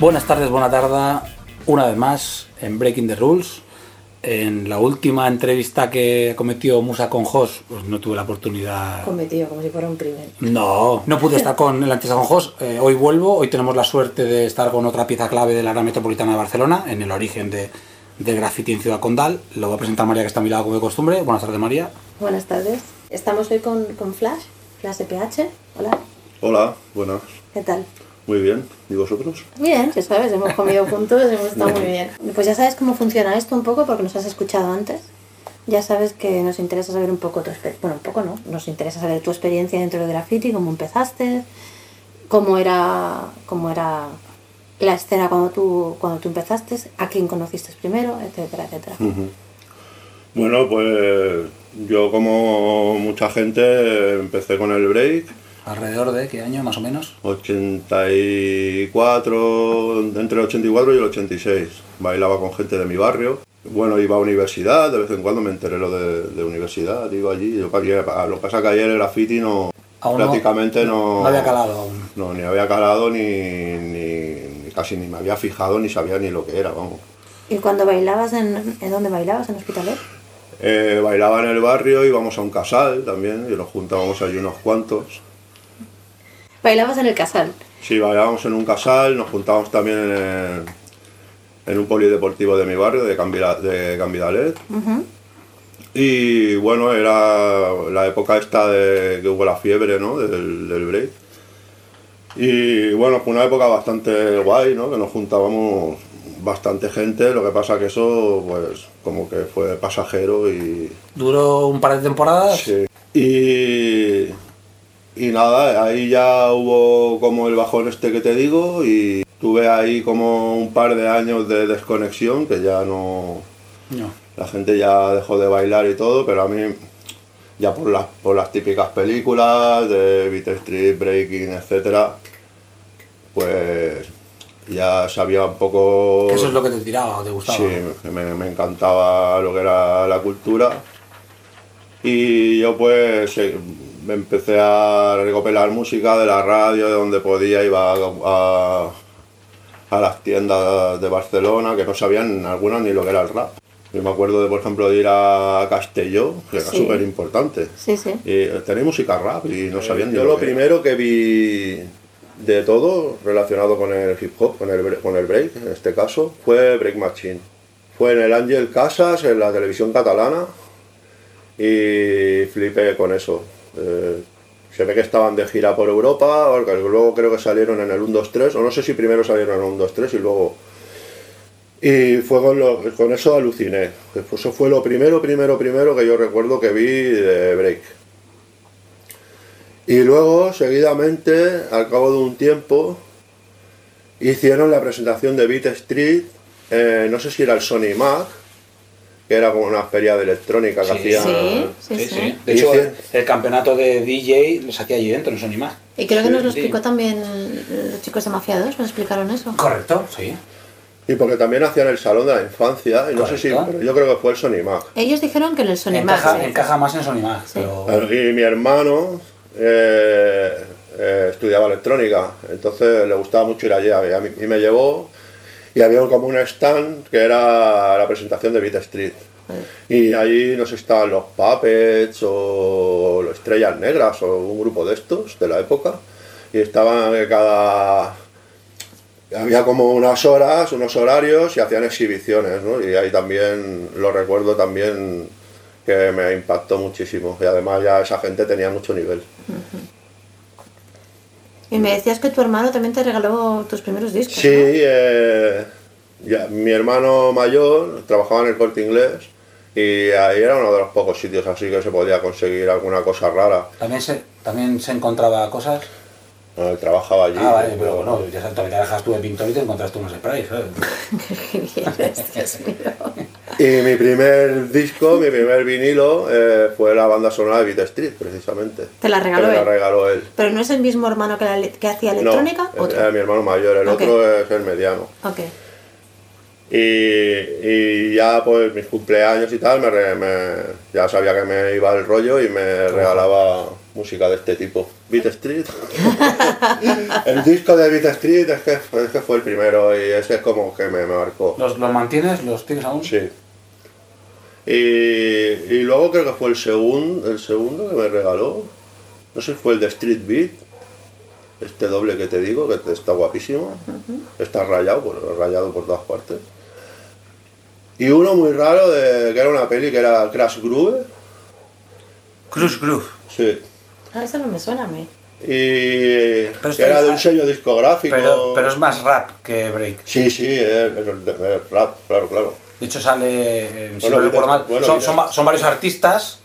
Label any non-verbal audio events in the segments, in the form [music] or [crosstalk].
Buenas tardes, buena tarde, una vez más en Breaking the Rules. En la última entrevista que cometió Musa con Jos, pues no tuve la oportunidad. Cometido, como si fuera un crimen. No, no pude estar con el entrevista con Jos. Eh, hoy vuelvo, hoy tenemos la suerte de estar con otra pieza clave de la área metropolitana de Barcelona, en el origen de, del graffiti en Ciudad Condal. Lo voy a presentar María, que está a mi lado como de costumbre. Buenas tardes, María. Buenas tardes. Estamos hoy con, con Flash, Flash de PH. Hola, Hola, buenas. ¿qué tal? Muy bien. ¿Y vosotros? Bien, ya sabes, hemos comido [laughs] juntos, hemos estado muy bien. Pues ya sabes cómo funciona esto un poco porque nos has escuchado antes. Ya sabes que nos interesa saber un poco tu experiencia. Bueno, un poco no. Nos interesa saber tu experiencia dentro del graffiti, cómo empezaste, cómo era, cómo era la escena cuando tú, cuando tú empezaste, a quién conociste primero, etcétera, etcétera. Bueno, pues yo como mucha gente empecé con el break, ¿Alrededor de qué año, más o menos? 84, entre el 84 y el 86. Bailaba con gente de mi barrio. Bueno, iba a universidad, de vez en cuando me enteré lo de, de universidad, iba allí. Yo, lo que pasa es que ayer el graffiti no, Aún no- prácticamente no, No había calado aún. No, ni había calado, ni, ni- ni casi ni me había fijado, ni sabía ni lo que era, vamos. ¿Y cuando bailabas, en, en dónde bailabas? ¿En Hospitalet? Eh, bailaba en el barrio, íbamos a un casal también, y nos juntábamos allí unos cuantos. Bailabas en el casal. Sí, bailábamos en un casal, nos juntábamos también en, el- en un polideportivo de mi barrio, de, Cambira- de Cambidalet. Y bueno, era la época esta de que hubo la fiebre, ¿no? Del, del break. Y bueno, fue una época bastante guay, ¿no? Que nos juntábamos bastante gente, lo que pasa que eso, pues, como que fue pasajero y... Duró un par de temporadas. Sí. Y, y nada, ahí ya hubo como el bajón este que te digo y tuve ahí como un par de años de desconexión que ya no... No. La gente ya dejó de bailar y todo, pero a mí, ya por las, por las típicas películas de Beat Street, Breaking, etcétera, pues ya sabía un poco... Eso es lo que te tiraba o te gustaba. Sí, me, me encantaba lo que era la cultura. Y yo pues me empecé a recopilar música de la radio, de donde podía, iba a, a- a las tiendas de Barcelona, que no sabían algunas ni lo que era el rap. Yo me acuerdo de, por ejemplo, de ir a Castelló, que era Sí. súper importante. Sí, sí. Y tenéis música rap y no sabían Yo lo primero que vi de todo relacionado con el hip hop, con el, con el break, en este caso, fue Break Machine. Fue en el Ángel Casas, en la televisión catalana, y flipé con eso. Eh, se ve que estaban de gira por Europa, luego creo que salieron en el 1, 2, 3, o no sé si primero salieron en el 1, 2, 3 y luego... Y fue con eso aluciné. Eso fue lo primero, primero, primero que yo recuerdo que vi de break. Y luego, seguidamente, al cabo de un tiempo, hicieron la presentación de Beat Street, eh, no sé si era el Sony Mac, que era como una feria de electrónica que Sí. hacían... Sí, sí, Sí. De hecho, el campeonato de DJ los hacía allí dentro, no son ni más. Y creo que nos lo Sí. explicó también los chicos de Mafiados, nos explicaron eso. Correcto, sí. Y porque también hacían el Salón de la Infancia, y no sé si, pero yo creo que fue el Sony Mac. Ellos dijeron que en el Sony Max. Encaja, sí. encaja más en Sony Max, Sí. pero... Y mi hermano eh, eh, estudiaba electrónica, entonces le gustaba mucho ir allí y, a mí- y me llevó y había como un stand que era la presentación de Beat Street. Y ahí no sé si estaban los Puppets o los Estrellas Negras o un grupo de estos de la época. Y estaban cada... Había como unas horas, unos horarios y hacían exhibiciones, ¿no? Y ahí también lo recuerdo también que me impactó muchísimo. Y además ya esa gente tenía mucho nivel. Y me decías que tu hermano también te regaló tus primeros discos. Sí, ¿no? eh, ya, mi hermano mayor trabajaba en el corte inglés y ahí era uno de los pocos sitios así que se podía conseguir alguna cosa rara. También se, también se encontraba cosas... No, él trabajaba allí. Ah, vale, pero bueno, ya sabes, todavía dejas tú de pintor y te encontraste unos sprays, ¿sabes? [laughs] Y mi primer disco, mi primer vinilo, eh, fue la banda sonora de Beat Street, precisamente. Te la regaló Que me la él. regaló él. Pero no es el mismo hermano que, la que hacía No, electrónica, es- otro. es mi hermano mayor, el otro es el mediano. Ok. Y, y ya pues mis cumpleaños y tal, me, re- me- ya sabía que me iba el rollo y me regalaba música de este tipo. Beat Street. el disco de Beat Street es que, es que fue el primero y ese es como que me marcó. ¿Los, los mantienes? ¿Los tienes aún? Sí. Y, y luego creo que fue el segundo, el segundo que me regaló. No sé si fue el de Street Beat. Este doble que te digo, que está guapísimo. Está rayado, por, rayado por todas partes. Y uno muy raro, de, que era una peli que era Crash Groove. Cruise Groove. Sí. Ah, eso no me suena a mí. Y Pero era de un sello discográfico. Pero, pero es más rap que break. Sí, sí, es, es- es rap, claro, claro. De hecho sale, eh, si Bueno, no recuerdo mira, mal, bueno, son, varios artistas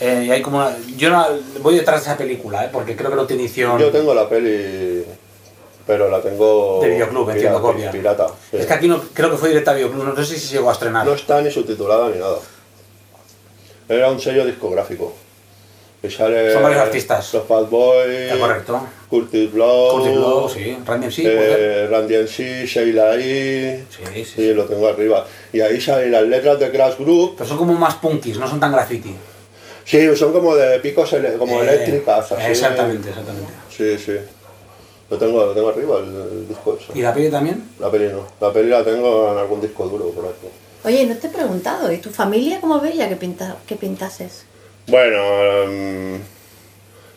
eh, y hay como una... Yo no, voy detrás de esa película, eh, porque creo que no tiene edición Yo tengo la peli, pero la tengo. de videoclub, entiendo, pirata, copia. pirata, sí. Es que aquí no, creo que fue directa a videoclub, no sé si se llegó a estrenar. No está ni subtitulada ni nada. Era un sello discográfico. Y sale Son varios artistas. Los Fat Boys, Es correcto. Curtis Blow, Curtis Blow, sí. Randy MC, eh, Randy MC, Sheila E. Sí, sí, Sí, sí. lo tengo arriba. Y ahí salen las letras de Crash Group. Pero son como más punkis, no son tan graffiti. Sí, son como de picos ele- como Eh, eléctricas. Así. Exactamente, exactamente. Sí, sí. Lo tengo, lo tengo arriba, el, el disco ese. ¿Y la peli también? La peli no. La peli la tengo en algún disco duro por ahí. Oye, no te he preguntado, ¿y tu familia cómo veía que, pinta, que pintases? Bueno, em,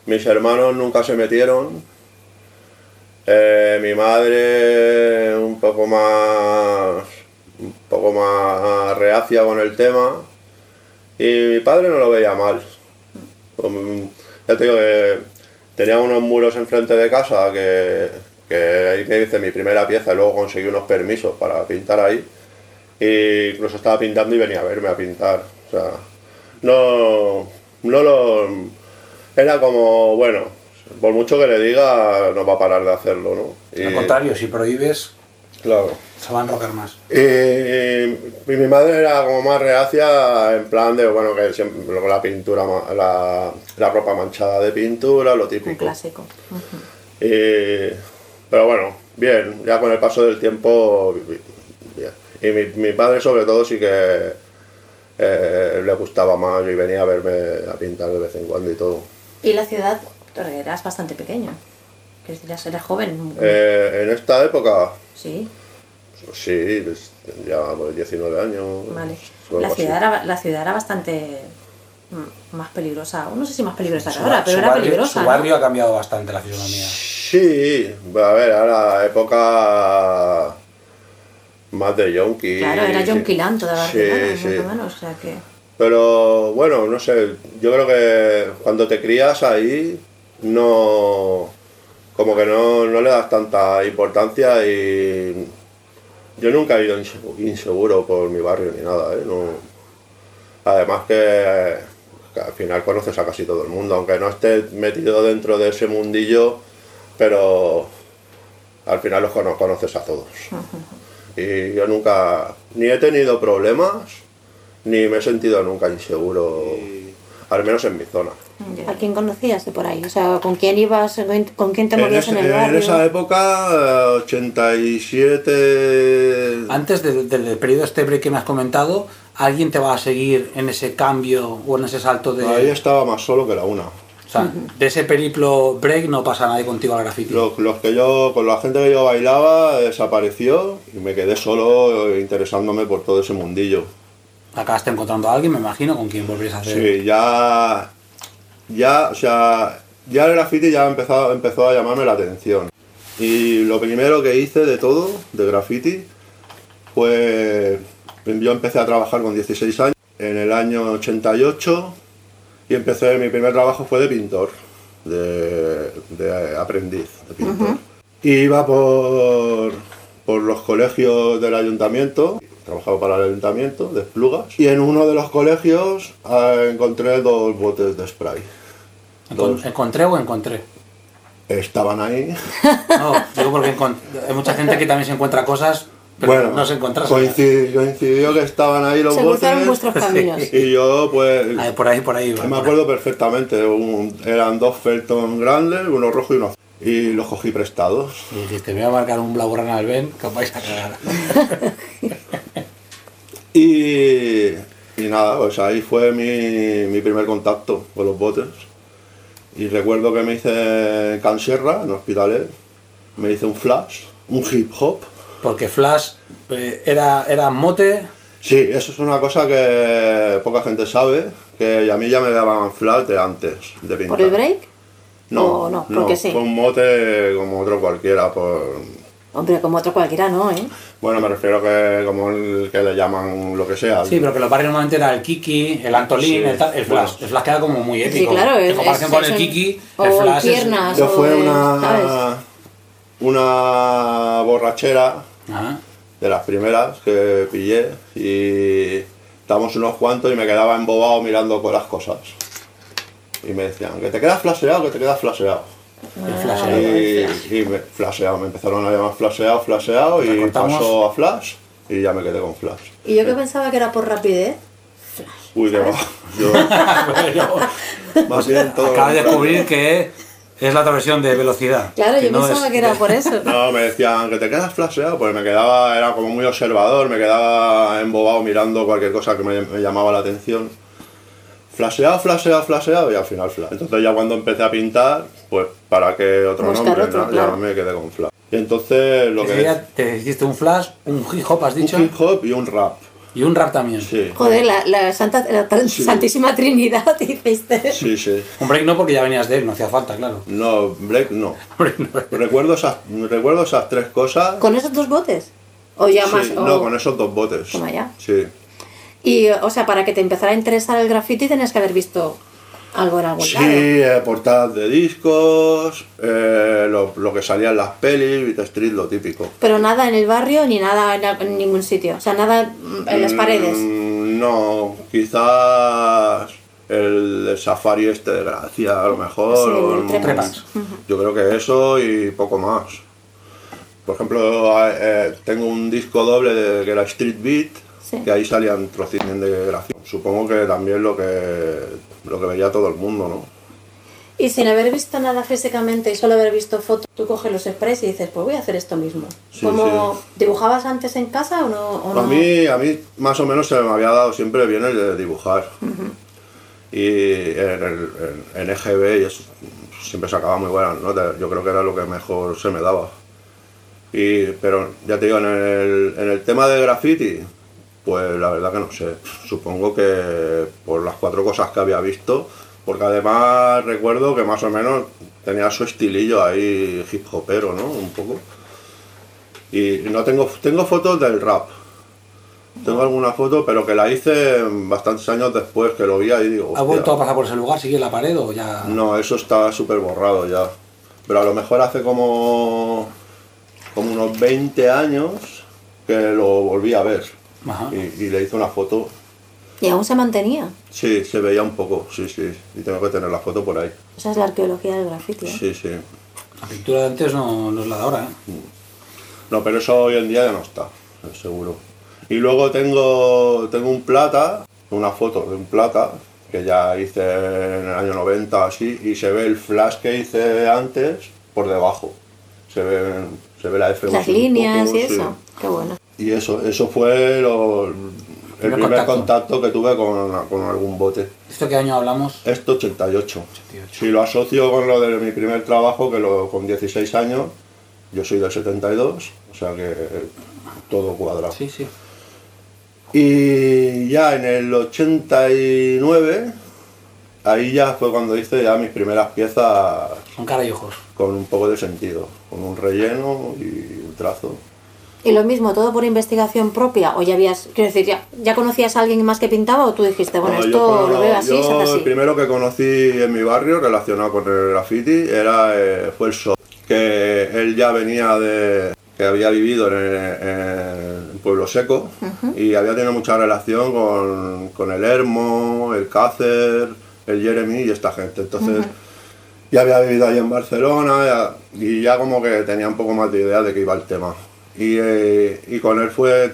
mis hermanos nunca se metieron. Eh, mi madre un poco más un poco más reacia con el tema y mi padre no lo veía mal. Ya te digo que tenía unos muros enfrente de casa que, que ahí me hice mi primera pieza y luego conseguí unos permisos para pintar ahí. Y incluso estaba pintando y venía a verme a pintar. O sea, no, no lo. Era como, bueno, por mucho que le diga, no va a parar de hacerlo, ¿no? Al Y- contrario, si prohíbes, Claro. se van a enrocar más. Y, y mi madre era como más reacia, en plan de, bueno, que siempre, luego la pintura, ma- la, la ropa manchada de pintura, lo Un típico. clásico. Ujú. Y- pero bueno, bien, ya con el paso del tiempo, bi- bien. Y mi, mi padre sobre todo sí que eh, le gustaba más y venía a verme a pintar de vez en cuando y todo. Y la ciudad, eras bastante pequeño. Que eras, eras joven. Eh, en esta época, Sí, pues sí, pues, ya pues, 19 años. vale. La ciudad, era, la ciudad era bastante más peligrosa. No sé si más peligrosa que ahora, pero era barrio, peligrosa. su ¿no? barrio ha cambiado bastante la fisonomía. Sí, a ver, ahora época más de yonki. Claro, era sí. John Quilan toda Barcelona, Sí, sí. más o menos. O sea que. Pero bueno, no sé, yo creo que cuando te crías ahí, no. como que no, no le das tanta importancia y. Yo nunca he ido insegu- inseguro por mi barrio ni nada, ¿eh? No, además que, que al final conoces a casi todo el mundo, aunque no estés metido dentro de ese mundillo, pero al final los cono- conoces a todos. Y yo nunca, ni he tenido problemas, ni me he sentido nunca inseguro, al menos en mi zona. ¿A quién conocías de por ahí? O sea, ¿con quién ibas? ¿Con quién te movías en, ese- el barrio? esa época, eh, 87... Antes de- del periodo este break que me has comentado, ¿alguien te va a seguir en ese cambio o en ese salto de... Ahí estaba más solo que la una. De ese periplo break no pasa nadie contigo al graffiti. Los, los que yo, con la gente que yo bailaba, desapareció y me quedé solo eh, interesándome por todo ese mundillo. Acabaste encontrando a alguien, me imagino, con quien volvías a hacer... Sí, ya, ya, o sea, ya el graffiti ya empezó, empezó a llamarme la atención. Y lo primero que hice de todo, de graffiti, fue, yo empecé a trabajar con 16 años, en el año 88, y empecé, mi primer trabajo fue de pintor, de, de aprendiz de pintor. Y iba por, por los colegios del ayuntamiento, trabajaba para el ayuntamiento de Esplugas, y en uno de los colegios eh, encontré dos botes de spray. Encon- ¿Encontré o encontré? Estaban ahí. No, digo porque hay mucha gente que también se encuentra cosas, pero bueno, no se encuentra. coincidió, coincidió que estaban ahí los Se botes. cruzaron vuestros [laughs] caminos. Y yo, pues, Ahí, por ahí, por ahí. va, me por ahí. acuerdo perfectamente. un- eran dos Felton grandes, uno rojo y uno azul. Y los cogí prestados. Y dijiste, me voy a marcar un blaugrana al Ben, que os vais a cagar. [laughs] Y, y nada, pues ahí fue mi, mi primer contacto con los botes. Y recuerdo que me hice en Cansierra, en Hospitalet, me hice un flash, un hip hop. Porque Flash eh, era, era mote. Sí, eso es una cosa que poca gente sabe, que a mí ya me daban flash de antes de pintar. ¿Por el break? No, ¿O no? Porque sí. fue un mote como otro cualquiera, por... Hombre, como otro cualquiera, ¿no? ¿eh? Bueno, me refiero que como el que le llaman lo que sea. Sí, pero que los barrios normalmente era el Kiki, el Antolín, Sí, el, tal- el Flash. bueno. El Flash queda como muy épico. claro, En es- comparación es- con es el Kiki, o el el Flash es- piernas. Yo fue una, ¿sabes? una borrachera Ajá. de las primeras que pillé y estábamos unos cuantos y me quedaba embobado mirando con las cosas. Y me decían, que te quedas flasheado, que te quedas flasheado. El Ah, Flash. Y, y me, flasheado, me empezaron a llamar flasheado, flasheado y Recortamos. pasó a flash y ya me quedé con flash. Y yo que pensaba que era por rapidez. Uy, que va. Yo, [laughs] [laughs] Bueno, más bien todo. acabas de descubrir que es la otra versión de velocidad. Claro, yo no pensaba es- que era por eso. [laughs] No, me decían que te quedas flasheado, pues me quedaba, era como muy observador, me quedaba embobado mirando cualquier cosa que me, me llamaba la atención. Flasheado, flasheado, flasheado y al final flash. Entonces ya cuando empecé a pintar, pues para qué otro Buscar nombre, otro, ¿no? claro. ya me quedé con flash. Y entonces lo que que te hiciste un Flash, un hip hop, has un dicho, hip hop y un rap. Y un rap también. Sí. Joder, la, la, Santa, la Santísima Trinidad, [laughs] hiciste. Sí, sí. Un break no porque ya venías de él, no hacía falta, claro. No. Break [laughs] no. Recuerdo esas, recuerdo esas tres cosas. ¿Con esos dos botes? ¿O ya más? O- No, con esos dos botes. Toma ya. Sí. Y, o sea, para que te empezara a interesar el graffiti tenías que haber visto algo en algún Sí, eh, portadas de discos, eh, lo, lo que salía en las pelis, Beat Street, lo típico. Pero nada en el barrio ni nada en, en ningún sitio. O sea, nada en las paredes. Mm, no, quizás el, safari este de Gracia, a lo mejor. Sí, o el-. Yo creo que eso y poco más. Por ejemplo, eh, tengo un disco doble de, que era Street Beat, Sí. que ahí salían trocitos de gracia. Supongo que también lo que, lo que veía todo el mundo, ¿no? Y sin haber visto nada físicamente y solo haber visto fotos, tú coges los sprays y dices, pues voy a hacer esto mismo. Sí, ¿Cómo sí. dibujabas antes en casa o no? o no? A mí, a mí más o menos se me había dado siempre bien el de dibujar. Y en, el, en, en EGB y eso, siempre sacaba muy buenas notas. Yo creo que era lo que mejor se me daba. Y, pero ya te digo, en el, en el tema de graffiti, pues la verdad que no sé. Supongo que por las cuatro cosas que había visto, porque además recuerdo que más o menos tenía su estilillo ahí hip hopero, ¿no? Un poco. Y no tengo, tengo fotos del rap. Tengo alguna foto, pero que la hice bastantes años después, que lo vi ahí y digo, ¿Has "Hostia". vuelto a pasar por ese lugar? ¿Sigue en la pared o ya...? No, eso está súper borrado ya. Pero a lo mejor hace como, como unos 20 años que lo volví a ver. Ajá. Y, y le hice una foto. Y aún se mantenía. Sí, se veía un poco, sí, sí. Y tengo que tener la foto por ahí. Esa es la arqueología del graffiti. ¿eh? Sí, sí. La pintura de antes no, no es la de ahora, ¿eh? No, pero eso hoy en día ya no está, seguro. Y luego tengo, tengo un plata, una foto de un plata, que ya hice en el año 90 así, y se ve el flash que hice antes por debajo. Se ve, se ve la F Las un líneas poco, y sí. eso. Qué bueno. Y eso, eso fue lo- el Primer contacto. que tuve con, con algún bote. ¿Esto qué año hablamos? Esto 88. 88. Si lo asocio con lo de mi primer trabajo, que lo, con 16 años, yo soy del 72, o sea que todo cuadra. Sí, sí. Y ya en el 89, ahí ya fue cuando hice ya mis primeras piezas Con cara y ojos. con un poco de sentido, con un relleno y un trazo. Y lo mismo, todo por investigación propia, o ya habías, quiero decir, ya, ya conocías a alguien más que pintaba o tú dijiste, bueno, No, yo esto cono- lo veo así, yo así. El primero que conocí en mi barrio relacionado con el graffiti era, eh, fue el Sol, que él ya venía de que había vivido en, en Pueblo Seco y había tenido mucha relación con, con el Hermo, el Cácer, el Jeremy y esta gente. Entonces ya había vivido ahí en Barcelona ya- y ya como que tenía un poco más de idea de que iba el tema. Y, eh, y con él fue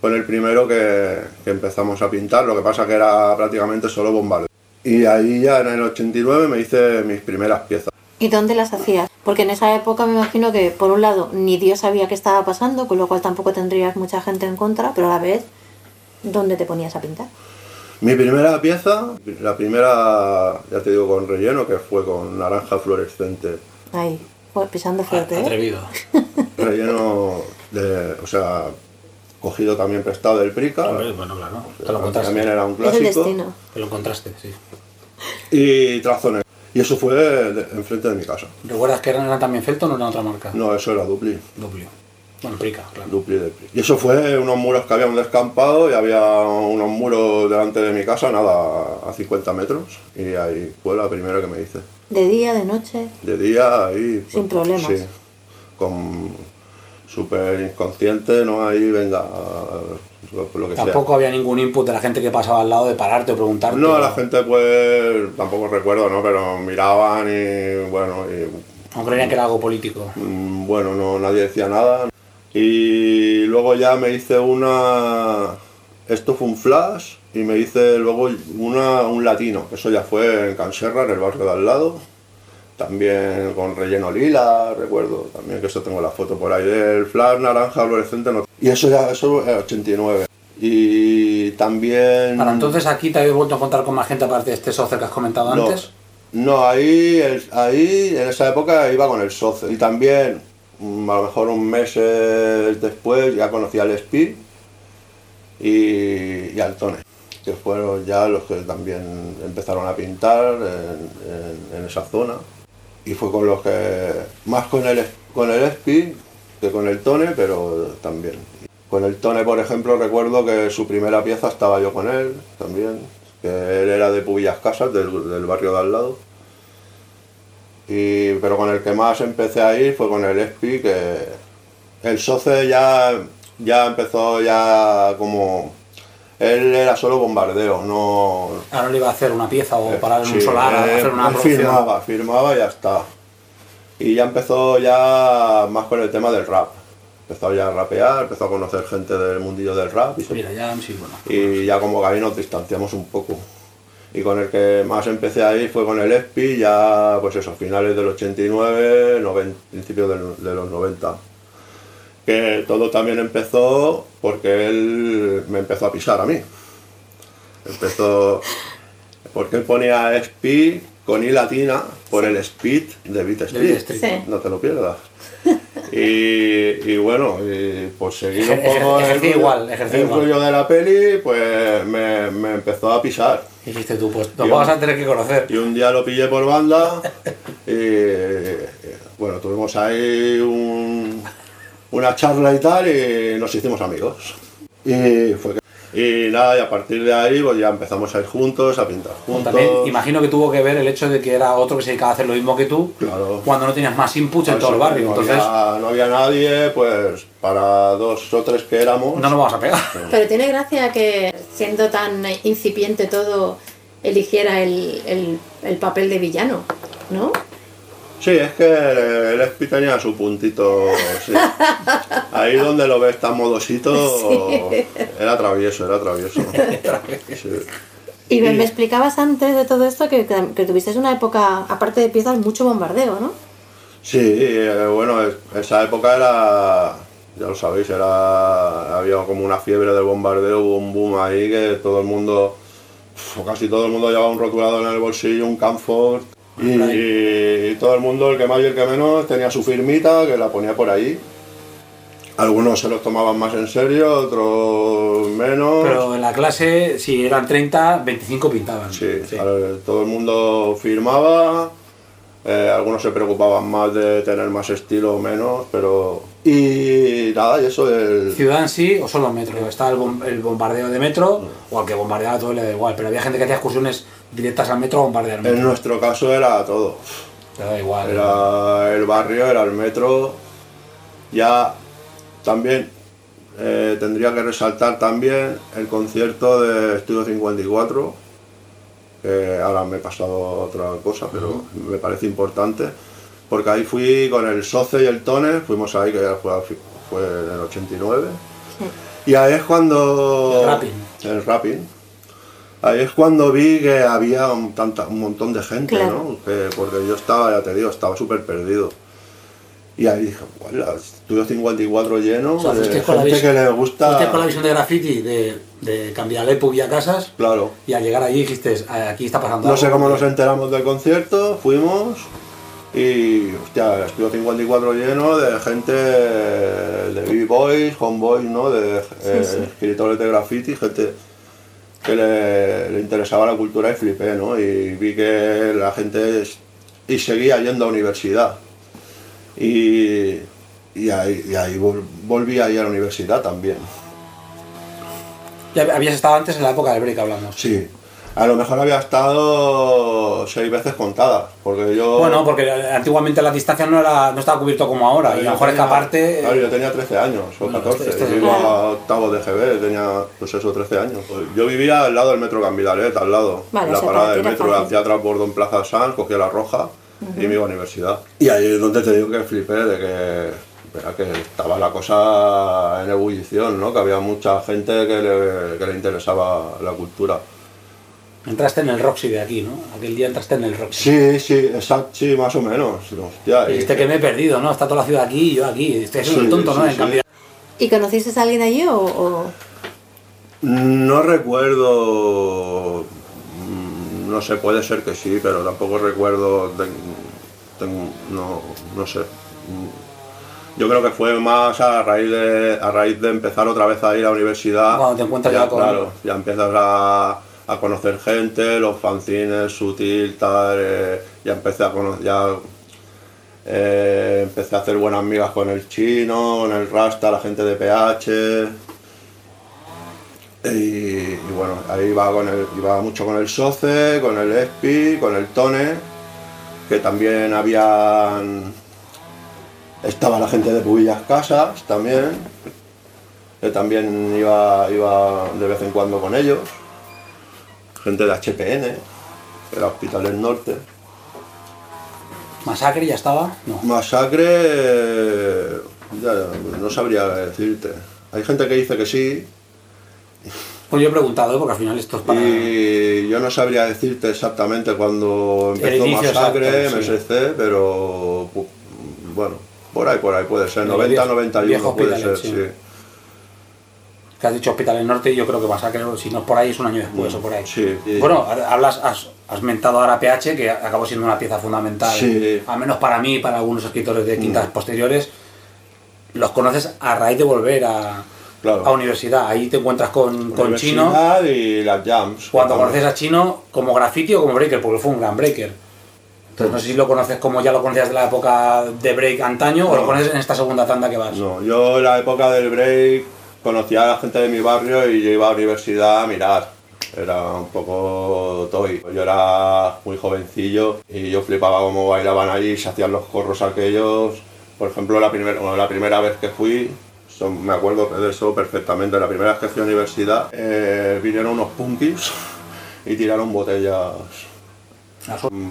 con el primero que, que empezamos a pintar, lo que pasa que era prácticamente solo bombardeo. Y ahí ya en el 89 me hice mis primeras piezas. ¿Y dónde las hacías? Porque en esa época me imagino que, por un lado, ni Dios sabía qué estaba pasando, con lo cual tampoco tendrías mucha gente en contra, pero a la vez, ¿dónde te ponías a pintar? Mi primera pieza, la primera, ya te digo, con relleno, que fue con naranja fluorescente. Ahí, pues, pisando fuerte, ¿eh? Atrevido. [laughs] Relleno de, o sea, cogido también prestado del Prica. Hombre, bueno, claro. Te lo encontraste. También era un Es el clásico. destino. Te lo encontraste, sí. Y trazones. Y eso fue de- enfrente de mi casa. ¿Recuerdas que eran, también Felton o era otra marca? No, eso era Dupli. Duplio. Bueno, Prica, claro. Dupli del Pri. Y eso fue unos muros que había un descampado y había unos muros delante de mi casa, nada, a 50 metros. Y ahí fue la primera que me hice. De día, de noche. De día ahí. pues, Sin problemas. Sí. Con súper inconsciente, no ahí, venga, lo, lo que sea. Tampoco había ningún input de la gente que pasaba al lado de pararte o preguntarte. No, la gente pues tampoco recuerdo, ¿no? Pero miraban y bueno, y No creían que era algo político. Mm, Bueno, no, nadie decía nada. Y luego ya me hice una... Esto fue un flash y me hice luego una, un latino, eso ya fue en Canserra, en el barrio de al lado. También con relleno lila, recuerdo. También que eso tengo la foto por ahí del flash naranja fluorescente. no- Y eso ya, eso era 89. Y también... Para entonces aquí te habéis vuelto a encontrar con más gente aparte de este socio que has comentado No, antes. no ahí, el- ahí en esa época iba con el socio. Y también, mm, a lo mejor un mes eh, después, ya conocí al Speed y, y al Tone, que fueron ya los que también empezaron a pintar en, esa zona. Y fue con los que, más con el, con el Speed que con el Tone, pero también. Con el Tone, por ejemplo, recuerdo que su primera pieza estaba yo con él también, que él era de Pubillas Casas, del, del barrio de al lado. Y, pero con el que más empecé a ir fue con el Espi, que el Soce ya, ya empezó ya como... Él era solo bombardeo, no... Ahora le iba a hacer una pieza o parar en un solar a eh, hacer una firmaba, firmaba y ya está. Y ya empezó ya más con el tema del rap. Empezó ya a rapear, empezó a conocer gente del mundillo del rap y, Mira, ya sí, bueno. y ya como que ahí nos distanciamos un poco. Y con el que más empecé ahí fue con el ESPI, ya pues eso, finales del 89, noven- principios del- de los 90. Que todo también empezó porque él me empezó a pisar a mí. Empezó porque él ponía ESPI con I latina por el speed de Beat Street. Beat Street. Sí. No te lo pierdas. Y, y bueno, y pues seguir un Ejer- poco el ejercí rollo- igual, ejercí el igual. rollo de la peli, pues me, me empezó a pisar. Dijiste tú, pues nos Yo- vamos a tener que conocer. Y un día lo pillé por banda y, y, bueno, tuvimos ahí un- una charla y tal y nos hicimos amigos. Y fue que- y nada, y a partir de ahí pues ya empezamos a ir juntos, a pintar juntos. También imagino que tuvo que ver el hecho de que era otro que se dedicaba a hacer lo mismo que tú Claro. cuando no tenías más inputs en todo el barrio. No, Entonces, había, no había nadie, pues para dos o tres que éramos. no nos vamos a pegar. Pero tiene gracia que, siendo tan incipiente todo, eligiera el, el, el papel de villano, ¿no? Sí, es que el Espi tenía su puntito. sí. [laughs] Ahí donde lo ves tan modosito, era travieso, [laughs] era travieso. Sí. Y me, me explicabas antes de todo esto que, que, que tuviste una época, aparte de piezas, mucho bombardeo, ¿no? Sí, eh, bueno, es- esa época era, ya lo sabéis, era había como una fiebre del bombardeo, hubo un boom ahí que todo el mundo, uf, casi todo el mundo llevaba un rotulador en el bolsillo, un Camfort, y, y todo el mundo, el que más y el que menos, tenía su firmita que la ponía por ahí. Algunos se los tomaban más en serio, otros menos. Pero en la clase, si eran 30, 25 pintaban. Sí, todo el mundo firmaba, eh, algunos se preocupaban más de tener más estilo o menos, pero... Y nada, y eso del... Ciudad en sí o solo metro. Está el, bom- el bombardeo de metro o al que bombardeaba todo le da igual. Pero había gente que hacía excursiones directas al metro a bombardear el En metro. nuestro caso era todo. Le da igual. Era el barrio, era el metro. Ya también eh, tendría que resaltar también el concierto de Estudio 54, que ahora me he pasado otra cosa, pero me parece importante, porque ahí fui con el Soce y el Tone, fuimos ahí, que ya fue, fue en el 89, y ahí es cuando... El rapping. El rapping. Ahí es cuando vi que había un, tanta, un montón de gente, Claro. ¿no? Que- porque yo estaba, ya te digo, estaba súper perdido. Y ahí dije, bueno, Estudio 54 lleno O sea, de fuisteis con gente que le gusta... con la visión de graffiti de, de cambiar el EPUB y a casas Claro. y al llegar allí dijiste, "Ah, aquí está pasando No sé algo". cómo nos enteramos del concierto, fuimos y, hostia, Estudio 54 lleno de gente de B-Boys, Homeboys, ¿no? De eh, sí. escritores de graffiti, gente que le, le interesaba la cultura y flipé, ¿no? Y vi que la gente es- y seguía yendo a universidad. Y, y ahí, y ahí vol- volví a ir a la universidad también. Ya habías estado antes en la época del break, hablamos. Sí. A lo mejor había estado seis veces contadas, porque yo... Bueno, porque antiguamente la distancia no era no estaba cubierto como ahora, y a lo Yo mejor tenía- parte... Claro, yo tenía 13 años o Bueno, 14, este- este iba a octavo de GB, tenía pues eso, 13 años. Yo vivía al lado del metro Cambidalet, al lado, Vale, en la o sea, parada para del metro, hacía transbordo en Plaza San, cogía la roja y me iba a la universidad. Y ahí es donde te digo que flipé de que, era que estaba la cosa en ebullición, ¿no? que había mucha gente que le, que le interesaba la cultura. Entraste en el Roxy de aquí, ¿no? Aquel día entraste en el Roxy. Sí, sí, exacto, sí, más o menos. Hostia, Y y- dijiste que me he perdido, ¿no? Está toda la ciudad aquí y yo aquí. Estoy haciendo Sí, el tonto, ¿no? sí, En sí. cambio, ¿Y conociste a alguien allí o...? o- No recuerdo. No sé, puede ser que sí, pero tampoco recuerdo. no, no sé. Yo creo que fue más a raíz de a raíz de empezar otra vez a ir a la universidad. Cuando te encuentras ya con- Claro, ya empiezas a, a conocer gente, los fanzines, sutil, tal. eh, ya empecé a conocer. Ya, eh, empecé a hacer buenas amigas con el chino, con el Rasta, la gente de PH. Y, y bueno, ahí iba, con el, iba mucho con el Soce, con el Espi, con el Tone, que también habían... Estaba la gente de Pubillas Casas también, que también iba, iba de vez en cuando con ellos. Gente de HPN, era Hospitales Norte. Masacre ya estaba. No. Masacre, eh, ya, no sabría decirte. Hay gente que dice que sí, Pues yo he preguntado, ¿eh? porque al final esto es para. Y yo no sabría decirte exactamente cuándo El empezó Masacre, exacto, sí. MSC, pero bueno, por ahí, por ahí puede ser, El 90, viejo- 91 viejo puede ser, Hospitalet, sí. Que has dicho Hospital del Norte y yo creo que Masacre, si no es por ahí, es un año después o por ahí. Mm, Sí, sí. Bueno, hablas, has, has mentado ahora PH, que acabó siendo una pieza fundamental, Sí. Mm. al menos para mí y para algunos escritores de quintas posteriores. Los conoces a raíz de volver a, Claro. a universidad. Ahí te encuentras con, con Chino. Y las jams. Cuando conoces a Chino como graffiti o como breaker, porque fue un gran breaker. Entonces no sé si lo conoces como ya lo conocías de la época de break antaño o lo No. conoces en esta segunda tanda que vas. No, yo en la época del break conocía a la gente de mi barrio y yo iba a la universidad a mirar. Era un poco toy. Yo era muy jovencillo y yo flipaba cómo bailaban allí, se hacían los corros aquellos. Por ejemplo, la, primer- bueno, la primera vez que fui, son- me acuerdo de eso perfectamente, la primera vez que fui a la universidad, eh, vinieron unos punkis y tiraron botellas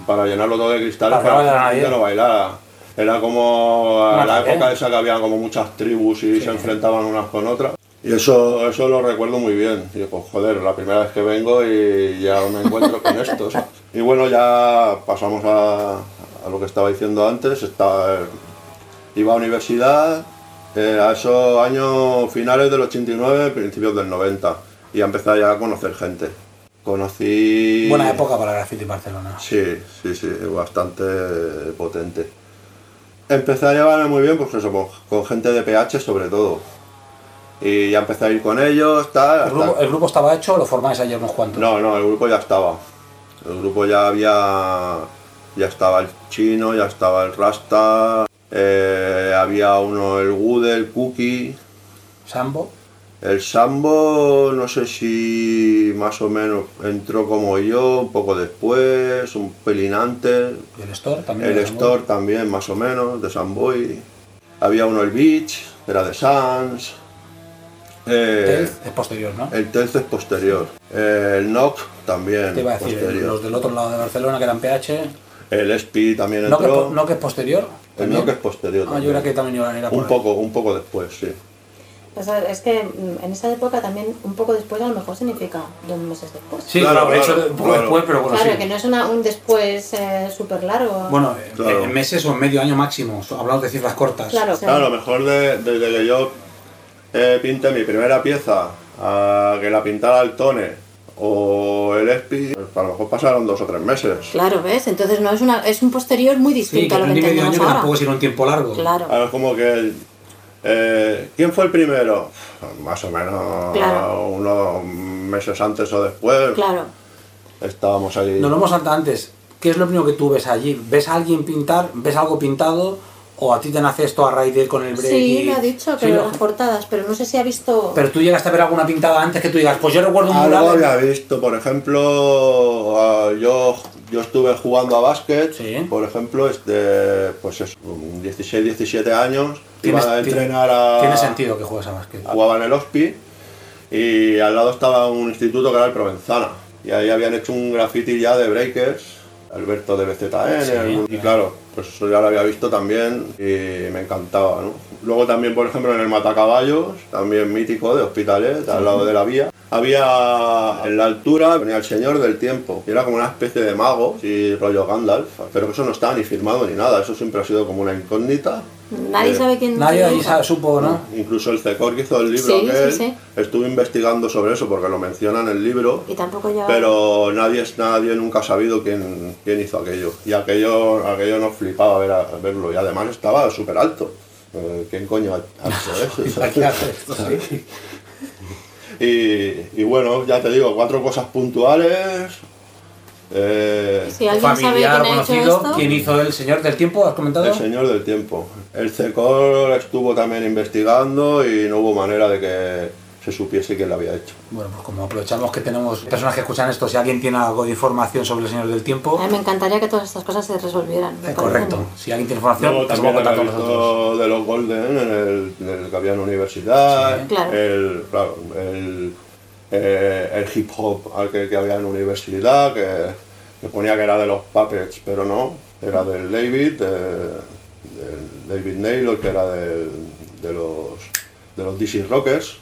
para llenarlo todo de cristales Para que para que la gente no bailara. Era como a la época esa que había como muchas tribus y se enfrentaban unas con otras. Y eso, eso lo recuerdo muy bien. Y pues joder, la primera vez que vengo y ya me encuentro con esto. ¿sabes? Y bueno, ya pasamos a, a lo que estaba diciendo antes. Estaba, iba a universidad eh, a esos años finales del 89, principios del 90. Y empecé ya a conocer gente. Conocí... Buena época para graffiti Barcelona. Sí, sí, sí, bastante potente. Empecé a llevarme muy bien, pues eso, con, con gente de PH sobre todo. Y ya empecé a ir con ellos, tal. ¿El hasta- grupo, el grupo estaba hecho o lo formáis ayer unos cuantos? No, no, el grupo ya estaba. El grupo ya había. Ya estaba el chino, ya estaba el Rasta, eh, había uno, el Wood, el Cookie. Sambo. El Sambo, no sé si más o menos entró como yo, un poco después, un pelín antes. Y el Store también. El. Store también, más o menos, de Samboy. Había uno, el Beach, era de Sans. Eh, Telz es posterior, ¿no? el Telz es posterior. Eh, el Nock también Te iba a decir, posterior. los del otro lado de Barcelona que eran PH. El Espi también ¿No que, entró. que es posterior? El también? Es posterior. Ah, yo también. era que también iba a ir a por un ahí. poco, un poco después, sí. O sea, es que mm, en esa época también, un poco después, a lo mejor significa dos meses después. Sí, Claro, claro, de claro, un poco claro. después, pero bueno, claro, sí. que no es una, un después eh, súper largo. Bueno, eh, Claro. en meses o en medio año máximo, hablamos de cifras cortas. claro, Claro, a lo mejor de- desde que yo eh, pinté mi primera pieza a que la pintara el Tone o el Espi, pues a lo mejor pasaron dos o tres meses. Claro, ¿ves? Entonces no es una es un posterior muy Sí, distinto que a lo un que y medio entendemos año ahora. tampoco ir un tiempo largo. Claro. Ahora es como que. eh, ¿Quién fue el primero? Más o menos Claro. unos meses antes o después. Claro. Estábamos ahí. Nos lo hemos saltado antes. ¿Qué es lo primero que tú ves allí? ¿Ves a alguien pintar? ¿Ves algo pintado? ¿O a ti te nace esto a raíz de ir con el break? Sí, y- me ha dicho que Sí, las portadas, pero no sé si ha visto. Pero tú llegaste a ver alguna pintada antes que tú digas, pues yo recuerdo un Algo mural. había visto, por ejemplo, yo, yo estuve jugando a básquet, Sí. por ejemplo, este, pues es un 16, 17 años, iba Tienes- a tiene- entrenar a... Tiene sentido que juegues a básquet. Jugaba en el HOSPI y al lado estaba un instituto que era el Provenzana. Y ahí habían hecho un graffiti ya de breakers, Alberto de BZN, Sí, y claro, pues eso ya lo había visto también y me encantaba, ¿no? Luego también, por ejemplo, en el Matacaballos, también mítico de Hospitalet, al lado de la vía, había en la altura, venía el Señor del Tiempo, y era como una especie de mago, y rollo Gandalf, pero que eso no estaba ni firmado ni nada, eso siempre ha sido como una incógnita. Nadie Eh, sabe quién. Nadie ahí supo, ¿no? Incluso el CECOR que hizo el libro Sí, aquel, sí, sí. estuve investigando sobre eso porque lo menciona en el libro, Y tampoco ya. pero nadie, nadie nunca ha sabido quién, quién hizo aquello. Y aquello, aquello nos flipaba ver a- verlo y además estaba súper alto. Eh, ¿Quién coño ha hecho [laughs] eso? ¿Para qué hace esto? [laughs] Sí. y, y bueno, ya te digo, cuatro cosas puntuales. Eh, Si alguien sabe Familiar, hecho conocido, esto. ¿quién hizo El Señor del Tiempo? ¿Has comentado? El Señor del Tiempo. El CECOR estuvo también investigando y no hubo manera de que se supiese quién lo había hecho. Bueno, pues como aprovechamos que tenemos personas que escuchan esto, si alguien tiene algo de información sobre El Señor del Tiempo, A mí me encantaría que todas estas cosas se resolvieran. eh, correcto. Si alguien tiene información, pues también había tanto nosotros. de los Golden en el, en el que había en la universidad, Sí. Claro. el, claro, el, eh, el hip hop al que, que había en la universidad, que, que ponía que era de los Puppets, pero no, era del David, de- del David Naylor, que era del- de los, de los DC Rockers,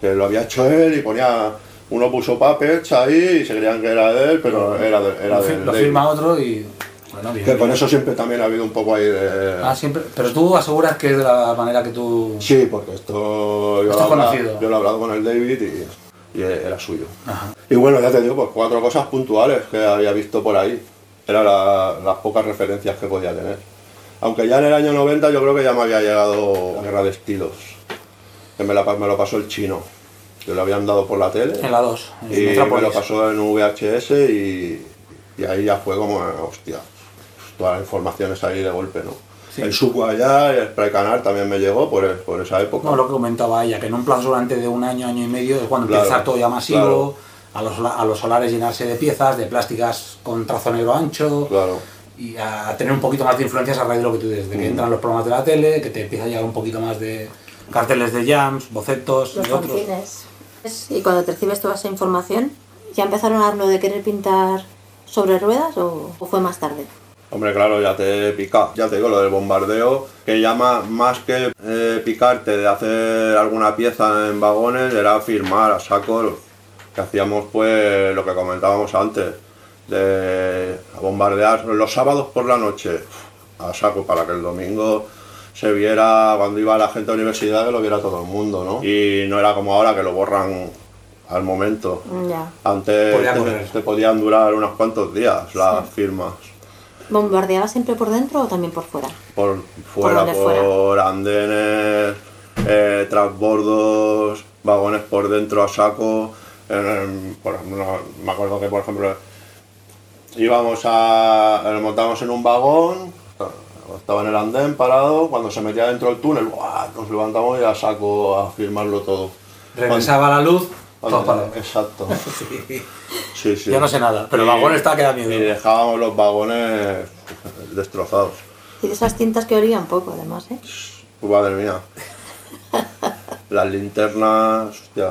que lo había hecho él y ponía, uno puso Puppets ahí y se creían que era de él, pero era, de, era Lo, del lo David. firma otro y. Bueno, bien. Que con eso siempre también ha habido un poco ahí de... Ah, siempre. Pero tú aseguras que es de la manera que tú. Sí, porque esto yo, Esto lo, he hablado- conocido. yo lo he hablado con el David y, y era suyo. Ajá. Y bueno, ya te digo, pues cuatro cosas puntuales que había visto por ahí. Eran la- las pocas referencias que podía tener. Aunque ya en el año 90 yo creo que ya me había llegado la guerra de estilos. Que me, la, pa- me lo pasó el chino. Que lo habían dado por la tele. En la 2. Y me lo pasó en VHS y, y ahí ya fue como, hostia, todas las informaciones ahí de golpe, ¿no? Sí. El Suco allá, el Spray Canal también me llegó por, por esa época. No, lo que comentaba ella, que en un plazo durante de un año, año y medio es cuando Claro, empieza todo ya masivo, claro. a, los, a los solares llenarse de piezas, de plásticas con trazo negro ancho, Claro. y a tener un poquito más de influencias a raíz de lo que tú dices, de Mm. que entran los programas de la tele, que te empieza a llegar un poquito más de carteles de jams, bocetos Los y otros. Y cuando te recibes toda esa información, ¿ya empezaron a hablar de querer pintar sobre ruedas o, o fue más tarde? Hombre, claro, ya te pica. Ya te digo, lo del bombardeo, que llama más que eh, picarte de hacer alguna pieza en vagones, era firmar a saco, que hacíamos pues lo que comentábamos antes, de bombardear los sábados por la noche a saco para que el domingo se viera cuando iba la gente a la universidad que lo viera todo el mundo, ¿no? Y no era como ahora que lo borran al momento. Ya. Antes te podían durar unos cuantos días las firmas. ¿Bombardeaba siempre por dentro o también por fuera? por fuera, por, fuera. andenes, eh, transbordos, vagones por dentro a saco. En- por ejemplo, me acuerdo que, por ejemplo, íbamos a. nos montamos en un vagón, estaba en el andén parado, cuando se metía dentro del túnel, ¡buah! nos levantamos y a saco a firmarlo todo. Regresaba la luz, Todo parado. Exacto. [laughs] Sí. Sí, sí. Ya no sé nada, pero el Y- vagón está que da miedo. Y dejábamos los vagones destrozados. Y de esas tintas que olían poco, además, ¿eh? Pues, Madre mía. [laughs] Las linternas, hostia.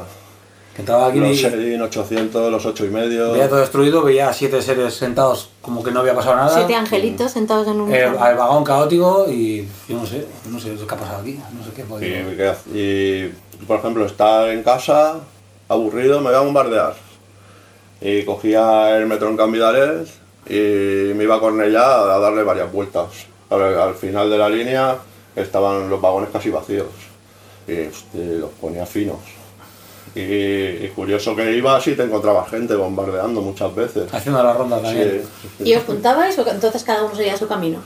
Que entraba aquí Los y Serin 800, los 8 y medio. veía todo destruido, veía a siete seres sentados como que no había pasado nada. Siete angelitos sentados en un... El, al vagón caótico y yo no sé, yo no sé qué ha pasado aquí, no sé qué Y, podía. que- y por ejemplo, estar en casa, aburrido, me voy a bombardear. Y cogía el metro en y me iba a Cornellá a darle varias vueltas. Al, al final de la línea estaban los vagones casi vacíos y hostia, los ponía finos. Y, y curioso que ibas y te encontrabas gente bombardeando muchas veces. Haciendo la ronda también. Sí. ¿Y os juntabais o entonces cada uno seguía su camino?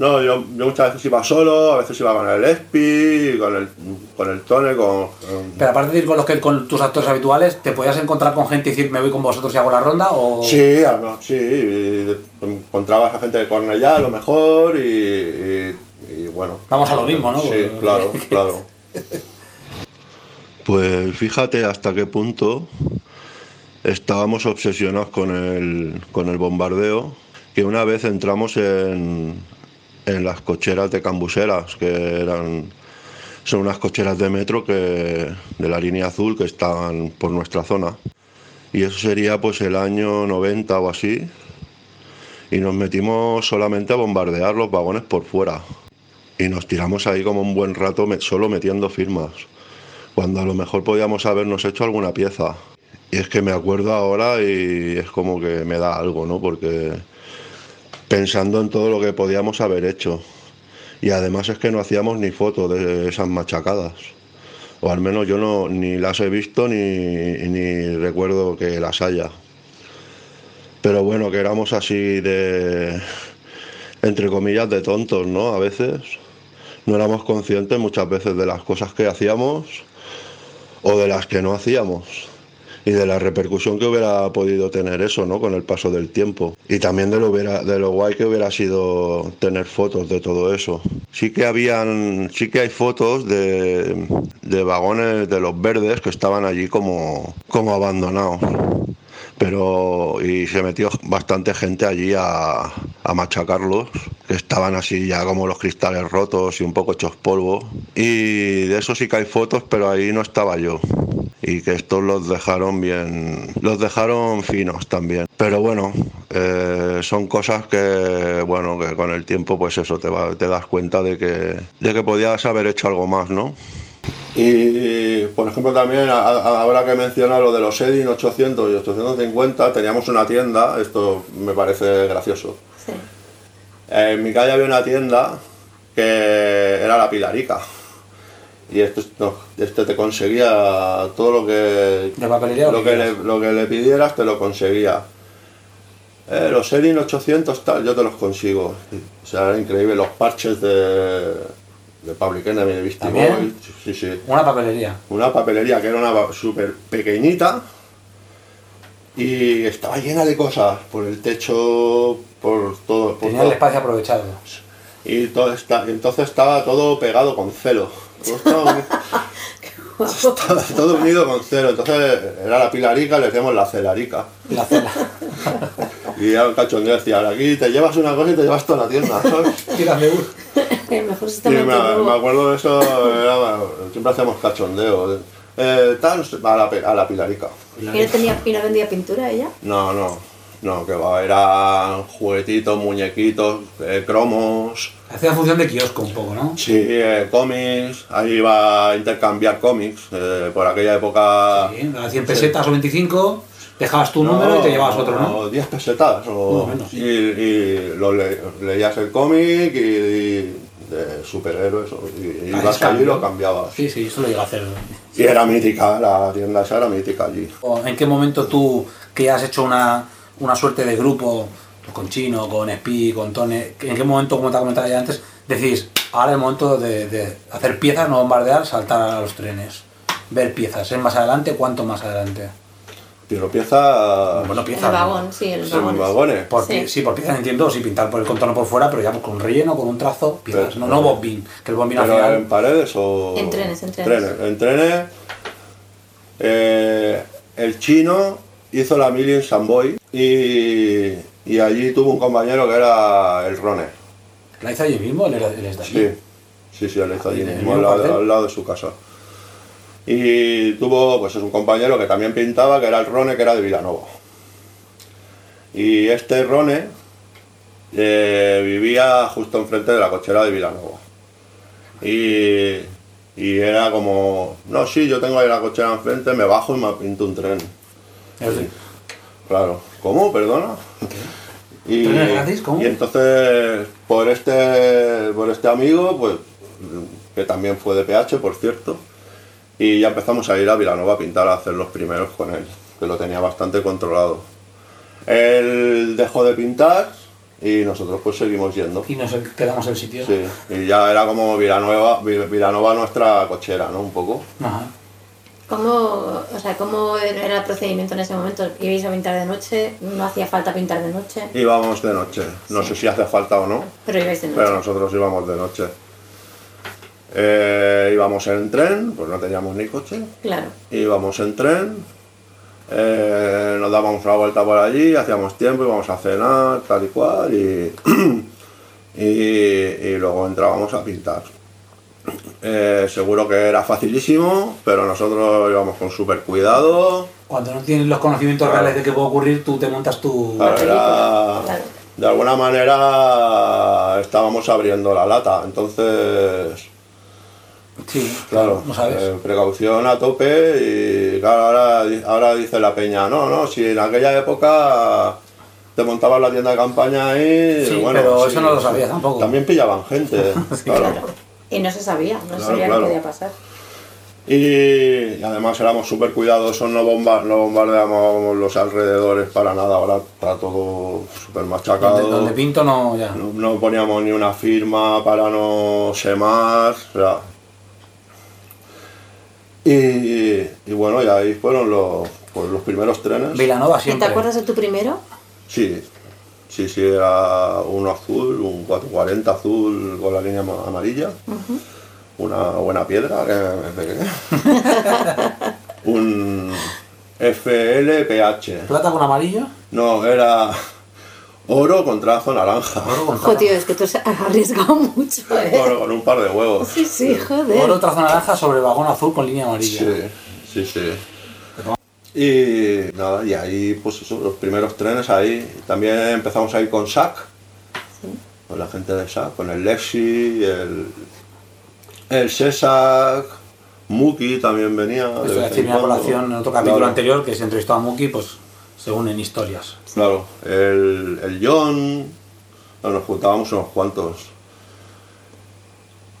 No, yo, yo muchas veces iba solo, a veces iba con el Espi, con el, con el Tone, con... con- Pero aparte de ir con, los que, con tus actores habituales, ¿te podías encontrar con gente y decir me voy con vosotros y hago la ronda? O... Sí, sí, encontrabas a gente de Cornellá a lo mejor y, y- y bueno. Vamos a lo mismo, ¿no? Sí, Porque- claro, [laughs] claro. Pues fíjate hasta qué punto estábamos obsesionados con el, con el bombardeo, que una vez entramos en, en las cocheras de Cambuseras, que eran son unas cocheras de metro que de la línea azul que estaban por nuestra zona. Y eso sería pues el año 90 o así. Y nos metimos solamente a bombardear los vagones por fuera. Y nos tiramos ahí como un buen rato solo metiendo firmas. Cuando a lo mejor podíamos habernos hecho alguna pieza. Y es que me acuerdo ahora y es como que me da algo, ¿no? Porque pensando en todo lo que podíamos haber hecho. Y además es que no hacíamos ni fotos de esas machacadas. O al menos yo no ni las he visto ni, ni recuerdo que las haya. Pero bueno, que éramos así de, entre comillas, de tontos, ¿no? A veces. No éramos conscientes muchas veces de las cosas que hacíamos o de las que no hacíamos. Y de la repercusión que hubiera podido tener eso, ¿no? Con el paso del tiempo. Y también de lo, de lo guay que hubiera sido tener fotos de todo eso. Sí que habían, sí que hay fotos de, de vagones de los verdes que estaban allí como, como abandonados pero y se metió bastante gente allí a, a machacarlos, que estaban así ya como los cristales rotos y un poco hechos polvo. Y de eso sí que hay fotos, pero ahí no estaba yo. Y que estos los dejaron bien, los dejaron finos también. Pero bueno, eh, son cosas que, bueno, que con el tiempo pues eso, te, va- te das cuenta de que, de que podías haber hecho algo más, ¿no? Y, por ejemplo, también, a- a- ahora que menciona lo de los Edin 800 y 850, teníamos una tienda, esto me parece gracioso. Sí. En mi calle había una tienda que era la Pilarica. Y esto, no, este te conseguía todo lo que, ¿De papelería o lo que, le, lo que le pidieras, te lo conseguía. Eh, los Edin 800 tal, yo te los consigo. O sea, era increíble. Los parches de, de Public Enemy, de Beastie. Boys, Sí, sí. Una papelería. Una papelería que era una súper pequeñita y estaba llena de cosas por el techo, por todo. Por Tenía el espacio aprovechado. Y todo está, y entonces estaba todo pegado con celo. Todo [laughs] todo unido con celo. Entonces era la pilarica, le decíamos la celarica. La cena. Y ya el cachondeo decía, aquí te llevas una cosa y te llevas toda la tienda, ¿sabes? Tírame uno. [laughs] Mejor se Y está me, acuerdo de eso, era- siempre hacíamos cachondeo. Eh, tal, a la, pe- a la pilarica. ¿Y no, tenía, y no vendía pintura ella? No, no, no, que va, eran juguetitos, muñequitos, eh, cromos, Hacía función de kiosco un poco, ¿no? sí, eh, cómics, ahí iba a intercambiar cómics, eh, por aquella época... Sí, a 100 pesetas o 25, dejabas tu número y te llevabas otro, ¿no? 10 pesetas, o, menos. y, y lo le- leías el cómic y, y de superhéroes, y, ibas allí y lo cambiabas. Sí, sí, eso lo llega a hacer. Y era mítica, la tienda esa era mítica allí. ¿O ¿En qué momento tú, que has hecho una, una suerte de grupo, pues con Chino, con Spi, con Tone, en qué momento, como te ha comentado ya antes, decís, ahora es el momento de, de hacer piezas, no bombardear, saltar a los trenes? Ver piezas, ¿es más adelante? ¿Cuánto más adelante? Tiro pieza... Bueno, El piezas. ¿no? vagón, sí, el vagón. vagones. Por Sí. sí. por piezas entiendo, sí, pintar por el contorno por fuera, pero ya pues, con un relleno, con un trazo, piezas. Pero- no, no bombín, que el bombín al ¿Pero final... en paredes o...? En trenes, en trenes. En trenes. eh, el chino hizo la mili en Samboy y, y allí tuvo un compañero que era el Rone. ¿La hizo allí mismo? ¿Él, es de allí? Sí, sí, sí, él hizo allí ¿En el mismo, al lado, cuartel? al lado de su casa. Y tuvo pues es un compañero que también pintaba, que era el Rone, que era de Vilanova. Y este Rone eh, vivía justo enfrente de la cochera de Vilanova. Y, Y era como, no, sí, yo tengo ahí la cochera enfrente, me bajo y me pinto un tren. Así. Claro, ¿cómo? Perdona. Y, ¿Trenes gratis? ¿Cómo? y entonces, por este, por este amigo, pues, que también fue de PH, por cierto, y ya empezamos a ir a Vilanova a pintar, a hacer los primeros con él, que lo tenía bastante controlado. Él dejó de pintar y nosotros pues seguimos yendo. Y nos quedamos el sitio. Sí, y ya era como Villanueva, Vi- Vilanova nuestra cochera, ¿no? Un poco. Ajá. ¿Cómo, o sea, ¿Cómo era el procedimiento en ese momento? ¿Ibais a pintar de noche? ¿No hacía falta pintar de noche? Íbamos de noche, no sé si hace falta o no, Pero ibais de noche. pero nosotros íbamos de noche. Eh, íbamos en tren, pues no teníamos ni coche, Claro. íbamos en tren, eh, nos dábamos una vuelta por allí, hacíamos tiempo, íbamos a cenar, tal y cual, y, [clears throat] y, y luego entrábamos a pintar. Eh, seguro que era facilísimo, pero nosotros íbamos con súper cuidado. Cuando no tienes los conocimientos Claro. reales de qué puede ocurrir, tú te montas tu... Claro, era- claro. de alguna manera estábamos abriendo la lata, entonces Sí, Claro, No sabes. eh, precaución a tope y claro, ahora, ahora dice la peña, no, no, si en aquella época te montabas la tienda de campaña ahí, Sí, bueno, pero sí, eso no lo sabía tampoco. También pillaban gente, [laughs] claro. Claro. Y no se sabía, no se Claro, sabía claro. qué podía pasar. Y, además éramos súper cuidadosos, no, bomba, no bombardeamos los alrededores para nada, ahora está todo súper machacado. Donde, donde pinto no, ya. No, no poníamos ni una firma para no semar, o sea. Y, y bueno, y ahí fueron los, pues los primeros trenes. Vilanova ¿Y siempre. te acuerdas de tu primero? Sí, sí, sí, era uno azul, un 440 azul con la línea ama- amarilla. Una buena piedra que me pegué. [laughs] un FLPH. ¿Plata con amarillo? No, era oro con trazo naranja. Oro con trazo. es que tú has arriesgado mucho, ¿eh? Oro con un par de huevos. Sí, sí, joder. Oro trazo naranja sobre vagón azul con línea amarilla. Sí, sí, sí. Y nada, y ahí, pues eso, los primeros trenes ahí. También empezamos a ir con SAC, con la gente de SAC, con el Lexi, el, el SESAC, Muki también venía. de Esto vez es decir, en una colación en otro capítulo Claro, anterior que se entrevistó a Muki, pues se unen historias. Claro, el, el John, nos juntábamos unos cuantos.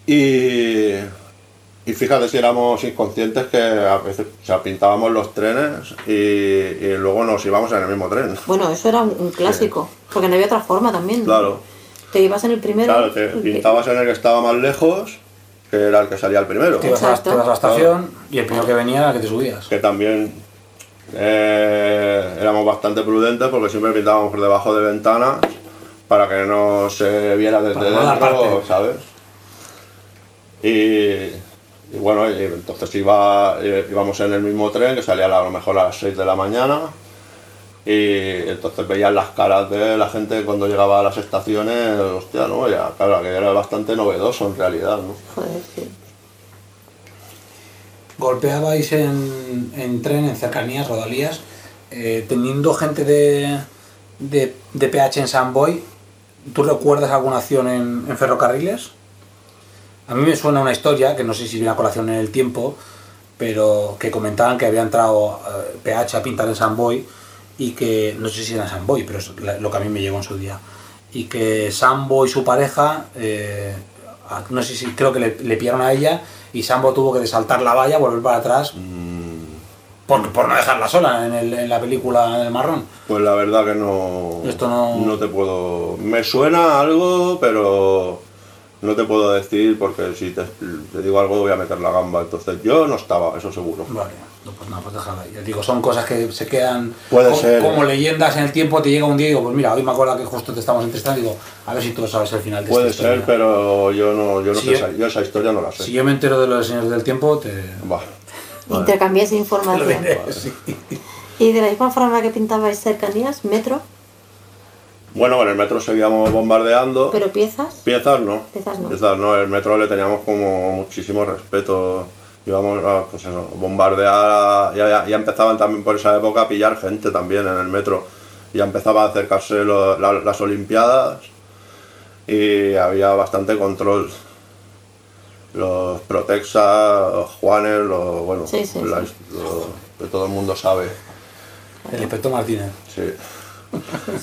Y, y fíjate si éramos inconscientes que a veces o sea, pintábamos los trenes y, y luego nos íbamos en el mismo tren. Bueno, eso era un, clásico, porque no había otra forma también. Claro, Te ibas en el primero. claro, te pintabas en el que estaba más lejos, que era el que salía el primero. Te ibas, a, Exacto. te ibas a la estación y el primero que venía era el que te subías. Que también eh, éramos bastante prudentes porque siempre pintábamos por debajo de ventanas para que no se viera desde dentro. ¿sabes? Y, y bueno, y entonces iba, eh, íbamos en el mismo tren que salía a lo mejor a las 6 de la mañana y entonces veías las caras de la gente cuando llegaba a las estaciones, hostia, ¿no? Ya, claro, que era bastante novedoso en realidad, ¿no? Joder, sí. golpeabais en, en tren, en cercanías, rodalías, eh, teniendo gente de, de, de PH en San Boy, ¿tú recuerdas alguna acción en, en ferrocarriles? A mí me suena una historia, que no sé si viene a colación en el tiempo, pero que comentaban que había entrado eh, PH a pintar en San Boy y que, no sé si era San Boy, pero es lo que a mí me llegó en su día, y que Sambo y su pareja, eh, no sé si creo que le, le pillaron a ella y Sambo tuvo que saltar la valla, volver para atrás, por, por no dejarla sola en, el- en la película en el marrón. Pues la verdad que no. Esto no- te puedo. Me suena algo, pero no te puedo decir porque si te, te digo algo voy a meter la gamba. Entonces yo no estaba, eso seguro. Vale, no, pues nada, pues déjala ahí. Ya digo, son cosas que se quedan Puede co- ser, como eh. leyendas en el tiempo. Te llega un día y digo, pues mira, hoy me acuerdo que justo te estamos entrevistando y digo, a ver si tú sabes el final de Puede esta ser, historia. pero yo no, yo no sé, esa, yo esa historia no la sé. Si yo me entero de los señores del tiempo, te Bah. Intercambiáis lo información. [laughs] sí. Y de la misma forma que pintabais cercanías, metro, Bueno, en el metro seguíamos bombardeando. pero piezas. Piezas no. Piezas no. El metro le teníamos como muchísimo respeto. Íbamos a pues eso, bombardear. a- ya, ya- ya empezaban también por esa época a pillar gente también en el metro. Ya empezaba a acercarse lo- la- las Olimpiadas y había bastante control. los Protexa, los Juanes, los, bueno, Sí, sí, la- sí. lo que todo el mundo sabe. El inspector Martínez. Sí.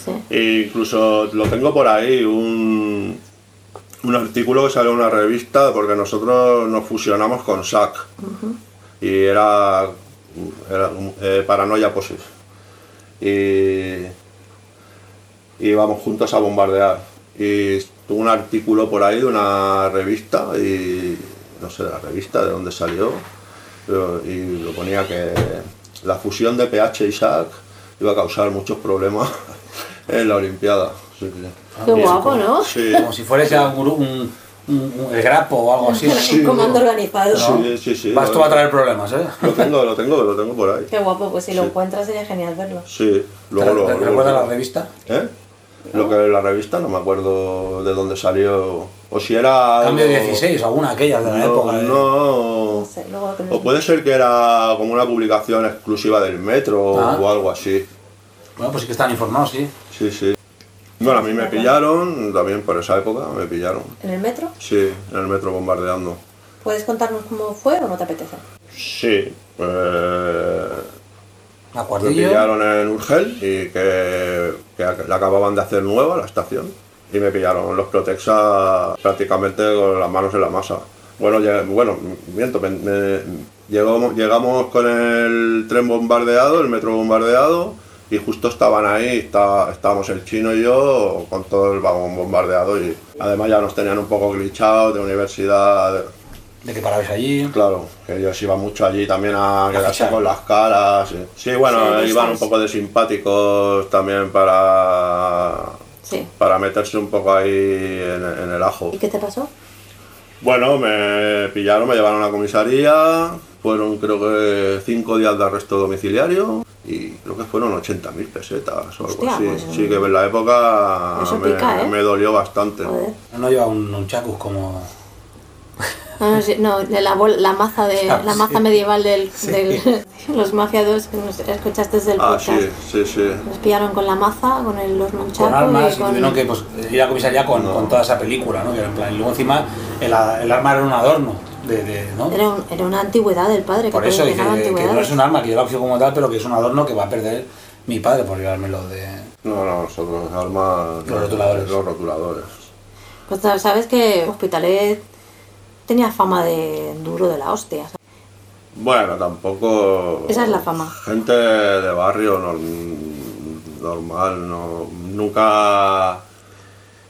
Sí. E incluso lo tengo por ahí, un, un artículo que salió en una revista, porque nosotros nos fusionamos con SAC. Y era, era eh, Paranoia Posis. Y y íbamos juntos a bombardear. Y tuvo un artículo por ahí de una revista, y no sé de la revista de dónde salió, y lo ponía que la fusión de PH y SAC iba a causar muchos problemas [laughs] en la Olimpiada. Sí, sí. Qué Ah, guapo, como- ¿no? Sí, Como si fuera ya un, un, un- un- el grapo o algo así. [laughs] Un comando organizado. ¿no? sí, sí, sí. Vas tú a traer problemas, ¿eh? Lo tengo, lo [laughs] tengo, lo tengo por ahí. Qué guapo, pues si lo Sí. encuentras sería genial verlo. Sí, luego lo. ¿Te recuerdas la revista? ¿Eh? Lo que la revista, no me acuerdo de dónde salió. O si era. Cambio algo- 16, alguna aquella de la no, época. ¿eh? No. No sé, luego que O puede ser que era como una publicación exclusiva del metro Ah. o algo así. Bueno, pues sí que están informados, sí. Sí, sí. Bueno, a mí me pillaron, también por esa época me pillaron. ¿En el metro? Sí, en el metro bombardeando. ¿Puedes contarnos cómo fue o no te apetece? Sí. eh, A me pillaron en Urgel y que, que la acababan de hacer nueva, la estación. Y me pillaron los Protexa prácticamente con las manos en la masa. Bueno, bueno miento, me- me- llegamos, llegamos con el tren bombardeado, el metro bombardeado, y justo estaban ahí, estaba- estábamos el chino y yo con todo el vagón bombardeado. Y además ya nos tenían un poco glitchados de universidad. de- que parabais allí. Claro, que ellos iban mucho allí también a quedarse fichar. con las caras. Sí, Sí, bueno, Sí, iban un poco de simpáticos también para, Sí. para meterse un poco ahí en, en el ajo. ¿Y qué te pasó? Bueno, me pillaron, me llevaron a la comisaría, fueron creo que cinco días de arresto domiciliario y creo que fueron 80.000 pesetas o algo Hostia, así. pues, sí, que en la época eso me, pica, ¿eh? me dolió bastante. Joder. No lleva un, un chacus como. No, no, sí, no, de la, bol- la maza de Ah, la sí. maza medieval del, Sí. del- [laughs] los mafiados que nos escuchaste desde el Ah, podcast. sí, sí, sí. Nos pillaron con la maza, con el, los Con nunchaku armas y y con... tuvieron que pues, ir a la comisaría con, No. con toda esa película, ¿no? En plan, y luego encima el, arma era un adorno. De, de- ¿no? Era, un- era una antigüedad del padre, Por que eso que, que no es un arma que yo la opción como tal, pero que es un adorno que va a perder mi padre por llevármelo de. No, no, nosotros armas. Los rotuladores. Los rotuladores. Pues sabes que Hospitalet tenía fama de duro de la hostia. ¿sabes? Bueno, tampoco. Esa es la fama. Gente de barrio nor- normal, no, nunca.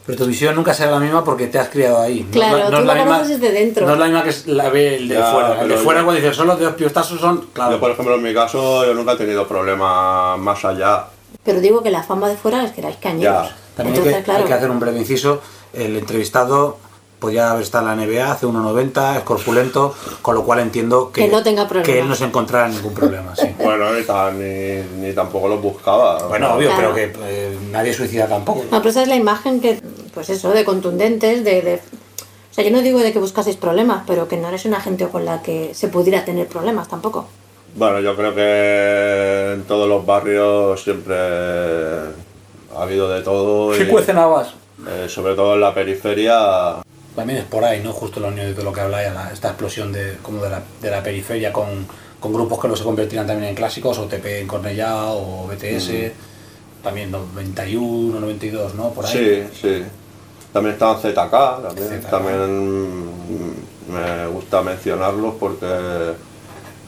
Pero tu visión nunca será la misma porque te has criado ahí. Claro, no, tú es la lo misma, conoces desde dentro. No es la misma que es la ve el de Ya, fuera. El de fuera yo- cuando dices son los de los piostazos son. Claro. Yo, por ejemplo, en mi caso, yo nunca he tenido problemas más allá. Pero digo que la fama de fuera es que erais cañeros. Ya. También hay Entonces, que, claro, hay que hacer un breve inciso. El entrevistado podía haber estado en la NBA, hace 1,90, es corpulento, con lo cual entiendo que, Que no tenga problemas. que él no se encontrara ningún problema. Sí. [laughs] Bueno, ni, tan- ni, ni tampoco los buscaba. Bueno, obvio, Claro. pero que eh, nadie suicida tampoco. No, pero esa es la imagen que, pues eso, de contundentes, de, de- O sea, yo no digo de que buscaseis problemas, pero que no eres una gente con la que se pudiera tener problemas tampoco. Bueno, yo creo que en todos los barrios siempre ha habido de todo. Y, cuecen habas. eh, sobre todo en la periferia. También es por ahí, ¿no? Justo unión de todo lo que habláis, esta explosión de, como de, la, de la periferia con, con grupos que no se convertirán también en clásicos, OTP en Cornellá o BTS, también 91, 92, ¿no? Por ahí. Sí, sí. También estaban ZK, también, ZK. también mm, me gusta mencionarlos porque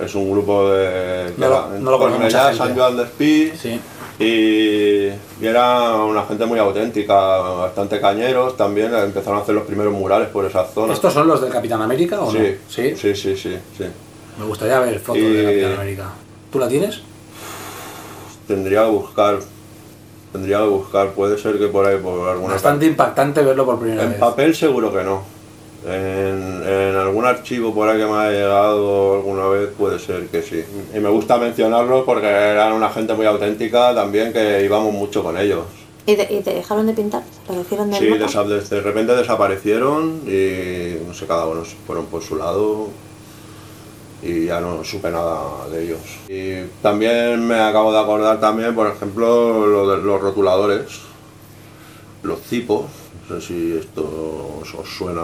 es un grupo de No lo- no lo conoce mucha gente. San Joan de Espí Sí. y, y era una gente muy auténtica, bastante cañeros también, empezaron a hacer los primeros murales por esa zona. ¿Estos son los del Capitán América o sí, no? Sí. sí, sí, sí, sí. Me gustaría ver fotos Y- del Capitán América. ¿Tú la tienes? Tendría que buscar, tendría que buscar, puede ser que por ahí por alguna Bastante impactante verlo por primera En vez. papel seguro que no. En, en algún archivo por ahí que me haya llegado alguna vez puede ser que sí. Y me gusta mencionarlo porque eran una gente muy auténtica también que íbamos mucho con ellos. ¿Y, de- y te dejaron de pintar? ¿Desaparecieron del Sí, desa- de, de repente desaparecieron y no sé, cada uno se fueron por su lado y ya no supe nada de ellos. Y también me acabo de acordar también, por ejemplo, lo de los rotuladores, los cipos, no sé si esto os suena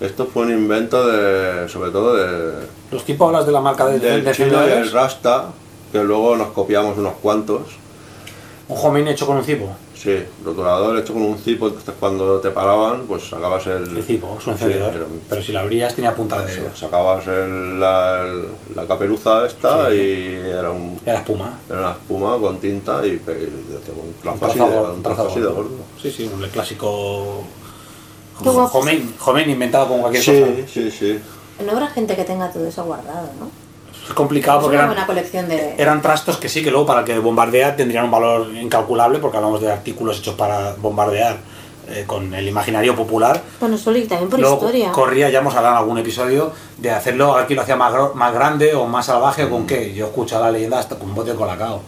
Esto fue un invento de, sobre todo de, Los tipos hablas de la marca de, del de chino y el. Rasta, que luego nos copiamos unos cuantos. Un homing hecho con un cipo. Sí, rotulador hecho con un cipo, entonces cuando te paraban, pues sacabas el... El cipo, es un Sí, encendedor. un- Pero si la abrías tenía punta de. Eso, sacabas el- la, el- la caperuza esta Sí. y era, un, Era espuma. era una espuma con tinta y, y hacía un así trazo de, un un. Sí, sí, un clásico. Homing inventado con cualquier cosa. Sí, sí, sí. No habrá gente que tenga todo eso guardado, ¿no? Es complicado Es porque una eran, buena colección de... eran trastos que sí, que luego para el que bombardea tendrían un valor incalculable, porque hablamos de artículos hechos para bombardear eh, con el imaginario popular. Bueno, solo y también por Luego historia. corría, ya hemos hablado en algún episodio, de hacerlo, aquí lo hacía más, gro- más grande o más salvaje, o Mm. con qué. Yo escuchaba la leyenda hasta con un bote de colacao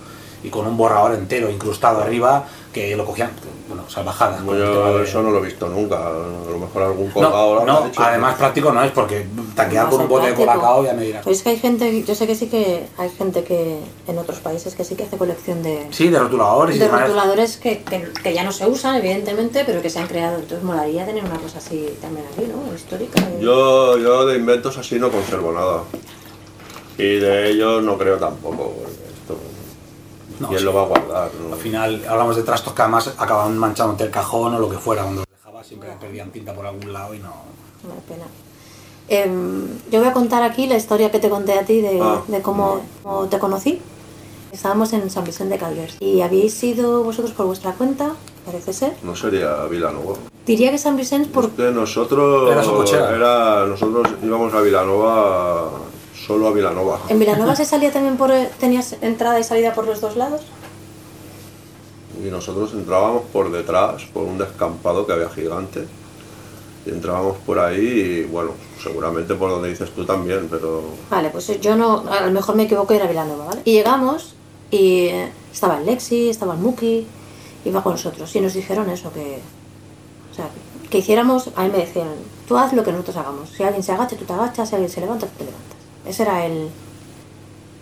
y con un borrador entero incrustado arriba que lo cogían, bueno, salvajadas. tema Yo de- eso no lo he visto nunca. A lo mejor algún No, colgado lo habrá no, hecho. además práctico no es porque tanquear No con un bote de práctico. colacao ya me dirás. Pues es que hay gente, yo sé que sí que hay gente que en otros países que sí que hace colección de, Sí, de rotuladores de rotuladores que, que, que ya no se usan, evidentemente, pero que se han creado. Entonces molaría tener una cosa así también aquí, ¿no? Histórica. Yo, yo de inventos así no conservo nada. Y de ellos no creo tampoco. porque Esto, No, ¿Quién sí. lo va a guardar? no? Al final hablamos de trastos que además acababan manchando el cajón o lo que fuera. Cuando los dejaba siempre perdían tinta por algún lado y no. Da pena. Em, yo voy a contar aquí la historia que te conté a ti de, Ah. de cómo, cómo te conocí. Estábamos en San Vicente de Calders y habéis ido vosotros por vuestra cuenta, parece ser. No sería Vilanova. Diría que San Vicente por... Porque nosotros Era su era- nosotros íbamos a Vilanova solo a Vilanova. ¿En Vilanova se salía también por... tenías entrada y salida por los dos lados? Y nosotros entrábamos por detrás, por un descampado que había gigante. Y entrábamos por ahí y bueno, seguramente por donde dices tú también, pero Vale, pues yo no, a lo mejor me equivoco y era Vilanova, ¿vale? Y llegamos y eh, estaba el Lexi, estaba el Muki, iba con nosotros y nos dijeron eso, que, o sea, que hiciéramos, a mí me decían, tú haz lo que nosotros hagamos, si alguien se agacha, tú te agachas, si alguien se levanta, tú te levantas. Ese era el,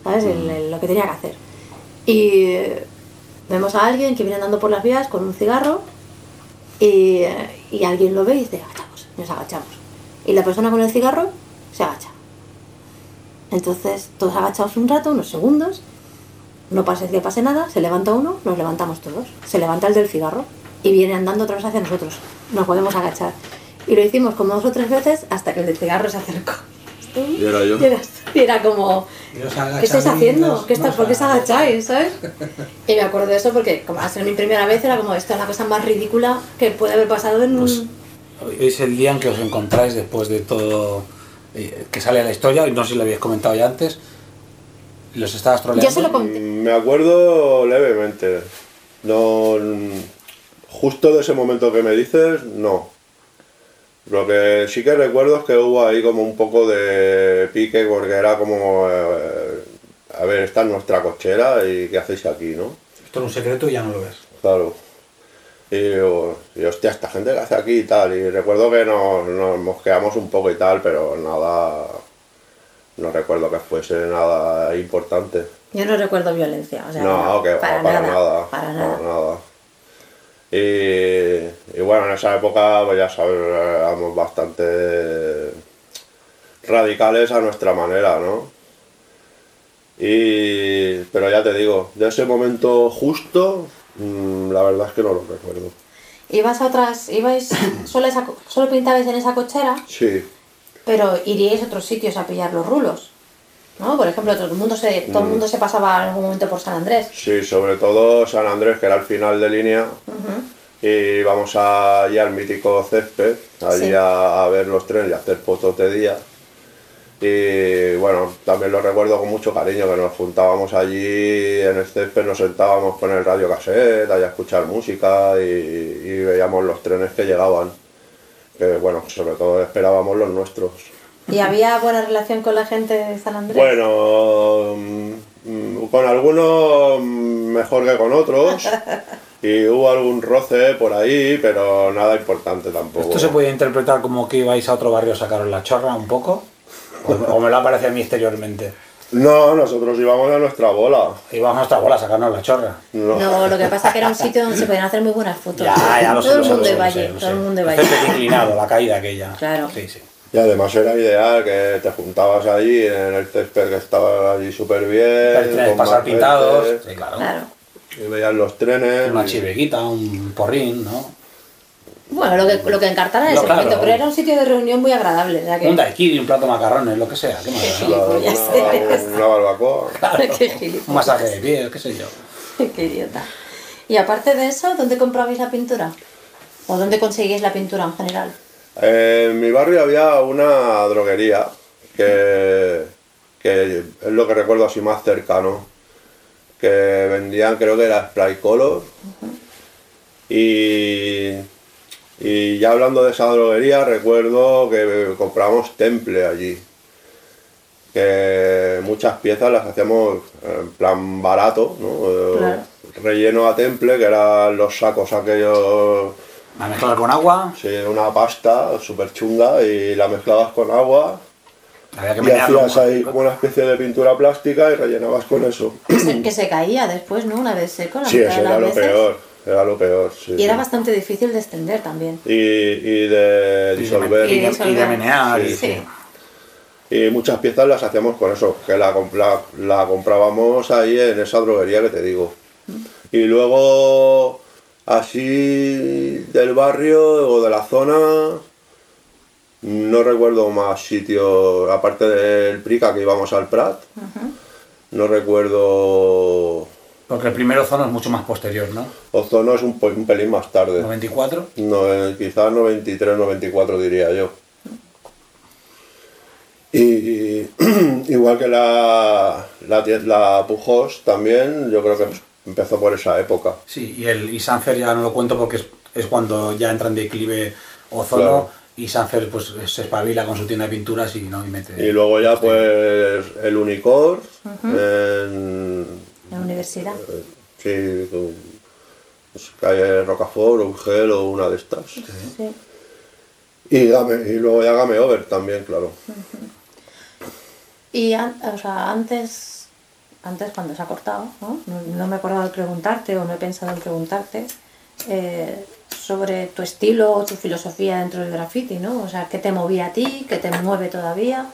¿sabes? El- el- lo que tenía que hacer. Y eh, vemos a alguien que viene andando por las vías con un cigarro y, eh, y alguien lo ve y dice, agachamos, nos agachamos. Y la persona con el cigarro se agacha. Entonces, todos agachados un rato, unos segundos, no pase que pase nada, se levanta uno, nos levantamos todos. Se levanta el del cigarro y viene andando otra vez hacia nosotros. Nos podemos agachar. Y lo hicimos como dos o tres veces hasta que el del cigarro se acercó. Y era yo. Y era, y era como, ¿qué estáis haciendo? ¿Qué está, ¿Por qué os agacháis? ¿sabes? [laughs] Y me acuerdo de eso porque, como ha sido mi primera vez, era como, esto es la cosa más ridícula que puede haber pasado en Pues. Hoy es el día en que os encontráis después de todo eh, que sale la historia, y no sé si lo habéis comentado ya antes. Los estabas troleando. Yo se lo conté. Mm, me acuerdo levemente. No, justo de ese momento que me dices, no. Lo que sí que recuerdo es que hubo ahí como un poco de pique porque era como, eh, a ver, esta es nuestra cochera y qué hacéis aquí, ¿no? Esto es un secreto y ya no lo ves. Claro. Y digo, y, hostia, esta gente que hace aquí y tal. Y recuerdo que nos, nos mosqueamos un poco y tal, pero nada, no recuerdo que fuese nada importante. Yo no recuerdo violencia, o sea, No, que para, para, nada, nada, para nada. nada. Y, y bueno, en esa época, pues ya sabes, éramos bastante radicales a nuestra manera, ¿no? Y, pero ya te digo, de ese momento justo, mm, la verdad es que no lo recuerdo. Ibas a otras, ibais, [coughs] solo, esa solo pintabais en esa cochera, Sí, pero iríais a otros sitios a pillar los rulos, ¿no? Por ejemplo, todo el mundo se, todo Mm. el mundo se pasaba en algún momento por San Andrés. sí, sobre todo San Andrés, que era el final de línea. Y vamos allí al mítico césped, allí Sí. a, a ver los trenes y a hacer fotos de día. Y bueno, también lo recuerdo con mucho cariño, que nos juntábamos allí en el césped, nos sentábamos con el radio cassette, allá a escuchar música y, y veíamos los trenes que llegaban. Que bueno, sobre todo esperábamos los nuestros. ¿Y había buena relación con la gente de San Andrés? Bueno, mm, con algunos mejor que con otros. [laughs] Y hubo algún roce por ahí, pero nada importante tampoco. ¿Esto se puede interpretar como que ibais a otro barrio a sacaros la chorra un poco? ¿O, o me lo aparece a mí exteriormente? No, nosotros íbamos a nuestra bola. Íbamos a nuestra bola a sacarnos la chorra. No. No, lo que pasa es que era un sitio donde se podían hacer muy buenas fotos. Ya, ya lo sé, Todo lo el sé, lo mundo sé, allí, lo todo el mundo allí. césped inclinado, la caída aquella. Claro. Sí, sí. Y además era ideal que te juntabas allí en el césped que estaba allí súper bien. Pasar pintados. Sí, claro. Claro. Y veías los trenes. Una y- chiveguita, un porrín, ¿no? Bueno, lo que, lo que encartara en No, ese claro. momento, pero era un sitio de reunión muy agradable. O sea que... Un daiquiri, un plato de macarrones, lo que sea. ¿qué más? Sí. una, gilipollas una- eres. una barbacoa. Claro. [laughs] Qué gilipollas. Un masaje de pies, qué sé yo. [laughs] Qué idiota. Y aparte de eso, ¿dónde comprabais la pintura? ¿O dónde conseguís la pintura en general? En mi barrio había una droguería que, que es lo que recuerdo así más cercano. Que vendían, creo que era Spray Color. Y, y ya hablando de esa droguería, recuerdo que compramos Temple allí. Que muchas piezas las hacíamos en plan barato, ¿no? Claro. Relleno a Temple, que eran los sacos aquellos A mezclar con agua, Sí, una pasta súper chunga y la mezclabas con agua había que y hacías ahí como una especie de pintura plástica y rellenabas con eso. Que se, caía después, ¿no? Una vez seco, la Sí, eso era lo veces. peor, era lo peor, sí. Y era sí. bastante difícil de extender también. Y, y de disolver. Y de, disolver. y de menear. y- Sí. Y muchas piezas las hacíamos con eso, que la, la, la comprábamos ahí en esa droguería que te digo. Y luego, así del barrio o de la zona, no recuerdo más sitios, aparte del Prica que íbamos al Prat, no recuerdo... Porque el primer ozono es mucho más posterior, ¿no? Ozono es un, pelín más tarde, 94. no, eh, quizás 93, 94 diría yo. Y, y [clears throat] igual que la, la, la Pujos también, yo creo que empezó por esa época. Sí, y el y Sanfer ya no lo cuento porque es, es cuando ya entra en declive ozono Claro. y Sanfer pues se espabila con su tienda de pinturas y no y mete. Y luego ya pues el Unicor, en, En la universidad. sí, con- pues, calle Rocafort o Urgel o una de estas. Sí. Y, Game- y luego ya Game Over también, claro. Y an- o sea, antes, antes cuando se ha cortado, ¿no? No, me he acordado de preguntarte o no he pensado en preguntarte eh, sobre tu estilo o tu filosofía dentro del graffiti, ¿no? O sea, ¿qué te movía a ti? ¿Qué te mueve todavía?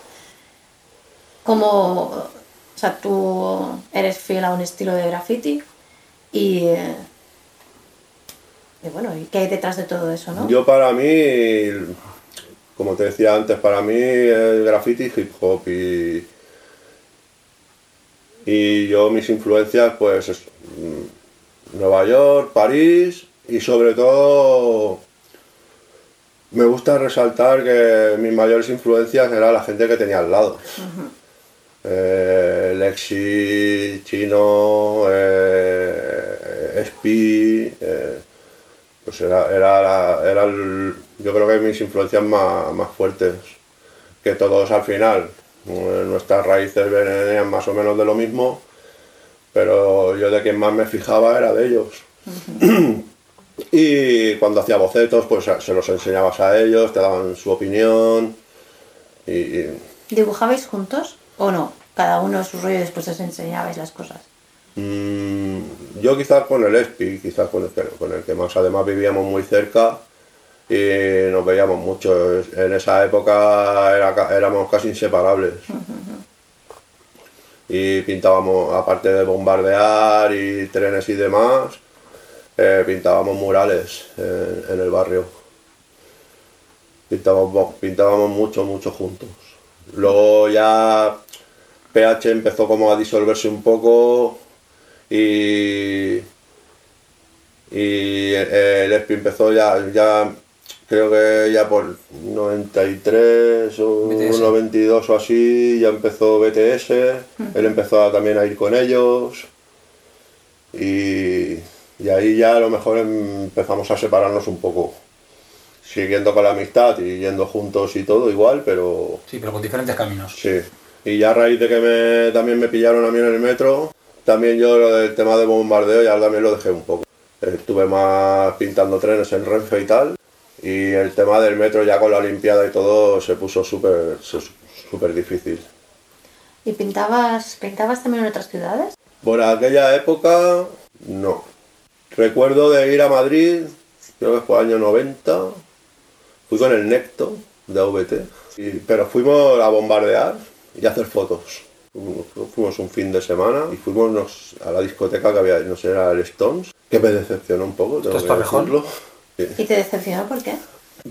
¿Cómo, o sea, tú eres fiel a un estilo de graffiti? Y, eh, y bueno, ¿y qué hay detrás de todo eso, no? Yo para mí, como te decía antes, para mí el graffiti hip hop y, y yo mis influencias pues es, mm, Nueva York, París y sobre todo me gusta resaltar que mis mayores influencias era la gente que tenía al lado. Eh, Lexi, Chino, eh, Spi, eh, pues era, era, era el- yo creo que mis influencias más, más fuertes que todos al final. Eh, Nuestras raíces venían más o menos de lo mismo, pero yo de quien más me fijaba era de ellos. y cuando hacía bocetos, pues se los enseñabas a ellos, te daban su opinión. Y, y ¿Dibujabais juntos o no? Cada uno a su rollo y después os enseñabais las cosas. Mm, yo quizás con el ESPI, quizás con el, con el que más además vivíamos muy cerca y nos veíamos mucho. En esa época era éramos casi inseparables. Y pintábamos, aparte de bombardear y trenes y demás, eh, pintábamos murales en, en el barrio. Pintábamos, pintábamos mucho, mucho juntos. Luego ya PH empezó como a disolverse un poco y, y el ESPI empezó ya, ya creo que ya por 93 o BTS. 92 o así ya empezó BTS, él empezó a- también a ir con ellos y, y ahí ya a lo mejor empezamos a separarnos un poco, siguiendo con la amistad y yendo juntos y todo igual, pero Sí, pero con diferentes caminos. Sí, y ya a raíz de que me, también me pillaron a mí en el metro, también yo lo del tema de bombardeo ya también lo dejé un poco. Estuve más pintando trenes en Renfe y tal, y el tema del metro ya con la Olimpiada y todo se puso súper súper difícil. ¿Y pintabas, pintabas también en otras ciudades? Por aquella época, no. Recuerdo de ir a Madrid, creo que fue año 90, fui con el Necto, de AVT. Y- pero fuimos a bombardear y a hacer fotos. Fuimos- un fin de semana y fuimos a la discoteca que había, no sé, era el Stones, que me decepcionó un poco, tengo ¿Esto es que decirlo. Sí. ¿Y te decepcionó por qué?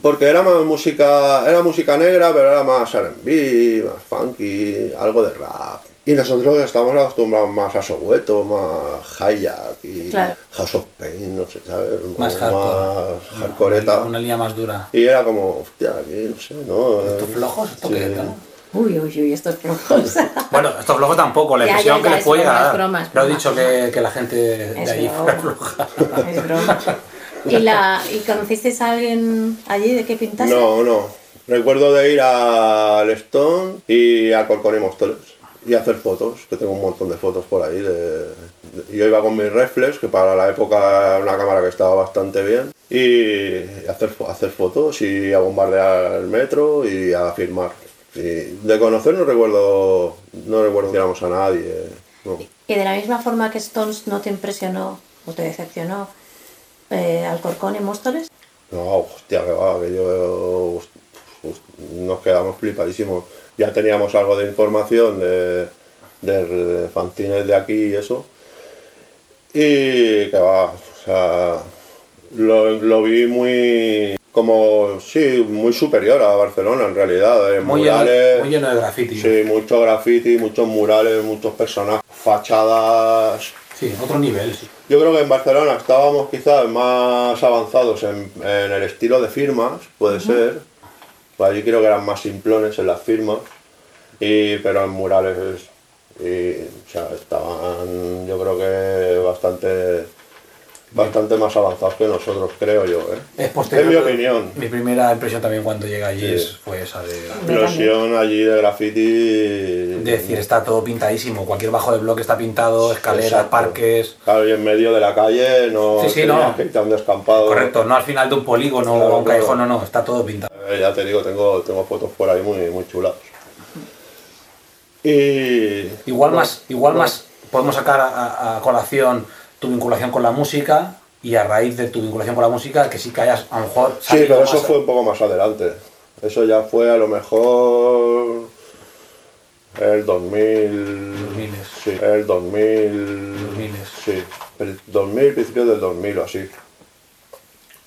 Porque era más música, era música negra, pero era más R&B, más funky, algo de rap. Y nosotros estamos acostumbrados más a Soweto, más Hijack y Claro. House of Pain, no sé, ¿sabes? Más Como hardcore. Más hardcoreta. Una, una línea más dura. Y era como, hostia, aquí, no sé, ¿no? ¿Estos flojos? ¿Esto Sí. qué tal? Uy, uy, uy, estos flojos. [laughs] Bueno, estos flojos tampoco, la Ya, impresión ya, que les es puede es No he dicho que, que la gente de Es ahí broma. [laughs] fuera floja. es broma. ¿Y, la, ¿Y conocisteis a alguien allí de qué pintase? No, no. Recuerdo de ir al Stone y a Corcón y Móstoles y hacer fotos, que tengo un montón de fotos por ahí. De, yo iba con mis reflex, que para la época era una cámara que estaba bastante bien, y hacer, hacer fotos y a bombardear el metro y a firmar. Y de conocer no recuerdo, no recuerdo si éramos a nadie. no. Y de la misma forma que Stones no te impresionó o te decepcionó eh, Alcorcón y Móstoles, No, hostia, que va, que yo nos quedamos flipadísimos. Ya teníamos algo de información de, de, de fanzines de aquí y eso. Y que va, o sea, lo, lo vi muy, como, sí, muy superior a Barcelona en realidad. de Muy lleno, murales, muy lleno de graffiti. sí, mucho graffiti, muchos murales, muchos personajes, fachadas, Sí, otro nivel, sí. yo creo que en Barcelona estábamos quizás más avanzados en, en el estilo de firmas, puede ser. Pues allí creo que eran más simplones en las firmas, y, pero en murales y, o sea, estaban yo creo que bastante bastante más avanzados que nosotros, creo yo. ¿eh? Es posterior. En mi opinión. Mi primera impresión también cuando llegué allí Sí. es- fue esa de, Explosión allí de graffiti. de decir, está todo pintadísimo. Cualquier bajo de bloque está pintado, escaleras, Exacto. parques. Claro, y en medio de la calle no Sí, sí, no. que descampado. Correcto, no al final de un polígono Claro, o un claro. callejón, no, no, está todo pintado. Eh, ya te digo, tengo, tengo fotos por ahí muy, muy chulas. Y. Igual no, más, igual no. más podemos sacar a colación tu vinculación con la música y a raíz de tu vinculación con la música que sí que hayas a lo mejor Sí, pero eso más- fue un poco más adelante. Eso ya fue a lo mejor. El 2000. 2000. Sí, el 2000. 2000. Sí, el 2000, principios del 2000 o así.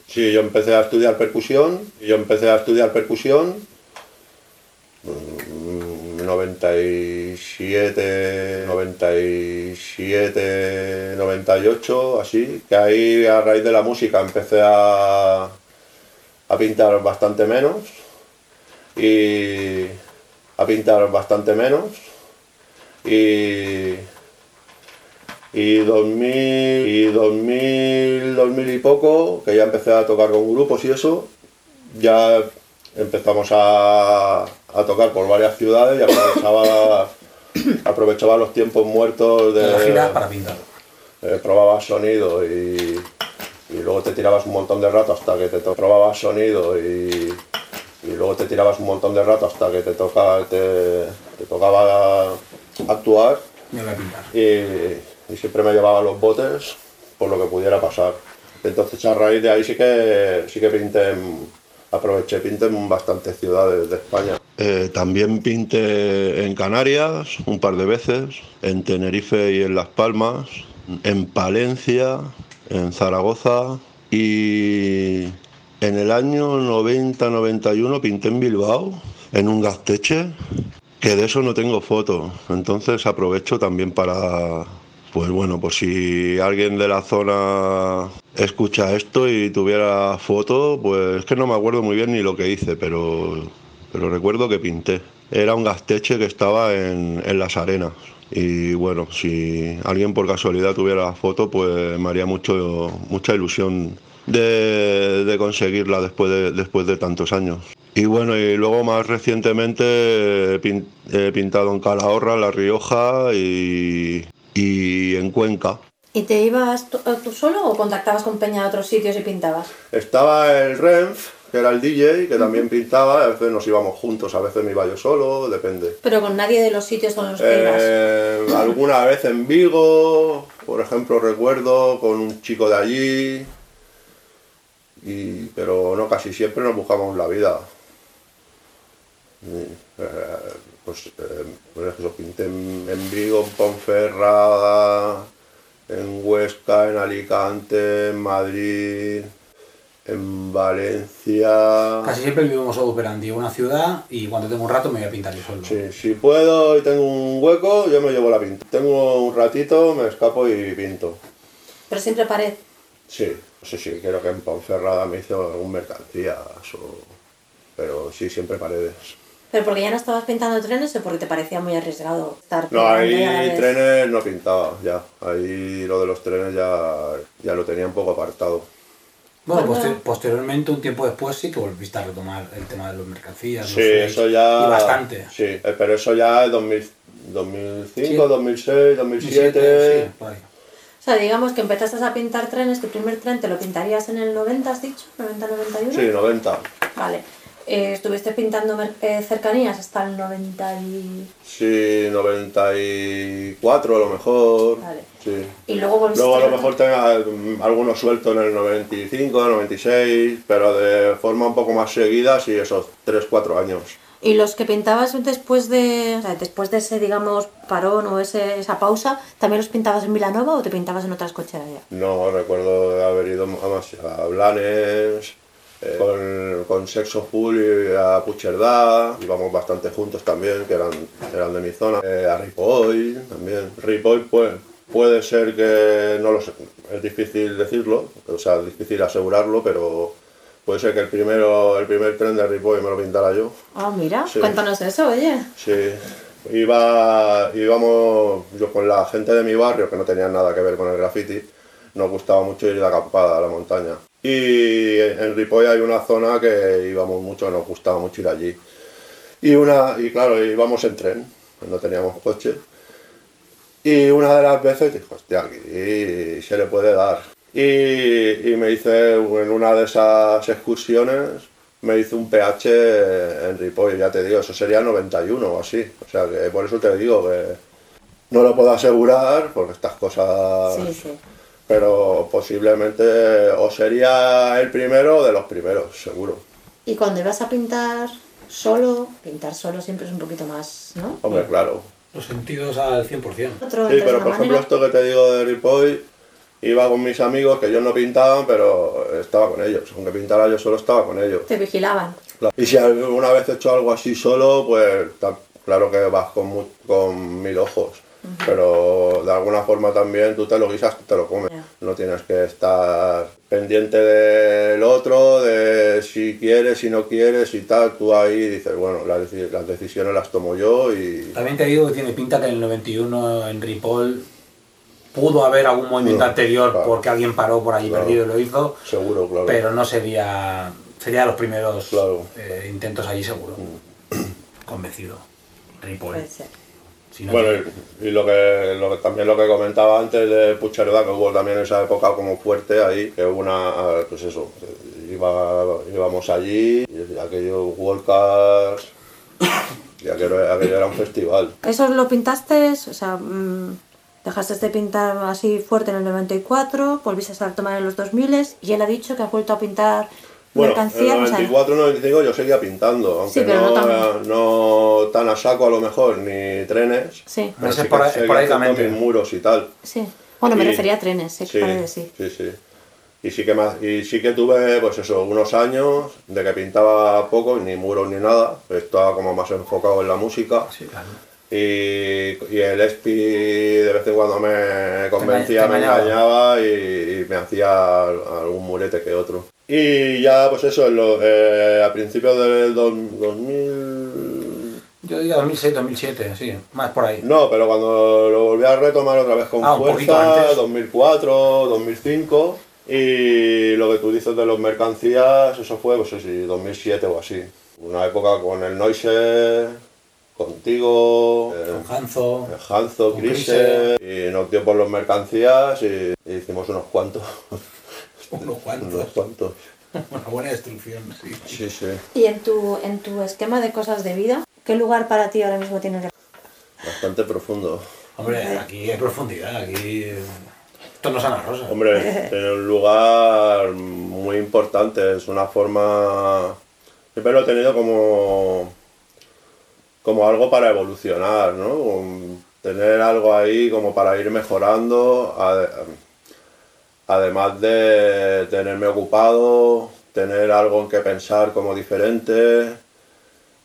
Sí, yo empecé a estudiar percusión. Yo empecé a estudiar percusión. mm, 97, 97, 98, así. Que ahí a raíz de la música empecé a, a pintar bastante menos. Y a pintar bastante menos. Y y 2000, y 2000, 2000 y poco, que ya empecé a tocar con grupos y eso, ya empezamos a, a tocar por varias ciudades y aprovechaba, [coughs] aprovechaba los tiempos muertos de la gira para pintar. eh, probabas sonido y, y luego te tirabas un montón de rato hasta que te probabas sonido y, y luego te tirabas un montón de rato hasta que te, toca, te, te tocaba actuar y, y siempre me llevaba los botes por lo que pudiera pasar. Entonces a raíz de ahí sí que sí que pinté, en- aproveché, pinté en bastantes ciudades de España. Eh, también pinté en Canarias un par de veces, en Tenerife y en Las Palmas, en Palencia, en Zaragoza y en el año 90-91 pinté en Bilbao, en un gasteche, que de eso no tengo foto. Entonces aprovecho también para, pues bueno, por si alguien de la zona escucha esto y tuviera foto, pues es que no me acuerdo muy bien ni lo que hice, pero, pero recuerdo que pinté. Era un gasteche que estaba en, en las arenas. Y bueno, si alguien por casualidad tuviera la foto, pues me haría mucho, mucha ilusión de, de conseguirla después de, después de tantos años. Y bueno, y luego más recientemente he, pin- he pintado en Calahorra, en La Rioja y, y en Cuenca. ¿Y te ibas tú, eh, tú solo o contactabas con Peña de otros sitios y pintabas? Estaba el Renf, que era el DJ, que también pintaba, a veces nos íbamos juntos, a veces me iba yo solo, depende. Pero con nadie de los sitios con los que ibas. Eh, alguna vez en Vigo, por ejemplo, recuerdo con un chico de allí, y, pero no casi siempre nos buscamos la vida. Y, eh, pues, eh, pues eso, pinté en, en Vigo, en Ponferrada, en Huesca, en Alicante, en Madrid, en Valencia. Casi siempre vivimos operandi en una ciudad y cuando tengo un rato me voy a pintar yo solo. Sí, si puedo y tengo un hueco, yo me llevo la pinta. Tengo un ratito, me escapo y pinto. Pero siempre pared. Sí, no sé si creo que en Ponferrada me hizo algún mercancías o... Pero sí, siempre paredes. Pero porque ya no estabas pintando trenes o porque te parecía muy arriesgado estar No, ahí trenes no pintaba ya. Ahí lo de los trenes ya, ya lo tenía un poco apartado. Bueno, posteriormente, un tiempo después, sí que volviste a retomar el tema de las mercancías. Sí, los eso ya... Y bastante. Sí, eh, pero eso ya es 2000 2005, Sí. 2006, 2007... sí, por ahí. O sea, digamos que empezaste a pintar trenes, tu primer tren te lo pintarías en el 90, has dicho, 90-91. Sí, 90. Vale. Eh, estuviste pintando eh, cercanías hasta el 90 y... Sí, 94 a lo mejor. Vale. Sí. Y luego volviste Luego a lo mejor tenga mm, algunos sueltos en el 95, 96, pero de forma un poco más seguida, sí, esos 3-4 años. Y los que pintabas después de, o sea, después de ese, digamos, parón o ese, esa pausa, ¿también los pintabas en Vilanova o te pintabas en otras cocheras ya? No recuerdo haber ido a, más- a Blanes, eh, con, con Sexo Full y a Pucherdá, íbamos bastante juntos también, que eran, eran de mi zona, Eh, a Ripoll también. Ripoll pues, puede ser que, no lo sé, es difícil decirlo, o sea, es difícil asegurarlo, pero puede ser que el, primero, el primer tren de Ripoll me lo pintara yo. Ah, mira, Sí. cuéntanos eso, oye. Sí, iba, íbamos yo con la gente de mi barrio, que no tenía nada que ver con el graffiti, nos gustaba mucho ir de acampada a la montaña. Y en Ripoll hay una zona que íbamos mucho, nos gustaba mucho ir allí. Y, una, y claro, íbamos en tren, no teníamos coche. Y una de las veces dijo, hostia, aquí se le puede dar. Y, y me hice, en una de esas excursiones, me hice un pH en Ripoll, ya te digo, eso sería 91 o así. O sea, que por eso te digo que no lo puedo asegurar, porque estas cosas... Sí, sí. Pero posiblemente o sería el primero o de los primeros, seguro. Y cuando ibas a pintar solo, pintar solo siempre es un poquito más, ¿no? Hombre, claro. Los sentidos al 100%. Otro, Sí, pero por ejemplo manera. esto que te digo de Ripoll, iba con mis amigos que ellos no pintaban, pero estaba con ellos. Aunque pintara yo solo, estaba con ellos. Te vigilaban. Y si alguna vez he hecho algo así solo, pues claro que vas con, mu- con mil ojos. Pero de alguna forma también tú te lo guisas, tú te lo comes. No tienes que estar pendiente del otro, de si quieres, si no quieres y tal. Tú ahí dices, bueno, las, deci- las decisiones las tomo yo y... También te digo que tiene pinta que en el 91 en Ripoll pudo haber algún movimiento No, anterior claro. porque alguien paró por allí Claro. perdido y lo hizo, Seguro, claro. pero no sería sería los primeros Claro. eh, intentos allí seguro. Convencido. Ripoll. Puede ser. Si no- Bueno, y, y lo, que, lo que también lo que comentaba antes de Pucherdá, que hubo también esa época como fuerte ahí, que hubo una, pues eso, iba, íbamos allí, y aquellos Worldcars, y aquello, aquello era un festival. ¿Eso lo pintaste? O sea, mm, dejaste de pintar así fuerte en el 94, volviste a tomar en los 2000 y él ha dicho que has vuelto a pintar Bueno, en el o sea, 94, 95 yo seguía pintando, aunque Sí, pero no no, tan- no tan a saco a lo mejor, ni trenes. Sí, Pero sí por- esporádicamente. mis muros y tal. sí. Bueno, me refería a trenes, que Sí, paredes, sí. sí, sí. Y sí, que me- y sí que tuve, pues eso, unos años de que pintaba poco, ni muros ni nada, estaba como más enfocado en la música. Sí, claro. Y, y el ESPI de vez en cuando me convencía, te me engañaba. engañaba y, y me hacía algún murete que otro. Y ya, pues eso, en lo- eh, a principios del dos- 2000... Yo diría 2006, 2007, sí, más por ahí. No, pero cuando lo volví a retomar otra vez con Ah, fuerza, antes. 2004, 2005, y lo que tú dices de los mercancías, eso fue, pues sí, 2007 o así. Una época con el Noise, contigo, eh, Con Hanzo. Hanzo, con Crise, y nos dio por los mercancías y, y hicimos unos cuantos. [laughs] Unos cuantos. unos cuantos. [laughs] Una buena destrucción, sí. Sí, sí. Y en tu, en tu esquema de cosas de vida, ¿qué lugar para ti ahora mismo tienes? Bastante profundo. Hombre, aquí hay profundidad, aquí... Esto no es Ana Rosa. Hombre, [laughs] tiene un lugar muy importante, es una forma... Siempre lo he tenido como, como algo para evolucionar, ¿no? Un- tener algo ahí como para ir mejorando, además de tenerme ocupado, tener algo en que pensar como diferente,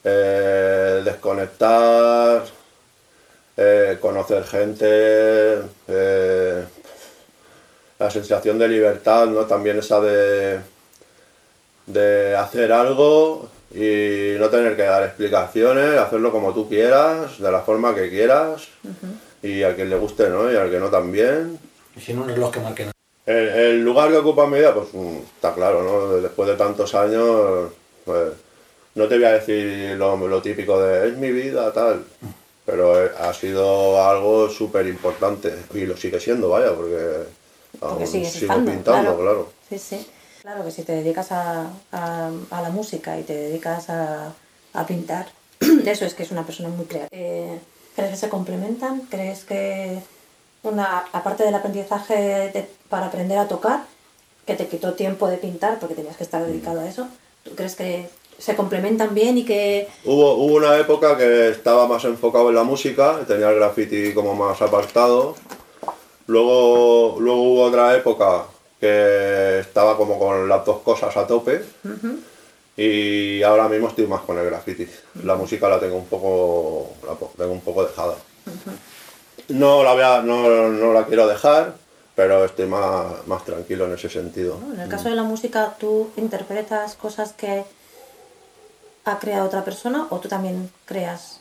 eh, desconectar, eh, conocer gente, eh, la sensación de libertad, ¿no? También esa de, de hacer algo y no tener que dar explicaciones, hacerlo como tú quieras, de la forma que quieras y a quien le guste, ¿no? Y al que no también. Y sin un reloj que marque nada. El, el lugar que ocupa mi vida, pues mm, está claro, ¿no? Después de tantos años, pues no te voy a decir lo, lo típico de es mi vida, tal, pero eh, ha sido algo súper importante y lo sigue siendo, vaya, porque, Porque aún sigo estando, pintando, claro. claro. Sí, sí. Claro que si te dedicas a, a- a la música y te dedicas a, a pintar, [clears throat] eso es que es una persona muy creativa. Eh, ¿Crees que se complementan? ¿Crees que, una aparte del aprendizaje de- para aprender a tocar, que te quitó tiempo de pintar porque tenías que estar dedicado a eso, ¿tú crees que se complementan bien y que Hubo, hubo una época que estaba más enfocado en la música, tenía el graffiti como más apartado. Luego, luego hubo otra época que estaba como con las dos cosas a tope. Y ahora mismo estoy más con el graffiti. La música la tengo un poco, la tengo un poco dejada. No la, voy a- no, no la quiero dejar, pero estoy más, más tranquilo en ese sentido. ¿no? En el caso de la música, ¿tú interpretas cosas que ha creado otra persona o tú también creas,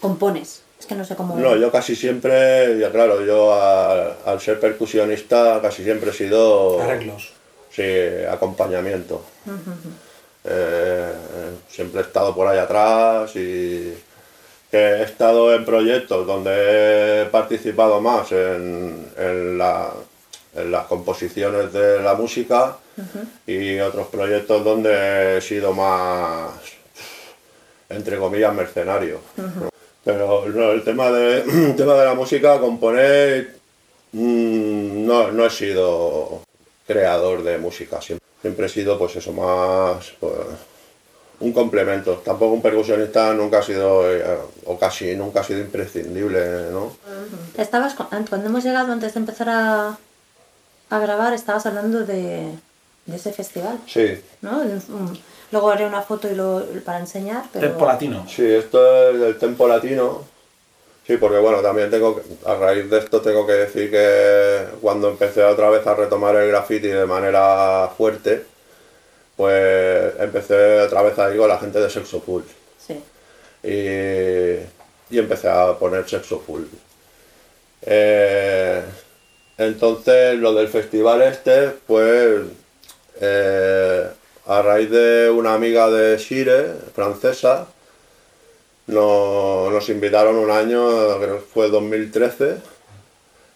compones? Es que no sé cómo... No, yo casi siempre, ya claro, yo a- al ser percusionista casi siempre he sido Arreglos. sí, acompañamiento. Eh, siempre he estado por ahí atrás y que he estado en proyectos donde he participado más en, en la- en las composiciones de la música y otros proyectos donde he sido más, entre comillas, mercenario. Pero no, el tema de, el [clears throat] tema de la música, componer, mm, no, no he sido creador de música, siempre, siempre he sido pues eso, más pues, un complemento. Tampoco un percusionista nunca ha sido, eh, o casi nunca ha sido imprescindible, ¿no? Estabas, cuando hemos llegado, antes de empezar a, a grabar, estabas hablando de, de ese festival, Sí, ¿no? De un- Luego haré una foto y lo, para enseñar, pero... Tempo latino. sí, esto es del tempo latino. Sí, porque bueno, también tengo que, a raíz de esto tengo que decir que cuando empecé otra vez a retomar el graffiti de manera fuerte, pues empecé otra vez ahí con la gente de Sexo Full. Sí. y, y empecé a poner sexo full. Eh, entonces lo del festival este, pues eh, a raíz de una amiga de Shire, francesa, no- nos invitaron un año, creo que fue 2013,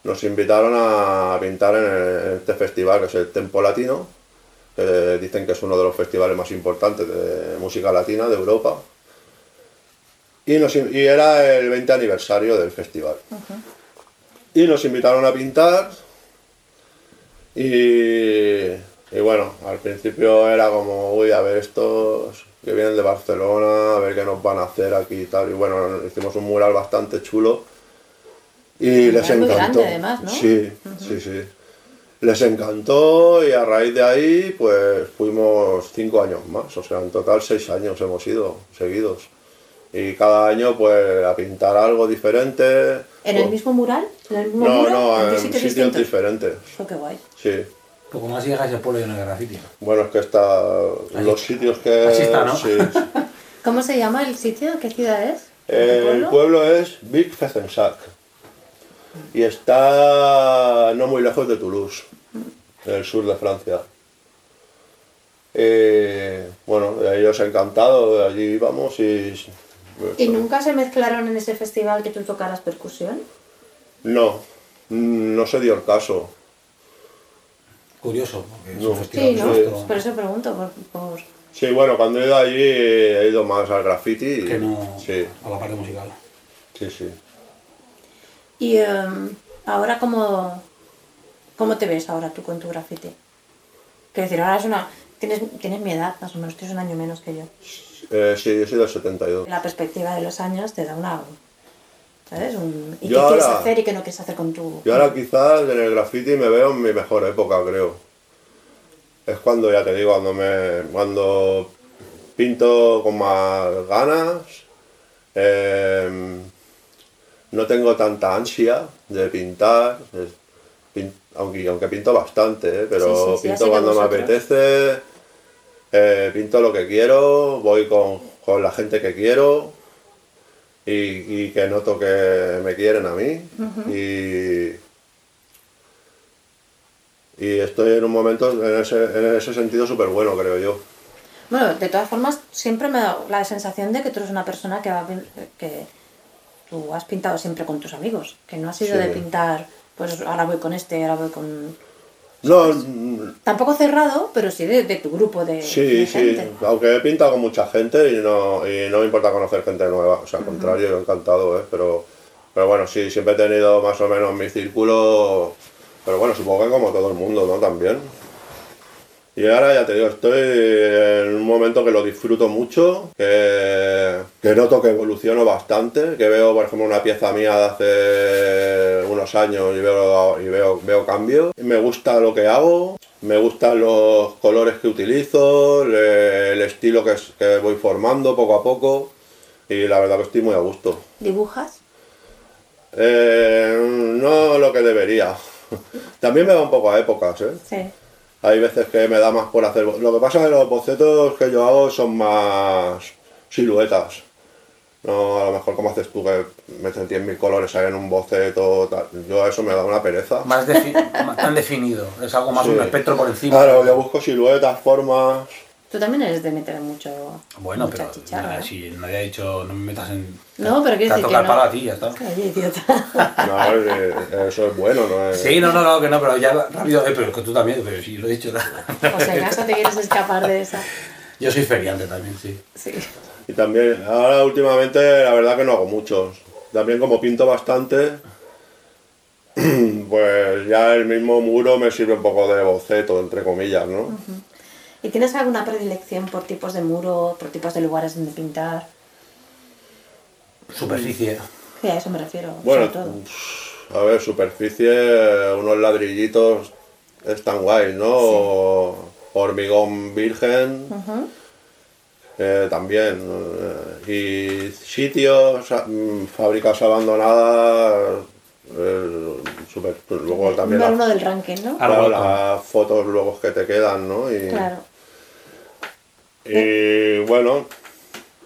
nos invitaron a pintar en, el- en este festival que es el Tempo Latino, que dicen que es uno de los festivales más importantes de música latina de Europa. Y, nos in- y era el 20 aniversario del festival. Y nos invitaron a pintar. Y, y bueno, al principio era como, uy, a ver estos que vienen de Barcelona, a ver qué nos van a hacer aquí y tal. Y bueno, hicimos un mural bastante chulo. Y les encantó. grande, además, ¿no? Sí, sí, sí. Les encantó y a raíz de ahí pues fuimos cinco años más, o sea, en total seis años hemos ido seguidos. Y cada año pues a pintar algo diferente. ¿En el O- mismo mural? ¿En el mismo No, muro? no, ¿En en sitios, sitios diferentes. Oh, qué guay. Sí. Poco más llegas el pueblo lleno de graffiti. Bueno, es que está los sitios que... así está, ¿no? Sí. [laughs] ¿Cómo se llama el sitio? ¿Qué ciudad es? El pueblo? pueblo es Big Fezensac y está no muy lejos de Toulouse, en el sur de Francia. Eh, bueno, ellos encantados, allí íbamos y... ¿Y nunca se mezclaron en ese festival que tú tocaras percusión? No, no se dio el caso. Curioso, porque es un festival Sí, ¿no? Sí. Por eso pregunto, por... por- Sí, bueno, cuando he ido allí he ido más al graffiti. y- que no Sí, a la parte musical. sí, sí. Y em, ahora, ¿cómo, ¿cómo te ves ahora tú con tu graffiti? Quiero decir, ahora es una... Tienes, tienes mi edad, más o menos, tienes un año menos que yo. Eh, sí, yo soy del 72. La perspectiva de los años te da una... ¿Sabes? Un... ¿Y Yo qué quieres hacer y qué no quieres hacer con tu... Yo ahora quizás en el graffiti me veo en mi mejor época, creo. Es cuando, ya te digo, cuando me cuando pinto con más ganas, em, no tengo tanta ansia de pintar, es- pin- aunque, aunque pinto bastante, ¿eh? pero Sí, sí, sí, pinto cuando me apetece, eh, pinto lo que quiero, voy con, con la gente que quiero y, y que noto que me quieren a mí. y, y estoy en un momento en ese, en ese sentido súper bueno, creo yo. Bueno, de todas formas, siempre me da la sensación de que tú eres una persona que, va que tú has pintado siempre con tus amigos, que no ha sido Sí. de pintar, pues ahora voy con este, ahora voy con... No, Tampoco cerrado, pero sí de, de tu grupo de, sí, de sí, aunque he pintado con mucha gente y no, y no me importa conocer gente nueva, o sea, al contrario, yo encantado, ¿eh? pero, pero bueno, sí, siempre he tenido más o menos mi círculo, pero bueno, supongo que como todo el mundo, ¿no? También. Y ahora ya te digo, estoy en un momento que lo disfruto mucho, que, que noto que evoluciono bastante, que veo, por ejemplo, una pieza mía de hace unos años y veo, y veo, veo cambios. Me gusta lo que hago, me gustan los colores que utilizo, le- el estilo que, es- que voy formando poco a poco y la verdad que estoy muy a gusto. ¿Dibujas? Eh, no lo que debería. [laughs] También me va un poco a épocas, ¿eh? Sí. Hay veces que me da más por hacer. Lo que pasa es que los bocetos que yo hago son más siluetas. No, a lo mejor como haces tú que metes 10.000 colores ahí en un boceto. tal. Yo a eso me da una pereza. Más, defi- más [laughs] tan definido, es algo más Sí. un espectro por encima. Claro, yo busco siluetas, formas. Tú también eres de meter mucho Bueno, mucha pero chicharra, nada, ¿no? si nadie ha dicho no me metas en. No, pero quiero Te decir no. palo a ti, ya está. Oye, idiota. [laughs] No, eh, eso es bueno, ¿no? Es- [laughs] Sí, no, no, no, que no, pero ya rápido, eh, pero es que tú también, pero sí, lo he dicho. O si acaso te quieres escapar de esa. [laughs] Yo soy feriante también, sí. Sí. Y también, ahora últimamente, la verdad que no hago muchos. También como pinto bastante, [clears throat] pues ya el mismo muro me sirve un poco de boceto, entre comillas, ¿no? ¿Y tienes alguna predilección por tipos de muro, por tipos de lugares donde pintar? Superficie. Sí, a eso me refiero, Bueno, sobre todo. a ver, superficie, unos ladrillitos están guay, ¿no? O hormigón virgen, eh, también. eh, y sitios, mm, fábricas abandonadas, eh, super- luego también la- uno del ranking, ¿no? Ah. claro, las fotos luego que te quedan, ¿no? Y, Claro. Y bueno,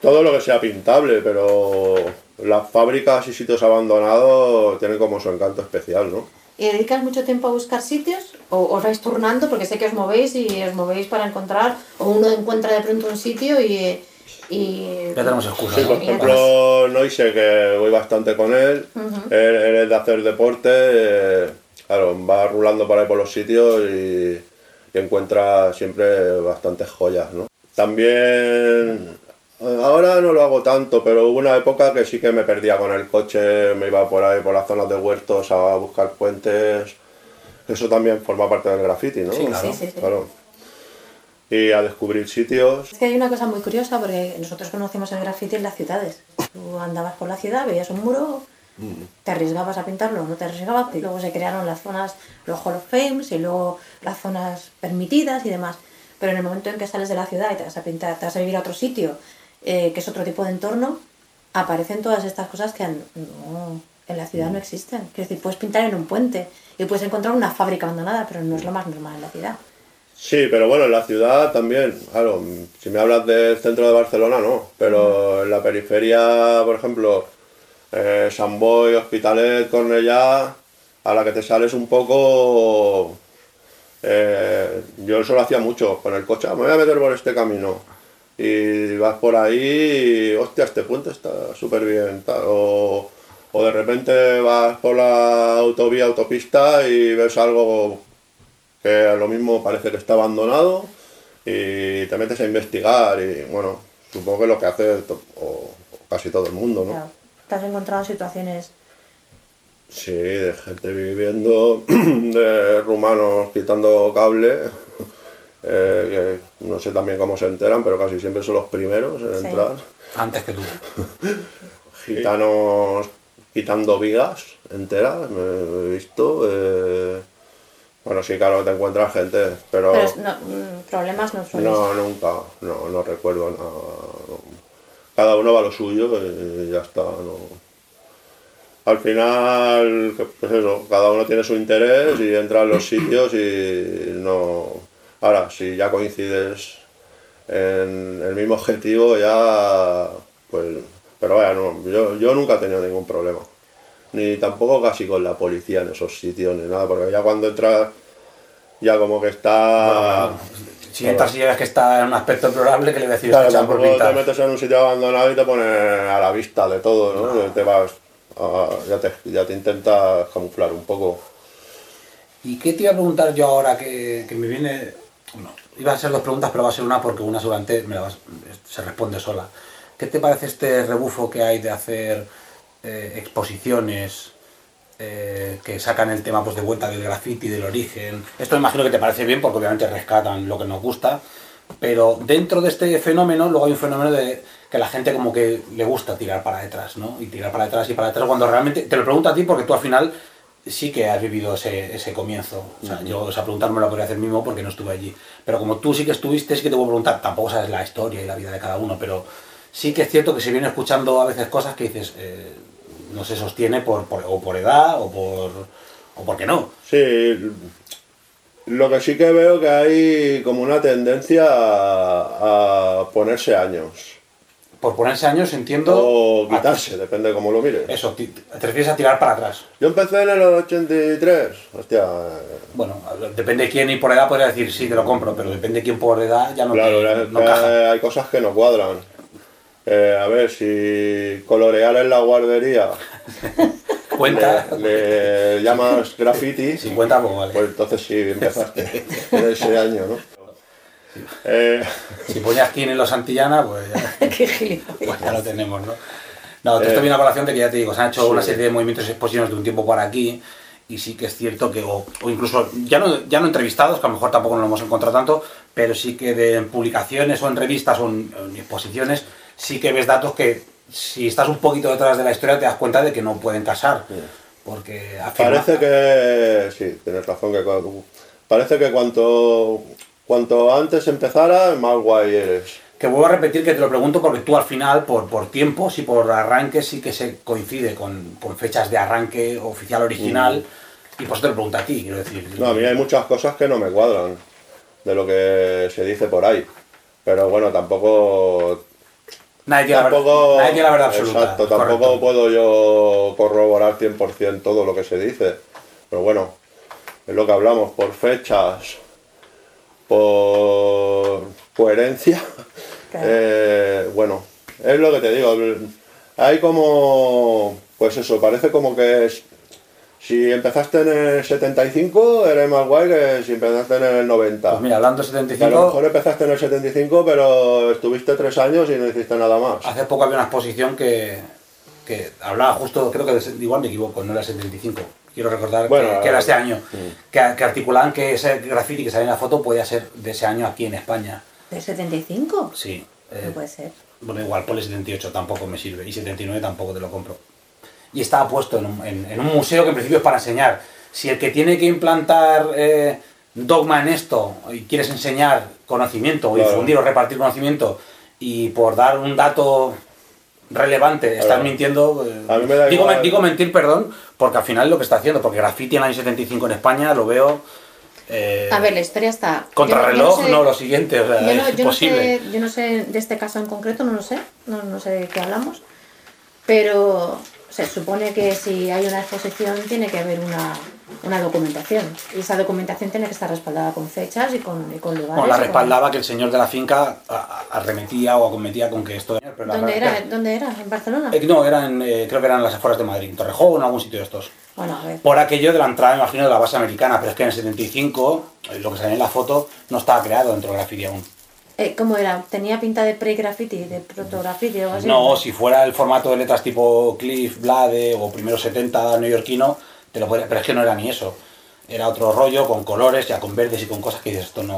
todo lo que sea pintable, pero las fábricas y sitios abandonados tienen como su encanto especial, ¿no? ¿Y dedicas mucho tiempo a buscar sitios? ¿O os vais turnando? Porque sé que os movéis y os movéis para encontrar, o uno encuentra de pronto un sitio y... y Ya tenemos excusa. Sí, ¿no? por ejemplo, Noise, que voy bastante con él, él, él es de hacer deporte, eh, claro, va rulando por ahí por los sitios y, y encuentra siempre bastantes joyas, ¿no? También, eh, ahora no lo hago tanto, pero hubo una época que sí que me perdía con el coche, me iba por ahí por las zonas de huertos a buscar puentes, eso también forma parte del graffiti, ¿no? Sí, claro. Sí, sí, sí. Claro. Y a descubrir sitios. Es que hay una cosa muy curiosa porque nosotros conocimos el graffiti en las ciudades. Tú andabas por la ciudad, veías un muro, te arriesgabas a pintarlo no te arriesgabas, y luego se crearon las zonas, los Hall of Fames y luego las zonas permitidas y demás. Pero en el momento en que sales de la ciudad y te vas a pintar, te vas a vivir a otro sitio, eh, que es otro tipo de entorno, aparecen todas estas cosas que en, no, en la ciudad no existen. Quiero decir, puedes pintar en un puente y puedes encontrar una fábrica abandonada, pero no es lo más normal en la ciudad. Sí, pero bueno, en la ciudad también, claro, si me hablas del centro de Barcelona, no, pero en la periferia, por ejemplo, eh, San Boi, Hospitalet, Cornellá, a la que te sales un poco, eh, yo eso lo hacía mucho, con el coche, "Ah, me voy a meter por este camino, y vas por ahí y, hostia, este puente está súper bien, o, o de repente vas por la autovía, autopista y ves algo que lo mismo parece que está abandonado y te metes a investigar y bueno, supongo que lo que hace casi todo el mundo, ¿no? Te has encontrado situaciones Sí, de gente viviendo, [clears throat] de rumanos quitando cable [laughs] eh, que no sé también cómo se enteran, pero casi siempre son los primeros en Sí. entrar. Antes que tú. [laughs] Gitanos quitando vigas enteras, me he visto. eh, bueno, sí, claro, te encuentras gente, pero... Pero es- no, mm, problemas no suelen No, nunca, no, no recuerdo nada. no. Cada uno va a lo suyo y ya está. No. Al final, pues eso, cada uno tiene su interés y entra en los sitios y no. Ahora, si ya coincides en el mismo objetivo, ya. Pues. Pero vaya, no, yo, yo nunca he tenido ningún problema. Ni tampoco casi con la policía en esos sitios ni nada, porque ya cuando entras, ya como que está. Si entras y ves que está en un aspecto deplorable, que le voy a decir Claro, "Escucha, por tampoco te pintar". metes en un sitio abandonado y te pones a la vista de todo, ¿no? Te vas, a- ya, te, ya te intentas camuflar un poco. ¿Y qué te iba a preguntar yo ahora que, que me viene... Bueno, iba a ser dos preguntas, pero va a ser una porque una seguramente me la vas- se responde sola. ¿Qué te parece este rebufo que hay de hacer eh, exposiciones eh, que sacan el tema pues, de vuelta del graffiti, del origen? Esto me imagino que te parece bien porque obviamente rescatan lo que nos gusta, pero dentro de este fenómeno luego hay un fenómeno de que la gente como que le gusta tirar para detrás, ¿no? Y tirar para atrás y para atrás cuando realmente... Te lo pregunto a ti porque tú al final sí que has vivido ese, ese comienzo. O sea, yo esa pregunta no me la podría hacer mismo porque no estuve allí. Pero como tú sí que estuviste, sí que te voy a preguntar, tampoco sabes la historia y la vida de cada uno, pero sí que es cierto que se viene escuchando a veces cosas que dices, eh, no se sostiene por, por- o por edad o por... o porque no. Sí, lo que sí que veo que hay como una tendencia a, a ponerse años. Por ponerse años entiendo... O quitarse, depende de cómo lo mires. Eso, te refieres a tirar para atrás. Yo empecé en el 83, hostia, Bueno, depende de quién y por edad podría decir sí, te lo compro, pero depende de quién por edad ya no, claro, te- no caja. hay cosas que no cuadran. Eh, a ver, si colorear en la guardería [laughs] Cuenta, le, le llamas graffiti, [laughs] si cuenta, pues vale. pues entonces sí, empezaste en ese año, ¿no? Eh, [laughs] Si ponías quién en los Antillana, pues ya, [laughs] Qué gilipollas. pues ya lo tenemos, ¿no? No, esto viene a colación de que ya te digo, se han hecho sí. una serie de movimientos y exposiciones de un tiempo para aquí y sí que es cierto que, o, o incluso, ya no, ya no entrevistados, que a lo mejor tampoco nos lo hemos encontrado tanto, pero sí que de en publicaciones o en revistas o en, en exposiciones, sí que ves datos que si estás un poquito detrás de la historia te das cuenta de que no pueden casar. Porque afirma- parece que, sí, tienes razón, que parece que cuanto, cuanto antes empezara, más guay eres. Que vuelvo a repetir que te lo pregunto porque tú al final, por, por tiempos y por arranques, sí que se coincide con, con fechas de arranque oficial original. Y pues te lo pregunto a ti, quiero decir. No, a mí hay muchas cosas que no me cuadran de lo que se dice por ahí. Pero bueno, tampoco nadie, tiene la, tampoco, verdad, la verdad absoluta. Exacto, tampoco correcto. puedo yo corroborar 100% todo lo que se dice. Pero bueno, es lo que hablamos, por fechas, por coherencia. Claro. eh, bueno, es lo que te digo. Hay como, pues eso, parece como que es- si empezaste en el 75 eres más guay que si empezaste en el 90. Pues mira, hablando de Que a lo 75, mejor empezaste en el 75, pero estuviste tres años y no hiciste nada más. hace poco había una exposición que, que hablaba justo, creo que igual me equivoco, no era el 75. Quiero recordar que- Bueno, que, era este año. Que, que articulaban que ese graffiti que sale en la foto podía ser de ese año aquí en España. ¿De 75? Sí. eh, No puede ser. Bueno, igual, ponle 78 tampoco me sirve. Y 79 tampoco te lo compro. Y estaba puesto en un, en- en un museo que en principio es para enseñar. Si el que tiene que implantar eh, dogma en esto y quieres enseñar conocimiento o Claro. difundir o repartir conocimiento y por dar un dato relevante estás Claro. mintiendo. eh, A mí me da digo, igual. men- digo mentir, perdón, porque al final es lo que está haciendo. Porque graffiti en el año 75 en España lo veo. eh, A ver, la historia está. Contrarreloj, yo no, sé- lo siguiente, o sea, yo no, es yo no imposible. sé, yo no sé de este caso en concreto, no lo sé, no, no sé de qué hablamos, pero se supone que si hay una exposición tiene que haber una, una documentación y esa documentación tiene que estar respaldada con fechas y con, y con lugares. Bueno, la con- respaldaba que el señor de la finca arremetía o acometía con que esto... pero la ¿Dónde verdad era? ¿Dónde era? ¿En Barcelona? Eh, no, eran, eh, creo que eran las afueras de Madrid, en Torrejón o en algún sitio de estos. Bueno, a ver. Por aquello de la entrada, me imagino, de la base americana, pero es que en el 75, eh, lo que sale en la foto, no estaba creado dentro del graffiti aún. Eh, ¿Cómo era? ¿Tenía pinta de pre-graffiti, de proto-graffiti o algo así? No, si fuera el formato de letras tipo Cliff, Blade o primero 70 neoyorquino, te lo podría, pero es que no era ni eso. Era otro rollo con colores, ya con verdes y con cosas que dices, esto no,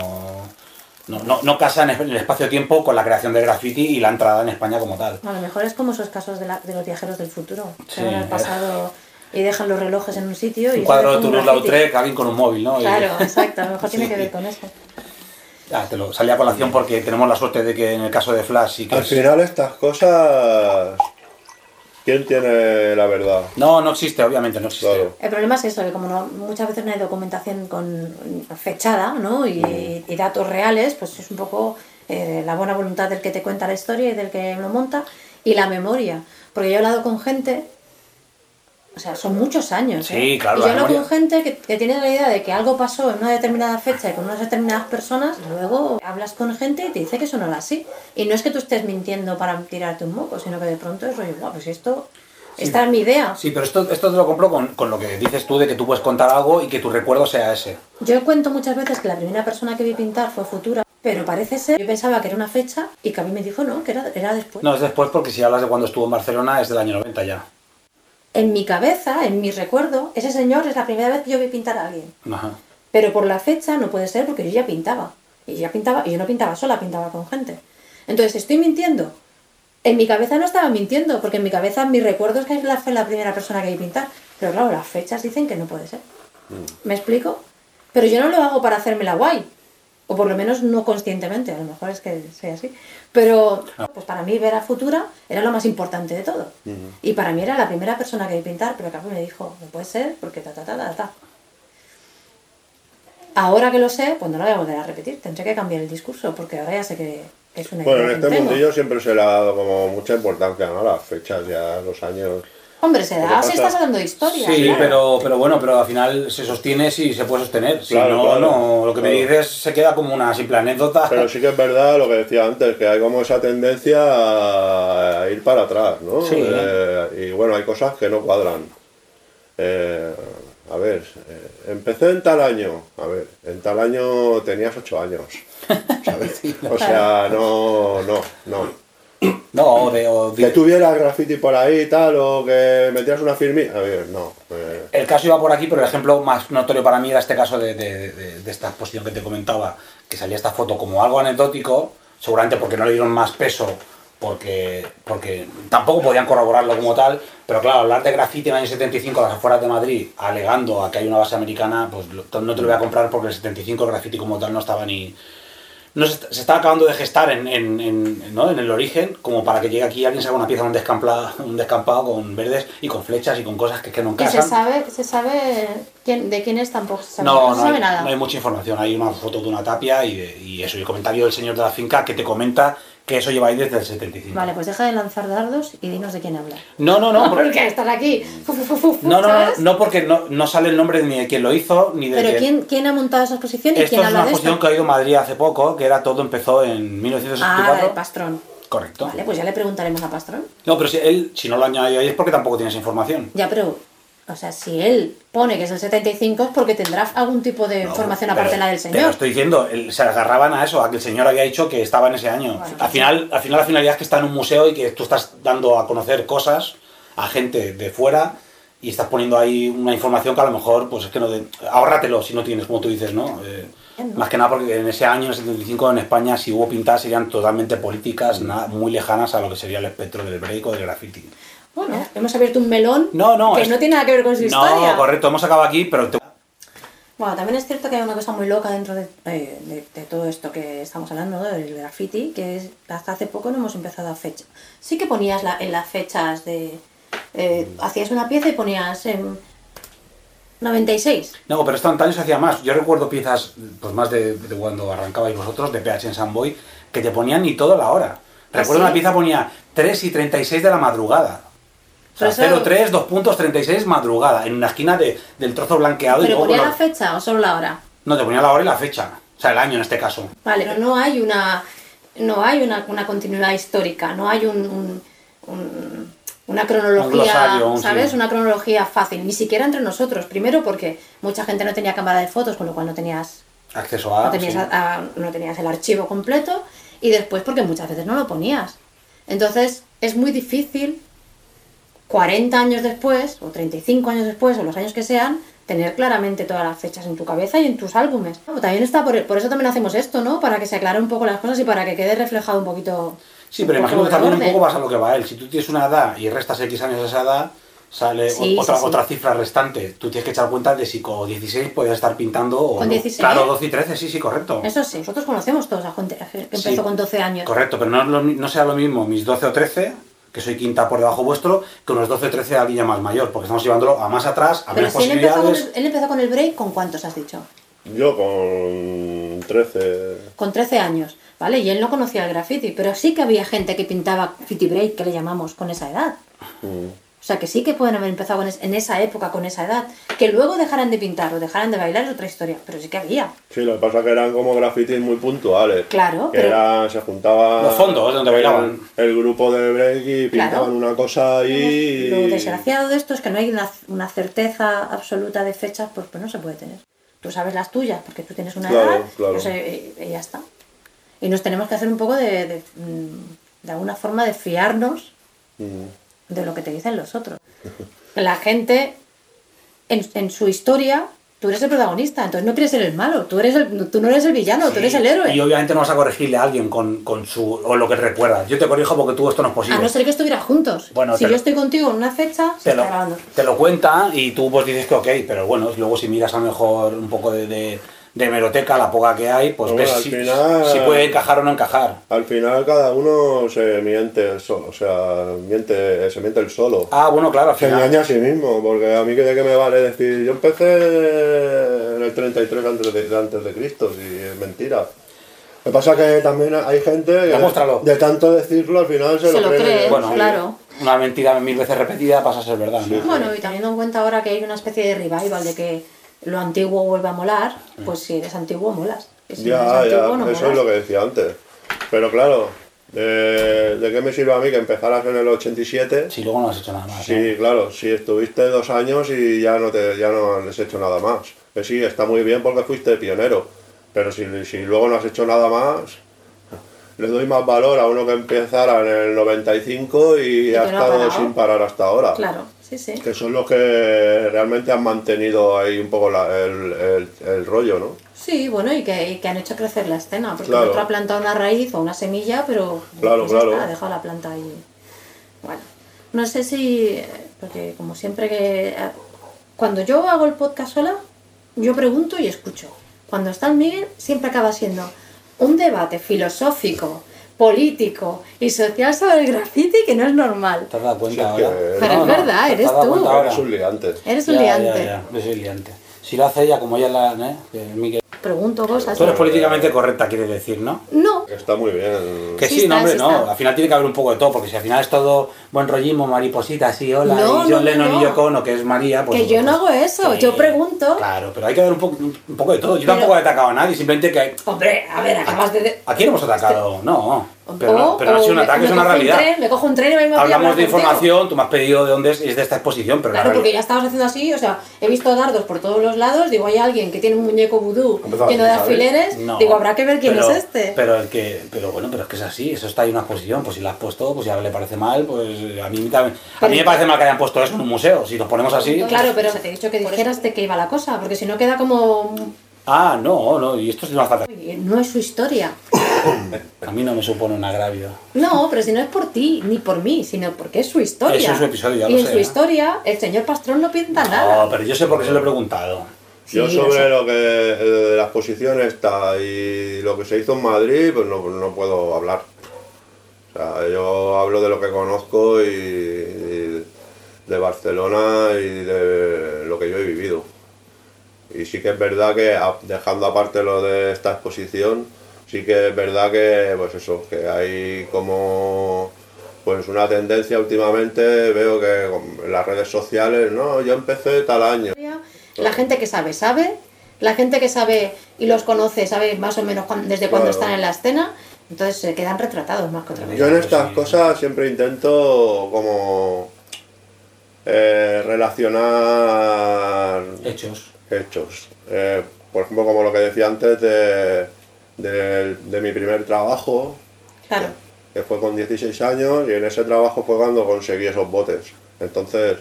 no, no, no casa en el espacio-tiempo con la creación de graffiti y la entrada en España como tal. A lo mejor es como esos casos de, la- de los viajeros del futuro. Que Sí, van al eh. pasado y dejan los relojes en un sitio y... Un eso cuadro de Toulouse-Lautrec, graffiti. alguien con un móvil, ¿no? Y- Claro, [laughs] exacto. A lo mejor tiene que ver con eso. Ah, te lo salía a colación porque tenemos la suerte de que en el caso de Flash sí que Al es- final estas cosas... ¿Quién tiene la verdad? No, no existe, obviamente, no existe. Claro. El problema es eso, que como no, muchas veces no hay documentación con fechada ¿no? y, y datos reales, pues es un poco eh, la buena voluntad del que te cuenta la historia y del que lo monta y la memoria. Porque yo he hablado con gente, o sea, son muchos años. ¿eh? Sí, claro, Y yo hablo memoria. con gente que, que tiene la idea de que algo pasó en una determinada fecha y con unas determinadas personas, luego hablas con gente y te dice que eso no era así. Y no es que tú estés mintiendo para tirarte un moco, sino que de pronto es rollo, "Guau, pues esto, esta es mi idea. Sí, pero esto, esto te lo compro con, con lo que dices tú de que tú puedes contar algo y que tu recuerdo sea ese. Yo cuento muchas veces que la primera persona que vi pintar fue Futura, pero parece ser, yo pensaba que era una fecha y que a mí me dijo no, que era, era después. No, es después porque si hablas de cuando estuvo en Barcelona es del año 90 ya. En mi cabeza, en mi recuerdo, ese señor es la primera vez que yo vi pintar a alguien. Ajá. Pero por la fecha no puede ser porque yo ya pintaba. Y ya pintaba, y yo no pintaba sola, pintaba con gente. Entonces, ¿estoy mintiendo? En mi cabeza no estaba mintiendo, porque en mi cabeza mi recuerdo es que es la- fue la primera persona que vi pintar. Pero claro, las fechas dicen que no puede ser. ¿Me explico? Pero yo no lo hago para hacerme la guay. O por lo menos no conscientemente, a lo mejor es que sea así. Pero pues para mí ver a Futura era lo más importante de todo. Y para mí era la primera persona que vi pintar, pero acá me dijo, no puede ser, porque ta ta ta ta ta. Ahora que lo sé, pues no lo voy a volver a repetir. Tendré que cambiar el discurso, porque ahora ya sé que es una Bueno, en este mundillo siempre se le ha dado como mucha importancia, ¿no? Las fechas, ya los años. Hombre, se da si pasa- estás hablando de historia. Sí, claro. pero, pero bueno, pero al final se sostiene si se puede sostener. Si Claro, no, claro, no, lo que me dices se queda como una simple anécdota. Pero sí que es verdad lo que decía antes, que hay como esa tendencia a ir para atrás, ¿no? Sí. Eh, y bueno, hay cosas que no cuadran. Eh, a ver, eh, empecé en tal año. A ver, en tal año tenías ocho años. ¿sabes? [laughs] o sea, no, no, no. [coughs] No, o de, o de- Que tuvieras graffiti por ahí y tal, o que metieras una firmita. A ver, no. eh, El caso iba por aquí, pero el ejemplo más notorio para mí era este caso de, de- esta exposición que te comentaba, que salía esta foto como algo anecdótico, seguramente porque no le dieron más peso, porque, porque tampoco podían corroborarlo como tal, pero claro, hablar de graffiti en el año 75 a las afueras de Madrid, alegando a que hay una base americana, pues no te lo voy a comprar porque el 75 el graffiti como tal no estaba ni... No se, se estaba acabando de gestar en, en- en- ¿no? en el origen, como para que llegue aquí alguien se haga una pieza, un, descampla- un descampado con verdes y con flechas y con cosas que, que no Y encajan. se sabe, se sabe quién, de quién es tampoco se sabe, No, no no, se sabe hay, nada. no hay mucha información. Hay una foto de una tapia y, de- y eso, y el comentario del señor de la finca que te comenta que eso lleva ahí desde el 75. Vale, pues deja de lanzar dardos y dinos de quién habla. No, no, no. [laughs] por- porque están aquí. Fu, fu, fu, fu, fu, no, no, no, ¿sabes? no, porque no, no sale el nombre ni de quién lo hizo, ni de Pero quién- ¿quién, ¿quién ha montado esa exposición y Esto quién es habla una de exposición esto? que ha ido a Madrid hace poco, que era todo empezó en Ah, la 1964. del Pastrón. Correcto. Vale, pues ya le preguntaremos a Pastrón. No, pero si él, si no lo ha añadido ahí es porque tampoco tienes información. Ya, pero, o sea, si él pone que es el 75 es porque tendrá algún tipo de información Pero- aparte de la del señor. estoy diciendo, el- se agarraban a eso, a que el señor había dicho que estaba en ese año. Vale. al, final, al final la finalidad es que está en un museo y que tú estás dando a conocer cosas a gente de fuera y estás poniendo ahí una información que a lo mejor, pues es que no... De, ahórratelo si no tienes, como tú dices, ¿no? Eh, más que nada porque en ese año, en el 75, en España, si hubo pintadas serían totalmente políticas, na- muy lejanas a lo que sería el espectro del break o del graffiti. Bueno, hemos abierto un melón No, no. que es- no tiene nada que ver con su historia. No, correcto, hemos acabado aquí, pero... te- Bueno, también es cierto que hay una cosa muy loca dentro de, de- de- de todo esto que estamos hablando, ¿no? del graffiti, que es hasta hace poco no hemos empezado a fecha. Sí que ponías la- en las fechas de... eh, hacías una pieza y ponías en 96. No, pero esto antaño se hacía más. Yo recuerdo piezas, pues más de, de cuando arrancabais vosotros, de PH en Samboy, que te ponían ni todo la hora. Recuerdo ¿Ah, sí? una pieza ponía 3 y 36 de la madrugada. O sea, Pero eso- 03, 2 puntos, 36 madrugada, en una esquina de- del trozo blanqueado. y ¿Pero luego ponía la fecha o solo la hora? No, te ponía la hora y la fecha. O sea, el año en este caso. Vale, pero no hay una, no hay una, una continuidad histórica, no hay un, un- un- una cronología, Un glosario, un- ¿sabes? sí. Una cronología fácil, ni siquiera entre nosotros. Primero porque mucha gente no tenía cámara de fotos, con lo cual no tenías, Acceso a... no tenías, sí. a- a- no tenías el archivo completo. Y después porque muchas veces no lo ponías. Entonces es muy difícil, 40 años después, o 35 años después, o los años que sean, tener claramente todas las fechas en tu cabeza y en tus álbumes. También está por, por eso también hacemos esto, ¿no? Para que se aclaren un poco las cosas y para que quede reflejado un poquito. Sí, pero imagino que también un poco vas a lo que va él. Si tú tienes una edad y restas X años a esa edad, sale Sí, otra, sí, sí. otra cifra restante. Tú tienes que echar cuenta de si con 16 puedes estar pintando o ¿Con no. 16? Claro, 12 y 13, sí, sí, correcto. Eso sí, nosotros conocemos todos a gente que empezó con 12 años. Correcto, pero no, no sea lo mismo mis 12 o 13, que soy quinta por debajo vuestro, que unos 12 o 13 a alguien ya más mayor, porque estamos llevándolo a más atrás, a Pero menos si él empezó, con posibilidades. el, él empezó con el break, ¿con cuántos has dicho? Yo con 13. Con 13 años, ¿vale? Y él no conocía el graffiti, pero sí que había gente que pintaba graffiti break, que le llamamos, con esa edad. Mm. O sea, que sí que pueden haber empezado en esa época, con esa edad. Que luego dejaran de pintar o dejaran de bailar es otra historia, pero sí que había. Sí, lo que pasa es que eran como grafitis muy puntuales. Claro, que pero- era- se juntaba. Los fondos, donde bailaban. El, grupo de break y Claro. pintaban una cosa ahí. Lo desgraciado de esto es que no hay una, una certeza absoluta de fechas, pues, pues no se puede tener. Tú sabes las tuyas porque tú tienes una Claro, edad claro. pues, eh, y ya está. Y nos tenemos que hacer un poco de, de, mm, de alguna forma de fiarnos Mm. De lo que te dicen los otros. La gente, en, en su historia, tú eres el protagonista, entonces no quieres ser el malo, tú, eres el, tú no eres el villano, tú eres el héroe. Y obviamente no vas a corregirle a alguien con, con su o lo que recuerda. Yo te corrijo porque tú esto no es posible. A no ser que estuvieras juntos. Bueno, si yo lo- estoy contigo en una fecha, se te lo, está grabando. te lo cuenta y tú pues dices que ok, pero bueno, luego si miras a lo mejor un poco de, de, de hemeroteca, la poca que hay, pues Bueno, ves si, final- si puede encajar o no encajar. Al final cada uno se miente solo, o sea, miente, se miente el solo. Ah, bueno, claro, al Se final. engaña a sí mismo, porque a mí que de qué me vale decir, yo empecé en el 33 antes de, antes de Cristo, si es mentira. Lo que pasa que también hay gente que Demuéstralo. de tanto decirlo al final se, Se lo cree, Bueno, claro. una mentira mil veces repetida pasa a ser verdad, ¿no? Bueno, y teniendo en cuenta ahora que hay una especie de revival de que lo antiguo vuelve a molar, pues si eres antiguo molas. No Ya, eres ya, antiguo, no eso es lo que decía antes. Pero claro, ¿de, de qué me sirve a mí que empezaras en el 87? Si luego no has hecho nada más. ¿no? Sí, claro, si estuviste dos años y ya no te ya no has hecho nada más. Que sí, está muy bien porque fuiste pionero, pero si, si luego no has hecho nada más, le doy más valor a uno que empezara en el 95 y, Y ha no estado parado. sin parar hasta ahora. Claro, sí, sí. Que son los que realmente han mantenido ahí un poco la- el, el- el rollo, ¿no? Sí, bueno, y que, y que han hecho crecer la escena, porque Claro. el otro ha plantado una raíz o una semilla, pero Claro, pues claro. está, ha dejado la planta ahí. Bueno, no sé si, porque como siempre que, cuando yo hago el podcast sola, yo pregunto y escucho. Cuando está el Miguel, siempre acaba siendo un debate filosófico, político y social sobre el graffiti que no es normal. ¿Te has dado cuenta Sí, ahora? que- Pero es verdad, ¿te eres has dado tú. cuenta ahora? Es un liante. Eres un Ya, ya, liante. ya, yo soy liante. Si lo hace ella, como ella la. ¿eh? Que Pregunto cosas. Tú eres políticamente correcta, quieres decir, ¿no? No, Está muy bien. Que Sí sí, está, no, hombre, sí no. está. Al final tiene que haber un poco de todo, porque si al final es todo buen rollismo, mariposita, así, hola, No, y John no, no, Lennon y no. Yoko Ono, que es María, pues. Que yo no hago eso, yo pregunto. Claro, pero hay que dar un poco, un poco de todo. Yo Pero- tampoco he atacado a nadie, simplemente que hay. Hombre, a ver, acabas de... Aquí no hemos atacado, no. Pero, O- no, pero no ha o sido un ataque, me es una un realidad. tren, me cojo un tren y me voy a Hablamos de contigo. información, tú me has pedido de dónde es, es de esta exposición, pero la Claro, porque ya estabas haciendo así, o sea, he visto dardos por todos los lados, digo, hay alguien que tiene un muñeco vudú lleno de alfileres, No, digo, habrá que ver quién pero- es este. Pero el que, pero bueno, pero es que es así, eso está ahí en una exposición, pues si la has puesto, pues si a él le parece mal, pues a mí también, a mí me parece mal que hayan puesto eso en un museo, si nos ponemos así. Claro, pero te he dicho que dijeras de qué iba la cosa, porque si no queda como... Ah, no, no, y esto no hace falta. No es su historia. [coughs] A mí no me supone un agravio. No, pero si no es por ti, ni por mí, sino porque es su historia. Eso es su episodio, ya y lo en sé, su ¿eh? historia, el señor Pastrón no pinta nada. No, pero yo sé por qué se lo he preguntado. Yo Sí, lo sobre sé. lo que eh, de la exposición esta y lo que se hizo en Madrid, pues no, no puedo hablar. O sea, yo hablo de lo que conozco y, y de Barcelona y de lo que yo he vivido. Y sí que es verdad que, dejando aparte lo de esta exposición, sí que es verdad que, pues eso, que hay como pues una tendencia últimamente, veo que en las redes sociales, no, yo empecé tal año. La gente que sabe, sabe. La gente que sabe y los conoce, sabe más o menos desde cuándo Claro. están en la escena. Entonces se quedan retratados más que otra cosa. Yo en estas sí. cosas siempre intento como eh, relacionar Hechos. Hechos. Eh, por ejemplo, como lo que decía antes de, de- de mi primer trabajo, Claro. que fue con 16 años, y en ese trabajo fue cuando conseguí esos botes. Entonces,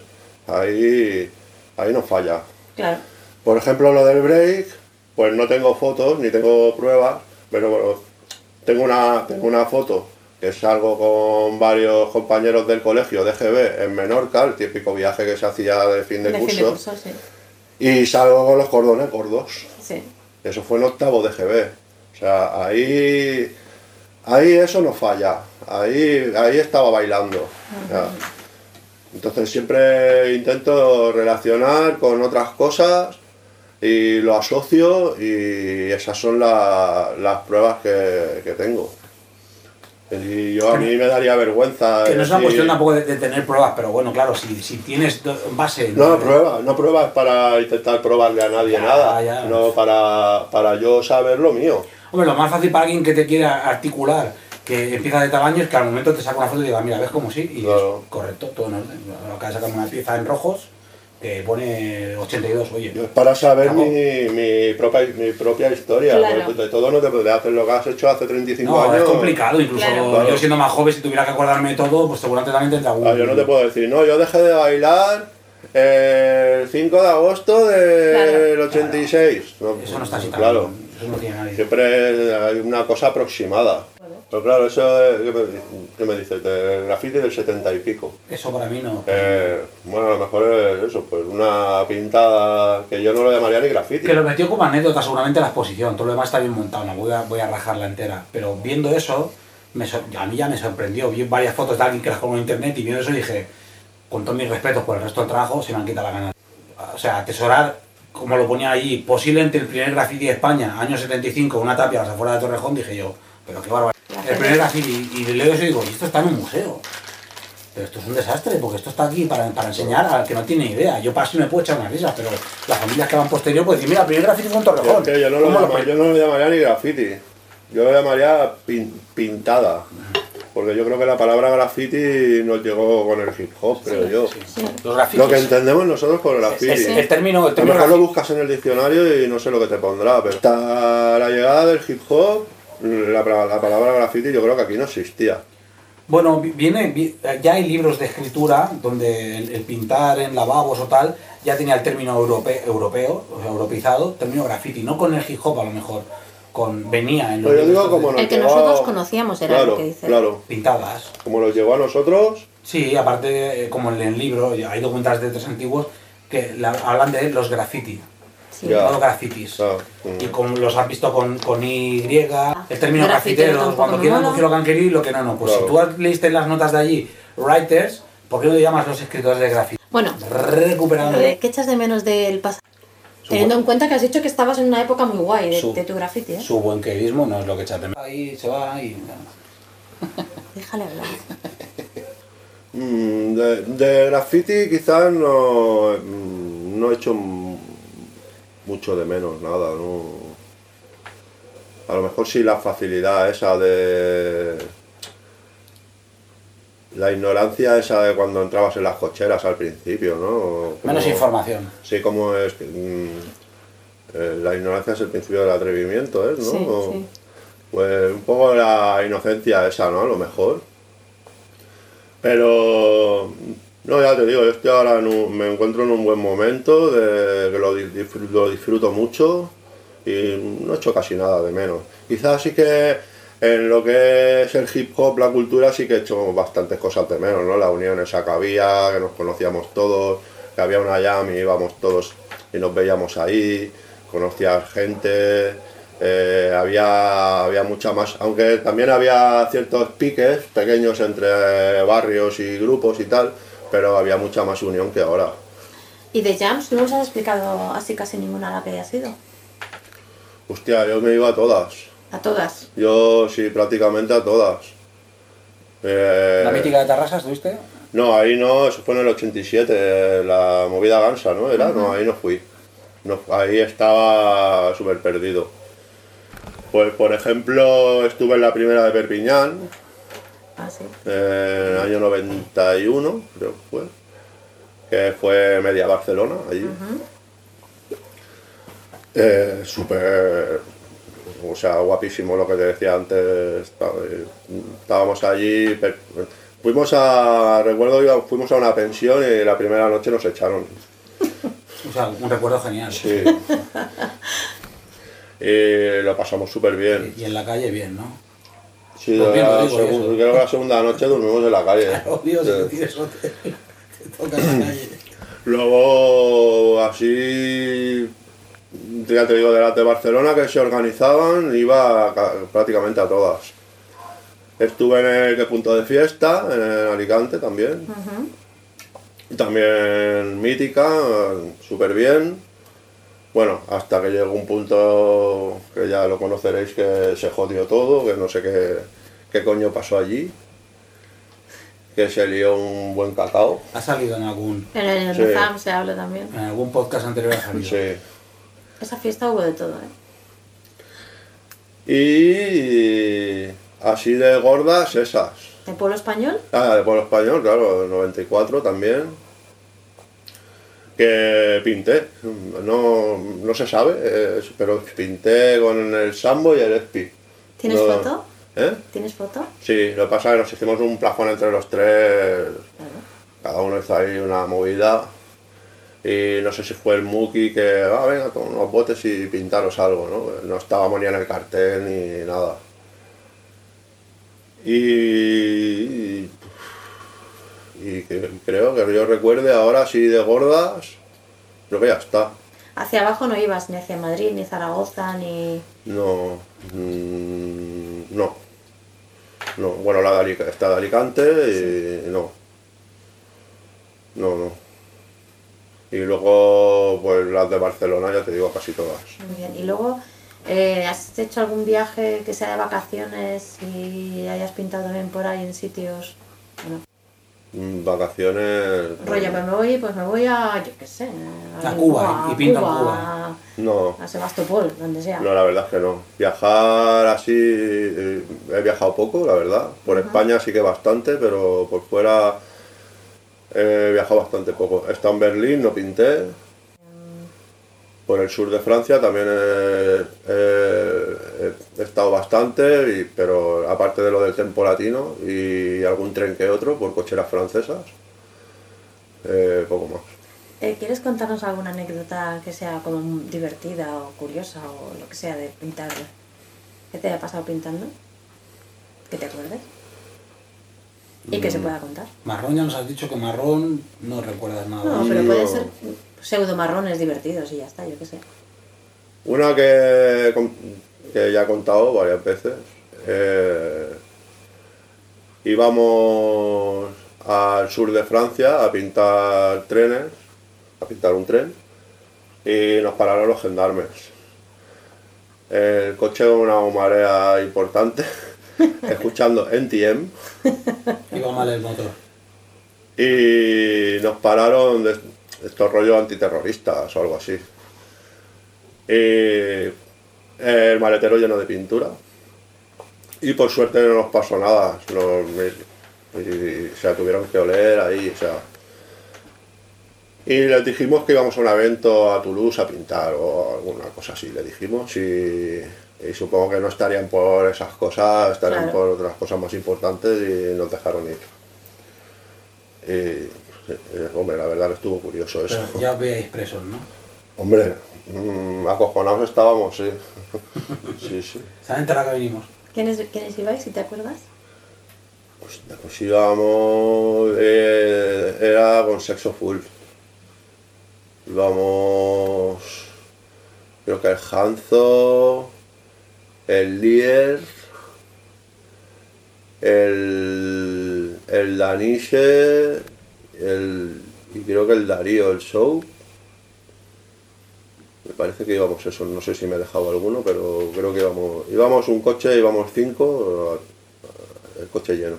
ahí, ahí no falla. Claro. Por ejemplo, lo del break, pues no tengo fotos ni tengo pruebas, pero bueno, tengo una, tengo una foto que salgo con varios compañeros del colegio de GB en Menorca, el típico viaje que se hacía de fin de, De fin curso, de curso, sí. Y salgo con los cordones gordos. Sí. Eso fue en octavo de GB. O sea, ahí, ahí eso no falla. Ahí, ahí estaba bailando. O sea, entonces siempre intento relacionar con otras cosas y lo asocio y esas son la- las pruebas que, que tengo. Y yo a mí me daría vergüenza. Que no es una decir- cuestión tampoco de, de tener pruebas, pero bueno, claro, si, si tienes base. No, pruebas, no pruebas para intentar probarle a nadie Ya, nada, ya. no para, para yo saber lo mío. Hombre, lo más fácil para alguien que te quiera articular, que empieza de tal año, es que al momento te saca una foto y diga, mira, ves como sí, y Claro. es correcto, todo en orden. Acaba de sacar una pieza en rojos que pone 82, oye. Yo es para saber mi, mi, propia, mi propia historia. Claro. porque De todo no te puedes hacer lo que has hecho hace 35 No, años. es complicado, incluso Claro. Yo siendo más joven, si tuviera que acordarme de todo, pues seguramente también tendría algún... Ah, yo no te puedo decir, no, yo dejé de bailar el 5 de agosto del Claro. 86. No, Eso no está así tan Claro, eso no tiene nadie. siempre hay una cosa aproximada. Pero claro, eso es, ¿qué me, qué me dices? Del graffiti del 70 y pico. Eso para mí no... Eh, bueno, a lo mejor es eso, pues una pintada que yo no lo llamaría ni graffiti. Que lo metió como anécdota seguramente la exposición, todo lo demás está bien montado, no voy a, voy a rajarla entera. Pero viendo eso, me sor- a mí ya me sorprendió. Vi varias fotos de alguien que las colgó en internet y viendo eso dije, con todos mis respetos por el resto del trabajo, se me han quitado la gana. O sea, atesorar, como lo ponía allí, posiblemente el primer graffiti de España, año 75, una tapia a las afueras de Torrejón, dije yo, pero qué barbaridad. El primer graffiti, y leo eso y digo, y esto está en un museo. Pero esto es un desastre, porque esto está aquí para, para enseñar al que no tiene idea. Yo para sí me puedo echar unas risas, pero las familias que van posterior pueden decir, mira, el primer graffiti fue Yo, Torrejón. yo no, lo ¿Cómo lo llama- pe- yo no lo llamaría ni graffiti, yo lo llamaría pin- pintada. Porque yo creo que la palabra graffiti nos llegó con el hip hop, creo yo. Los. Lo que entendemos nosotros por graffiti. El término, el A lo término mejor lo buscas en el diccionario y no sé lo que te pondrá, pero hasta la llegada del hip hop, la, la palabra graffiti yo creo que aquí no existía. Bueno, vi- viene, vi- ya hay libros de escritura donde el, el pintar en lavabos o tal ya tenía el término europe- europeo, o sea, europeizado, término graffiti, no con el hip hop a lo mejor, con venía en los Pero yo libros digo como de- nos El que nosotros conocíamos era claro, lo que dice. Claro, pintadas. como nos llegó a nosotros, Sí, aparte, eh, como en el libro, hay documentales de tres antiguos que la- hablan de los graffiti. Sí. Grafitis. Mm. Y como los has visto con, con Y, el término Grafitero grafiteros, cuando quieran coger lo que han querido y lo que no, no. Pues Claro. si tú leíste en las notas de allí, writers, ¿por qué no te llamas los escritores de graffiti? Bueno, Recuperando. ¿qué echas de menos del pasado? Teniendo en cuenta que has dicho que estabas en una época muy guay de, Su- de tu graffiti, ¿eh? Su buen queridismo no es lo que echas de menos. Ahí se va y... [laughs] Déjale hablar. Mm, de, de graffiti quizás no, mm, no he hecho mucho de menos nada, ¿no? A lo mejor sí la facilidad esa de... La ignorancia esa de cuando entrabas en las cocheras al principio, ¿no? Menos información. Sí, como es que... mm, eh, la ignorancia es el principio del atrevimiento, ¿eh? ¿no? Sí, O- sí. Pues un poco la inocencia esa, ¿no? A lo mejor. Pero, no, ya te digo, yo estoy ahora en un- me encuentro en un buen momento, que lo, di- disfr- lo disfruto mucho y no he hecho casi nada de menos. Quizás sí que en lo que es el hip hop, la cultura, sí que he hecho bastantes cosas de menos, ¿no? La unión esa que había, que nos conocíamos todos, que había una jam y íbamos todos y nos veíamos ahí, conocías gente, eh, había, había mucha más, aunque también había ciertos piques pequeños entre barrios y grupos y tal, pero había mucha más unión que ahora. ¿Y de Jams no nos has explicado así casi ninguna a la que hayas ido? Hostia, yo me iba a todas. A todas. Yo sí, prácticamente a todas. Eh, ¿La mítica de Tarrasa estuviste? No, ahí no, eso fue en el 87, la movida gansa, ¿no? Era, no, ahí no fui. No, ahí estaba súper perdido. Pues, por ejemplo, estuve en la primera de Perpiñán, Ah, sí. en el año 91, creo que fue, que fue media Barcelona, allí. Eh, Súper, o sea, guapísimo lo que te decía antes. está- eh, Estábamos allí, fuimos a, recuerdo, fuimos a una pensión y la primera noche nos echaron. [laughs] O sea, un recuerdo genial. Sí. [laughs] y lo pasamos súper bien. Y en la calle bien, ¿no? Sí, Pues bien, la creo que la segunda noche dormimos en la calle. [laughs] Obvio, si Sí. no tienes hotel, te toca la calle. Luego, así, ya te digo, de las de Barcelona que se organizaban, iba ca- prácticamente a todas. Estuve en el que punto de fiesta, en Alicante también. Y También mítica, súper bien. Bueno, hasta que llegó un punto que ya lo conoceréis que se jodió todo, que no sé qué, qué coño pasó allí. Que se lió un buen cacao. Ha salido en algún, En el Sí. FAM se habla también. en algún podcast anterior ha salido. Sí. Esa fiesta hubo de todo, ¿eh? Y así de gordas esas. ¿De pueblo español? Ah, de pueblo español, claro, el 94 también. Que pinté, no, no se sabe, eh, pero pinté con el Sambo y el Espi. ¿Tienes No- foto? ¿Eh? ¿Tienes foto? Sí, lo que pasa es que nos hicimos un plafón entre los tres, cada uno hizo ahí una movida. Y no sé si fue el Muki que, ah, venga, con unos botes y pintaros algo, ¿no? No estábamos ni en el cartel ni nada. Y, y que- creo que yo recuerde ahora así de gordas, creo que ya está. Hacia abajo no ibas, ni hacia Madrid, ni Zaragoza, ni... No, mm, no. No, bueno, la de Alic- está de Alicante y no. No, no. Y luego, pues las de Barcelona, ya te digo, casi todas. Muy bien. Y luego, eh, ¿has hecho algún viaje que sea de vacaciones y hayas pintado también por ahí en sitios? Bueno, Vacaciones. rollo, pues me voy, pues me voy a, yo qué sé, A Cuba, y pinta en Cuba, Cuba. No, A Sebastopol, donde sea. no, la verdad es que no. Viajar así, eh, he viajado poco, la verdad. Por España sí que bastante, pero por fuera he viajado bastante poco. He estado en Berlín, no pinté. Por el sur de Francia también he, he- he estado bastante, y- pero aparte de lo del tempo latino y algún tren que otro por cocheras francesas, eh, poco más. Eh, ¿Quieres contarnos alguna anécdota que sea como divertida o curiosa o lo que sea de pintar? ¿Qué te haya pasado pintando? Que te acuerdes. Y que se Mm. pueda contar. Marrón ya nos has dicho que marrón no recuerdas nada. No, pero pueden No. ser pseudo marrones divertidos y ya está, yo qué sé. Una que, ya he contado varias veces. eh, íbamos al sur de Francia a pintar trenes, a pintar un tren, y nos pararon los gendarmes. El coche con una marea importante, [laughs] escuchando NTM, Iba mal el motor. y nos pararon de estos rollos antiterroristas o algo así. Y el maletero lleno de pintura. Y por suerte no nos pasó nada. Nos- y, se la tuvieron que oler ahí, o sea. Y les dijimos que íbamos a un evento a Toulouse a pintar o alguna cosa así, le dijimos. Y, y supongo que no estarían por esas cosas, estarían Claro. por otras cosas más importantes y nos dejaron ir. Y, eh, hombre, la verdad que estuvo curioso eso. Pero ya os veíais presos, ¿no? Hombre, mm, acojonados estábamos, sí. [laughs] Sí, sí. ¿Se han enterado que venimos? ¿Quiénes, ¿Quiénes ibais, si te acuerdas? Hostia, pues íbamos. eh, era con sexo full. Íbamos. Creo que el Hanzo. El Lier. El. El Daniche. El. Y creo que el Darío, el Show. Me parece que íbamos eso, no sé si me he dejado alguno, pero creo que íbamos. Íbamos un coche, íbamos cinco, el coche lleno.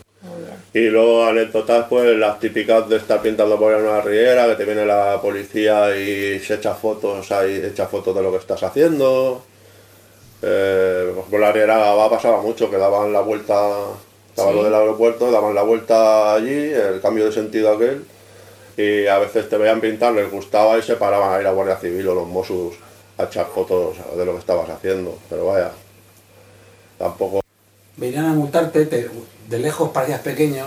Y luego anécdotas, pues las típicas de estar pintando por una riera, que te viene la policía y se echa fotos, ahí echa fotos de lo que estás haciendo. Eh, pues por la riera va pasaba mucho, que daban la vuelta, estaba Sí. lo del aeropuerto, daban la vuelta allí, el cambio de sentido aquel, y a veces te veían pintar, les gustaba y se paraban ahí la Guardia Civil o los Mossos a echar fotos de lo que estabas haciendo. Pero vaya, tampoco Venían a multarte, te- de lejos parecías pequeño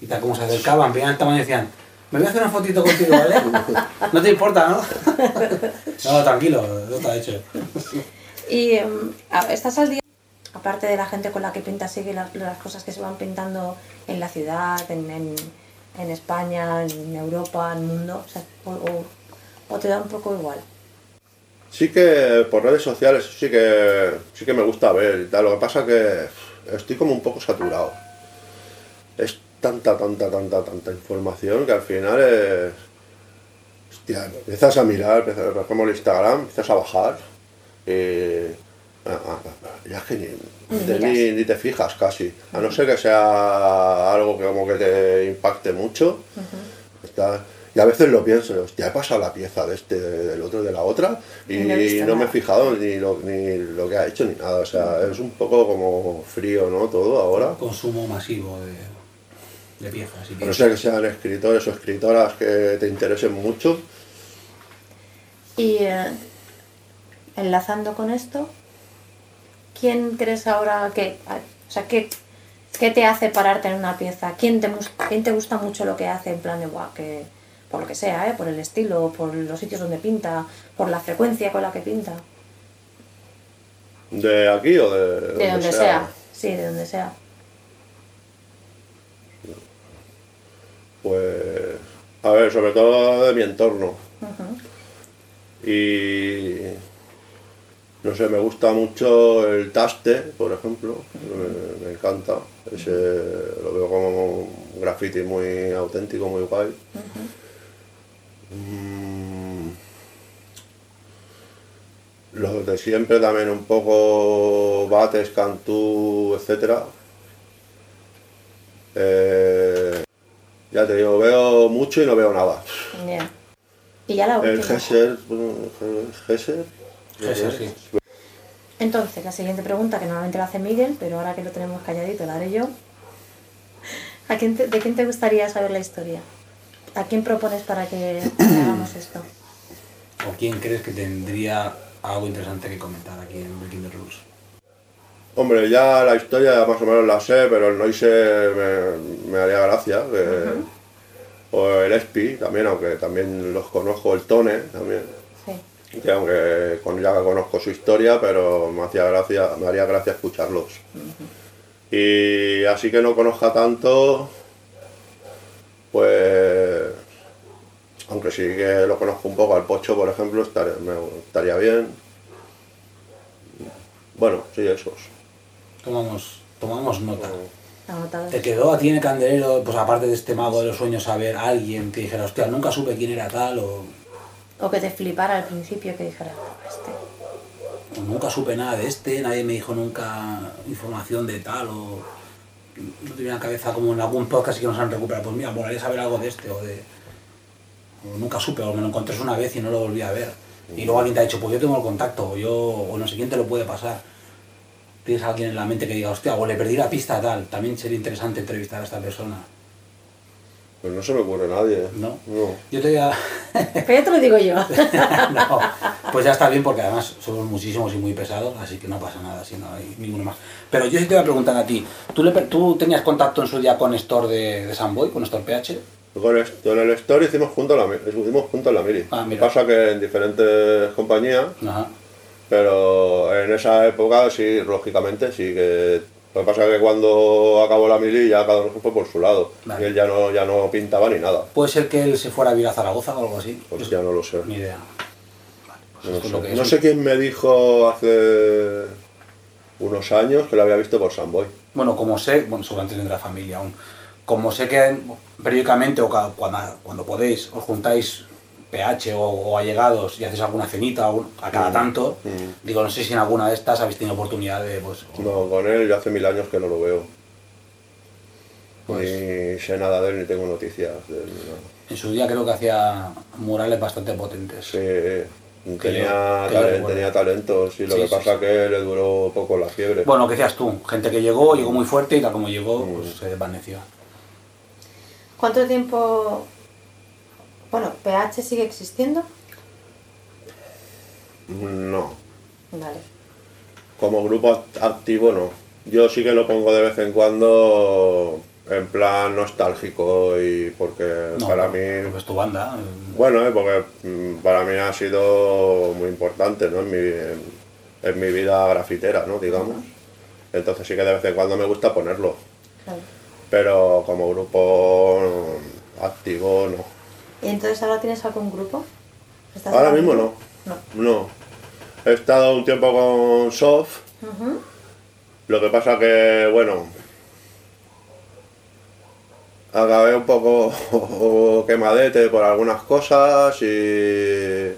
y tal como se acercaban, veían el tamaño y decían, Me voy a hacer una fotito contigo, ¿vale? [laughs] No te importa, ¿no? [laughs] No, tranquilo, no está hecho. Y em, a- estás al día, aparte de la gente con la que pintas, sigue las, cosas que se van pintando en la ciudad, en, en, España, en Europa, en el mundo, o, te da un poco igual. Sí que por redes sociales sí que sí que me gusta ver y tal. Lo que pasa que estoy como un poco saturado. Es tanta, tanta, tanta, tanta información que al final es. Hostia, empiezas a mirar, empiezas, ejemplo, el Instagram, empiezas a bajar. Ah, ah, ah, Ya es que ni, Ni te- ni, te fijas casi. A no ser que sea algo que como que te impacte mucho. Está- y a veces lo pienso, hostia, he pasado la pieza de este, del otro, de la otra, y no me he fijado ni lo, ni lo que ha hecho ni nada. O sea, es un poco como frío, ¿no? Todo ahora. Consumo masivo de, de piezas y A no ser que sean escritores o escritoras que te interesen mucho. Y eh, enlazando con esto, ¿quién crees ahora que, o sea, qué, qué te hace pararte en una pieza? ¿Quién te, quién te gusta mucho lo que hace en plan de, guau, que por lo que sea, ¿eh? por el estilo, por los sitios donde pinta, por la frecuencia con la que pinta? ¿De aquí o de, De donde sea. Sí, de donde sea. Pues, a ver, sobre todo de mi entorno. Y, no sé, me gusta mucho el taste, por ejemplo, me, me encanta. Ese, lo veo como un graffiti muy auténtico, muy guay. Mm, Los de siempre también un poco Bates, Cantú, etcétera. Eh, ya te digo, veo mucho y no veo nada. Ya. Y ya la El Gesser, Gesser, sí. Entonces, la siguiente pregunta, que normalmente la hace Miguel, pero ahora que lo tenemos calladito, la haré yo. ¿A quién te- ¿De quién te gustaría saber la historia? ¿A quién propones para que hagamos [clears throat] esto? ¿O quién crees que tendría algo interesante que comentar aquí en Breaking the Rules? Hombre, ya la historia más o menos la sé, pero el Noise me, me haría gracia. que- O el Espi también, aunque también los conozco, el Tone también. Que aunque con, ya conozco su historia, pero me hacía gracia, me haría gracia escucharlos. Y así que no conozca tanto, pues aunque sí que lo conozco un poco al Pocho, por ejemplo, estaría, me- estaría bien. Bueno, sí, esos. Tomamos, tomamos nota. Anotados. ¿Te quedó a ti en el candelero, pues aparte de este mago de los sueños, saber a alguien que dijera, hostia, nunca supe quién era tal, o, O que te flipara al principio, que dijera, este. nunca supe nada de este, nadie me dijo nunca información de tal, o no tenía en la cabeza como en algún podcast que nos han recuperado, pues mira, molaría saber algo de este, o de... nunca supe, o me lo encontré una vez y no lo volví a ver. Y luego alguien te ha dicho, pues yo tengo el contacto, o yo, o no sé quién te lo puede pasar. Tienes a alguien en la mente que diga, hostia, o le perdí la pista tal, también sería interesante entrevistar a esta persona. Pues no se me ocurre nadie. ¿No? No. Yo te voy a... Pero ya te lo digo yo. [laughs] no, pues ya está bien porque además somos muchísimos y muy pesados, así que no pasa nada si no hay ninguno más. Pero yo sí te voy a preguntar a ti, ¿tú, le, tú tenías contacto en su día con Store de, de Samboy, con Store PH? Con esto, en el Store hicimos juntos la, hicimos juntos la Miri. Ah, Lo que mira. pasa que en diferentes compañías, Ajá. pero en esa época sí, lógicamente sí que... Lo que pasa que cuando acabó la Mili ya cada uno fue por su lado. Vale. Y él ya no, ya no pintaba ni nada. ¿Puede ser que él se fuera a vivir a Zaragoza o algo así? Pues ya no lo sé. Ni idea. Vale, pues No es lo sé. que es. No sé quién me dijo hace unos años que lo había visto por Samboy. Bueno, como sé, bueno, seguramente tendrá familia aún. Como sé que periódicamente o cuando, cuando podéis os juntáis PH o, o allegados y hacéis alguna cenita o a cada Mm, tanto, mm. digo, no sé si en alguna de estas habéis tenido oportunidad de, pues, No, con él ya hace mil años que no lo veo. Pues- Ni sé nada de él, ni tengo noticias de él. en su día creo que hacía murales bastante potentes. Sí, tenía, yo- que yo talen- recuerdo. tenía talentos y lo Sí, que sí, pasa sí. que le duró poco la fiebre. Bueno, lo que decías tú, gente que llegó, llegó muy fuerte y tal como llegó, Mm. pues se desvaneció. ¿Cuánto tiempo... Bueno, PH sigue existiendo? No, Vale. como grupo act- activo no. Yo sí que lo pongo de vez en cuando en plan nostálgico y porque No, para porque mí Es tu banda. bueno eh, porque mm, para mí ha sido muy importante ¿no? en, mi, en, en mi vida grafitera no digamos entonces sí que de vez en cuando me gusta ponerlo Claro. pero como grupo activo no ¿Y entonces ahora tienes algún grupo? ¿Estás ahora mismo no No. no he estado un tiempo con Soft Ujú. Lo que pasa que, bueno, acabé un poco [laughs] quemadete por algunas cosas y,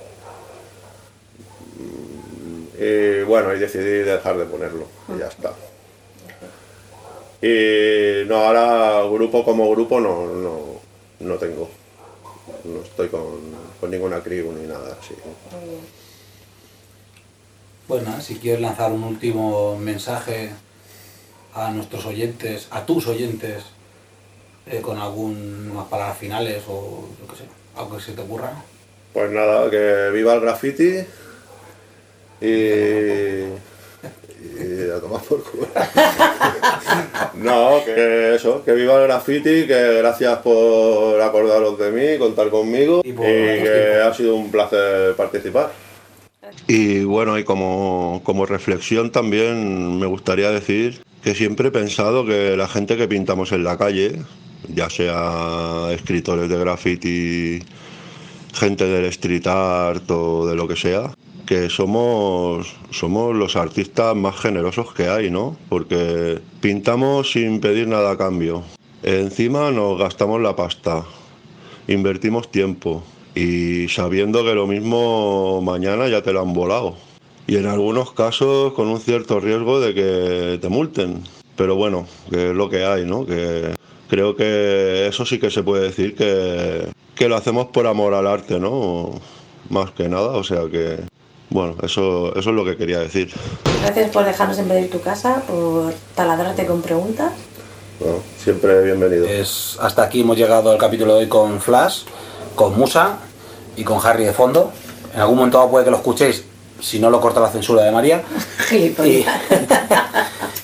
y bueno, y decidí dejar de ponerlo y ya está. Y no, ahora grupo como grupo no, no, no tengo. No estoy con, con ninguna crew ni nada así. Bueno, si quieres lanzar un último mensaje a nuestros oyentes, a tus oyentes, eh, con algunas palabras finales o lo que sé, algo que se te ocurra. Pues nada, que viva el graffiti y. y a tomar por culo. [laughs] no, que eso, que viva el graffiti, que gracias por acordaros de mí, contar conmigo Y y, por- que ha sido un placer participar. Y bueno, y como, como reflexión también me gustaría decir que siempre he pensado que la gente que pintamos en la calle, ya sea escritores de graffiti, gente del street art o de lo que sea, que somos, somos los artistas más generosos que hay, ¿no? Porque pintamos sin pedir nada a cambio. Encima nos gastamos la pasta, invertimos tiempo y sabiendo que lo mismo mañana ya te lo han volado. Y en algunos casos con un cierto riesgo de que te multen. Pero bueno, que es lo que hay, ¿no? Que creo que eso sí que se puede decir que, que lo hacemos por amor al arte, ¿no? Más que nada, o sea que... Bueno, eso, eso es lo que quería decir. Gracias por dejarnos invadir tu casa, por taladrarte con preguntas. ¿no? Siempre bienvenido. Es, hasta aquí hemos llegado al capítulo de hoy con Flash, con Musa y con Harry de fondo. En algún momento puede que lo escuchéis, si no lo corta la censura de María. [laughs] Y, [laughs]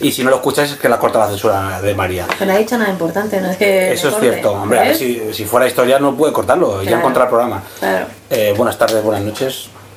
y si no lo escucháis es que la corta la censura de María. No ha dicho nada importante, no es que. Eso es cierto, hombre, a ver ¿ves? si, si fuera historia no puede cortarlo, ya Claro. encontrar el programa. Claro. Eh, buenas tardes, buenas noches,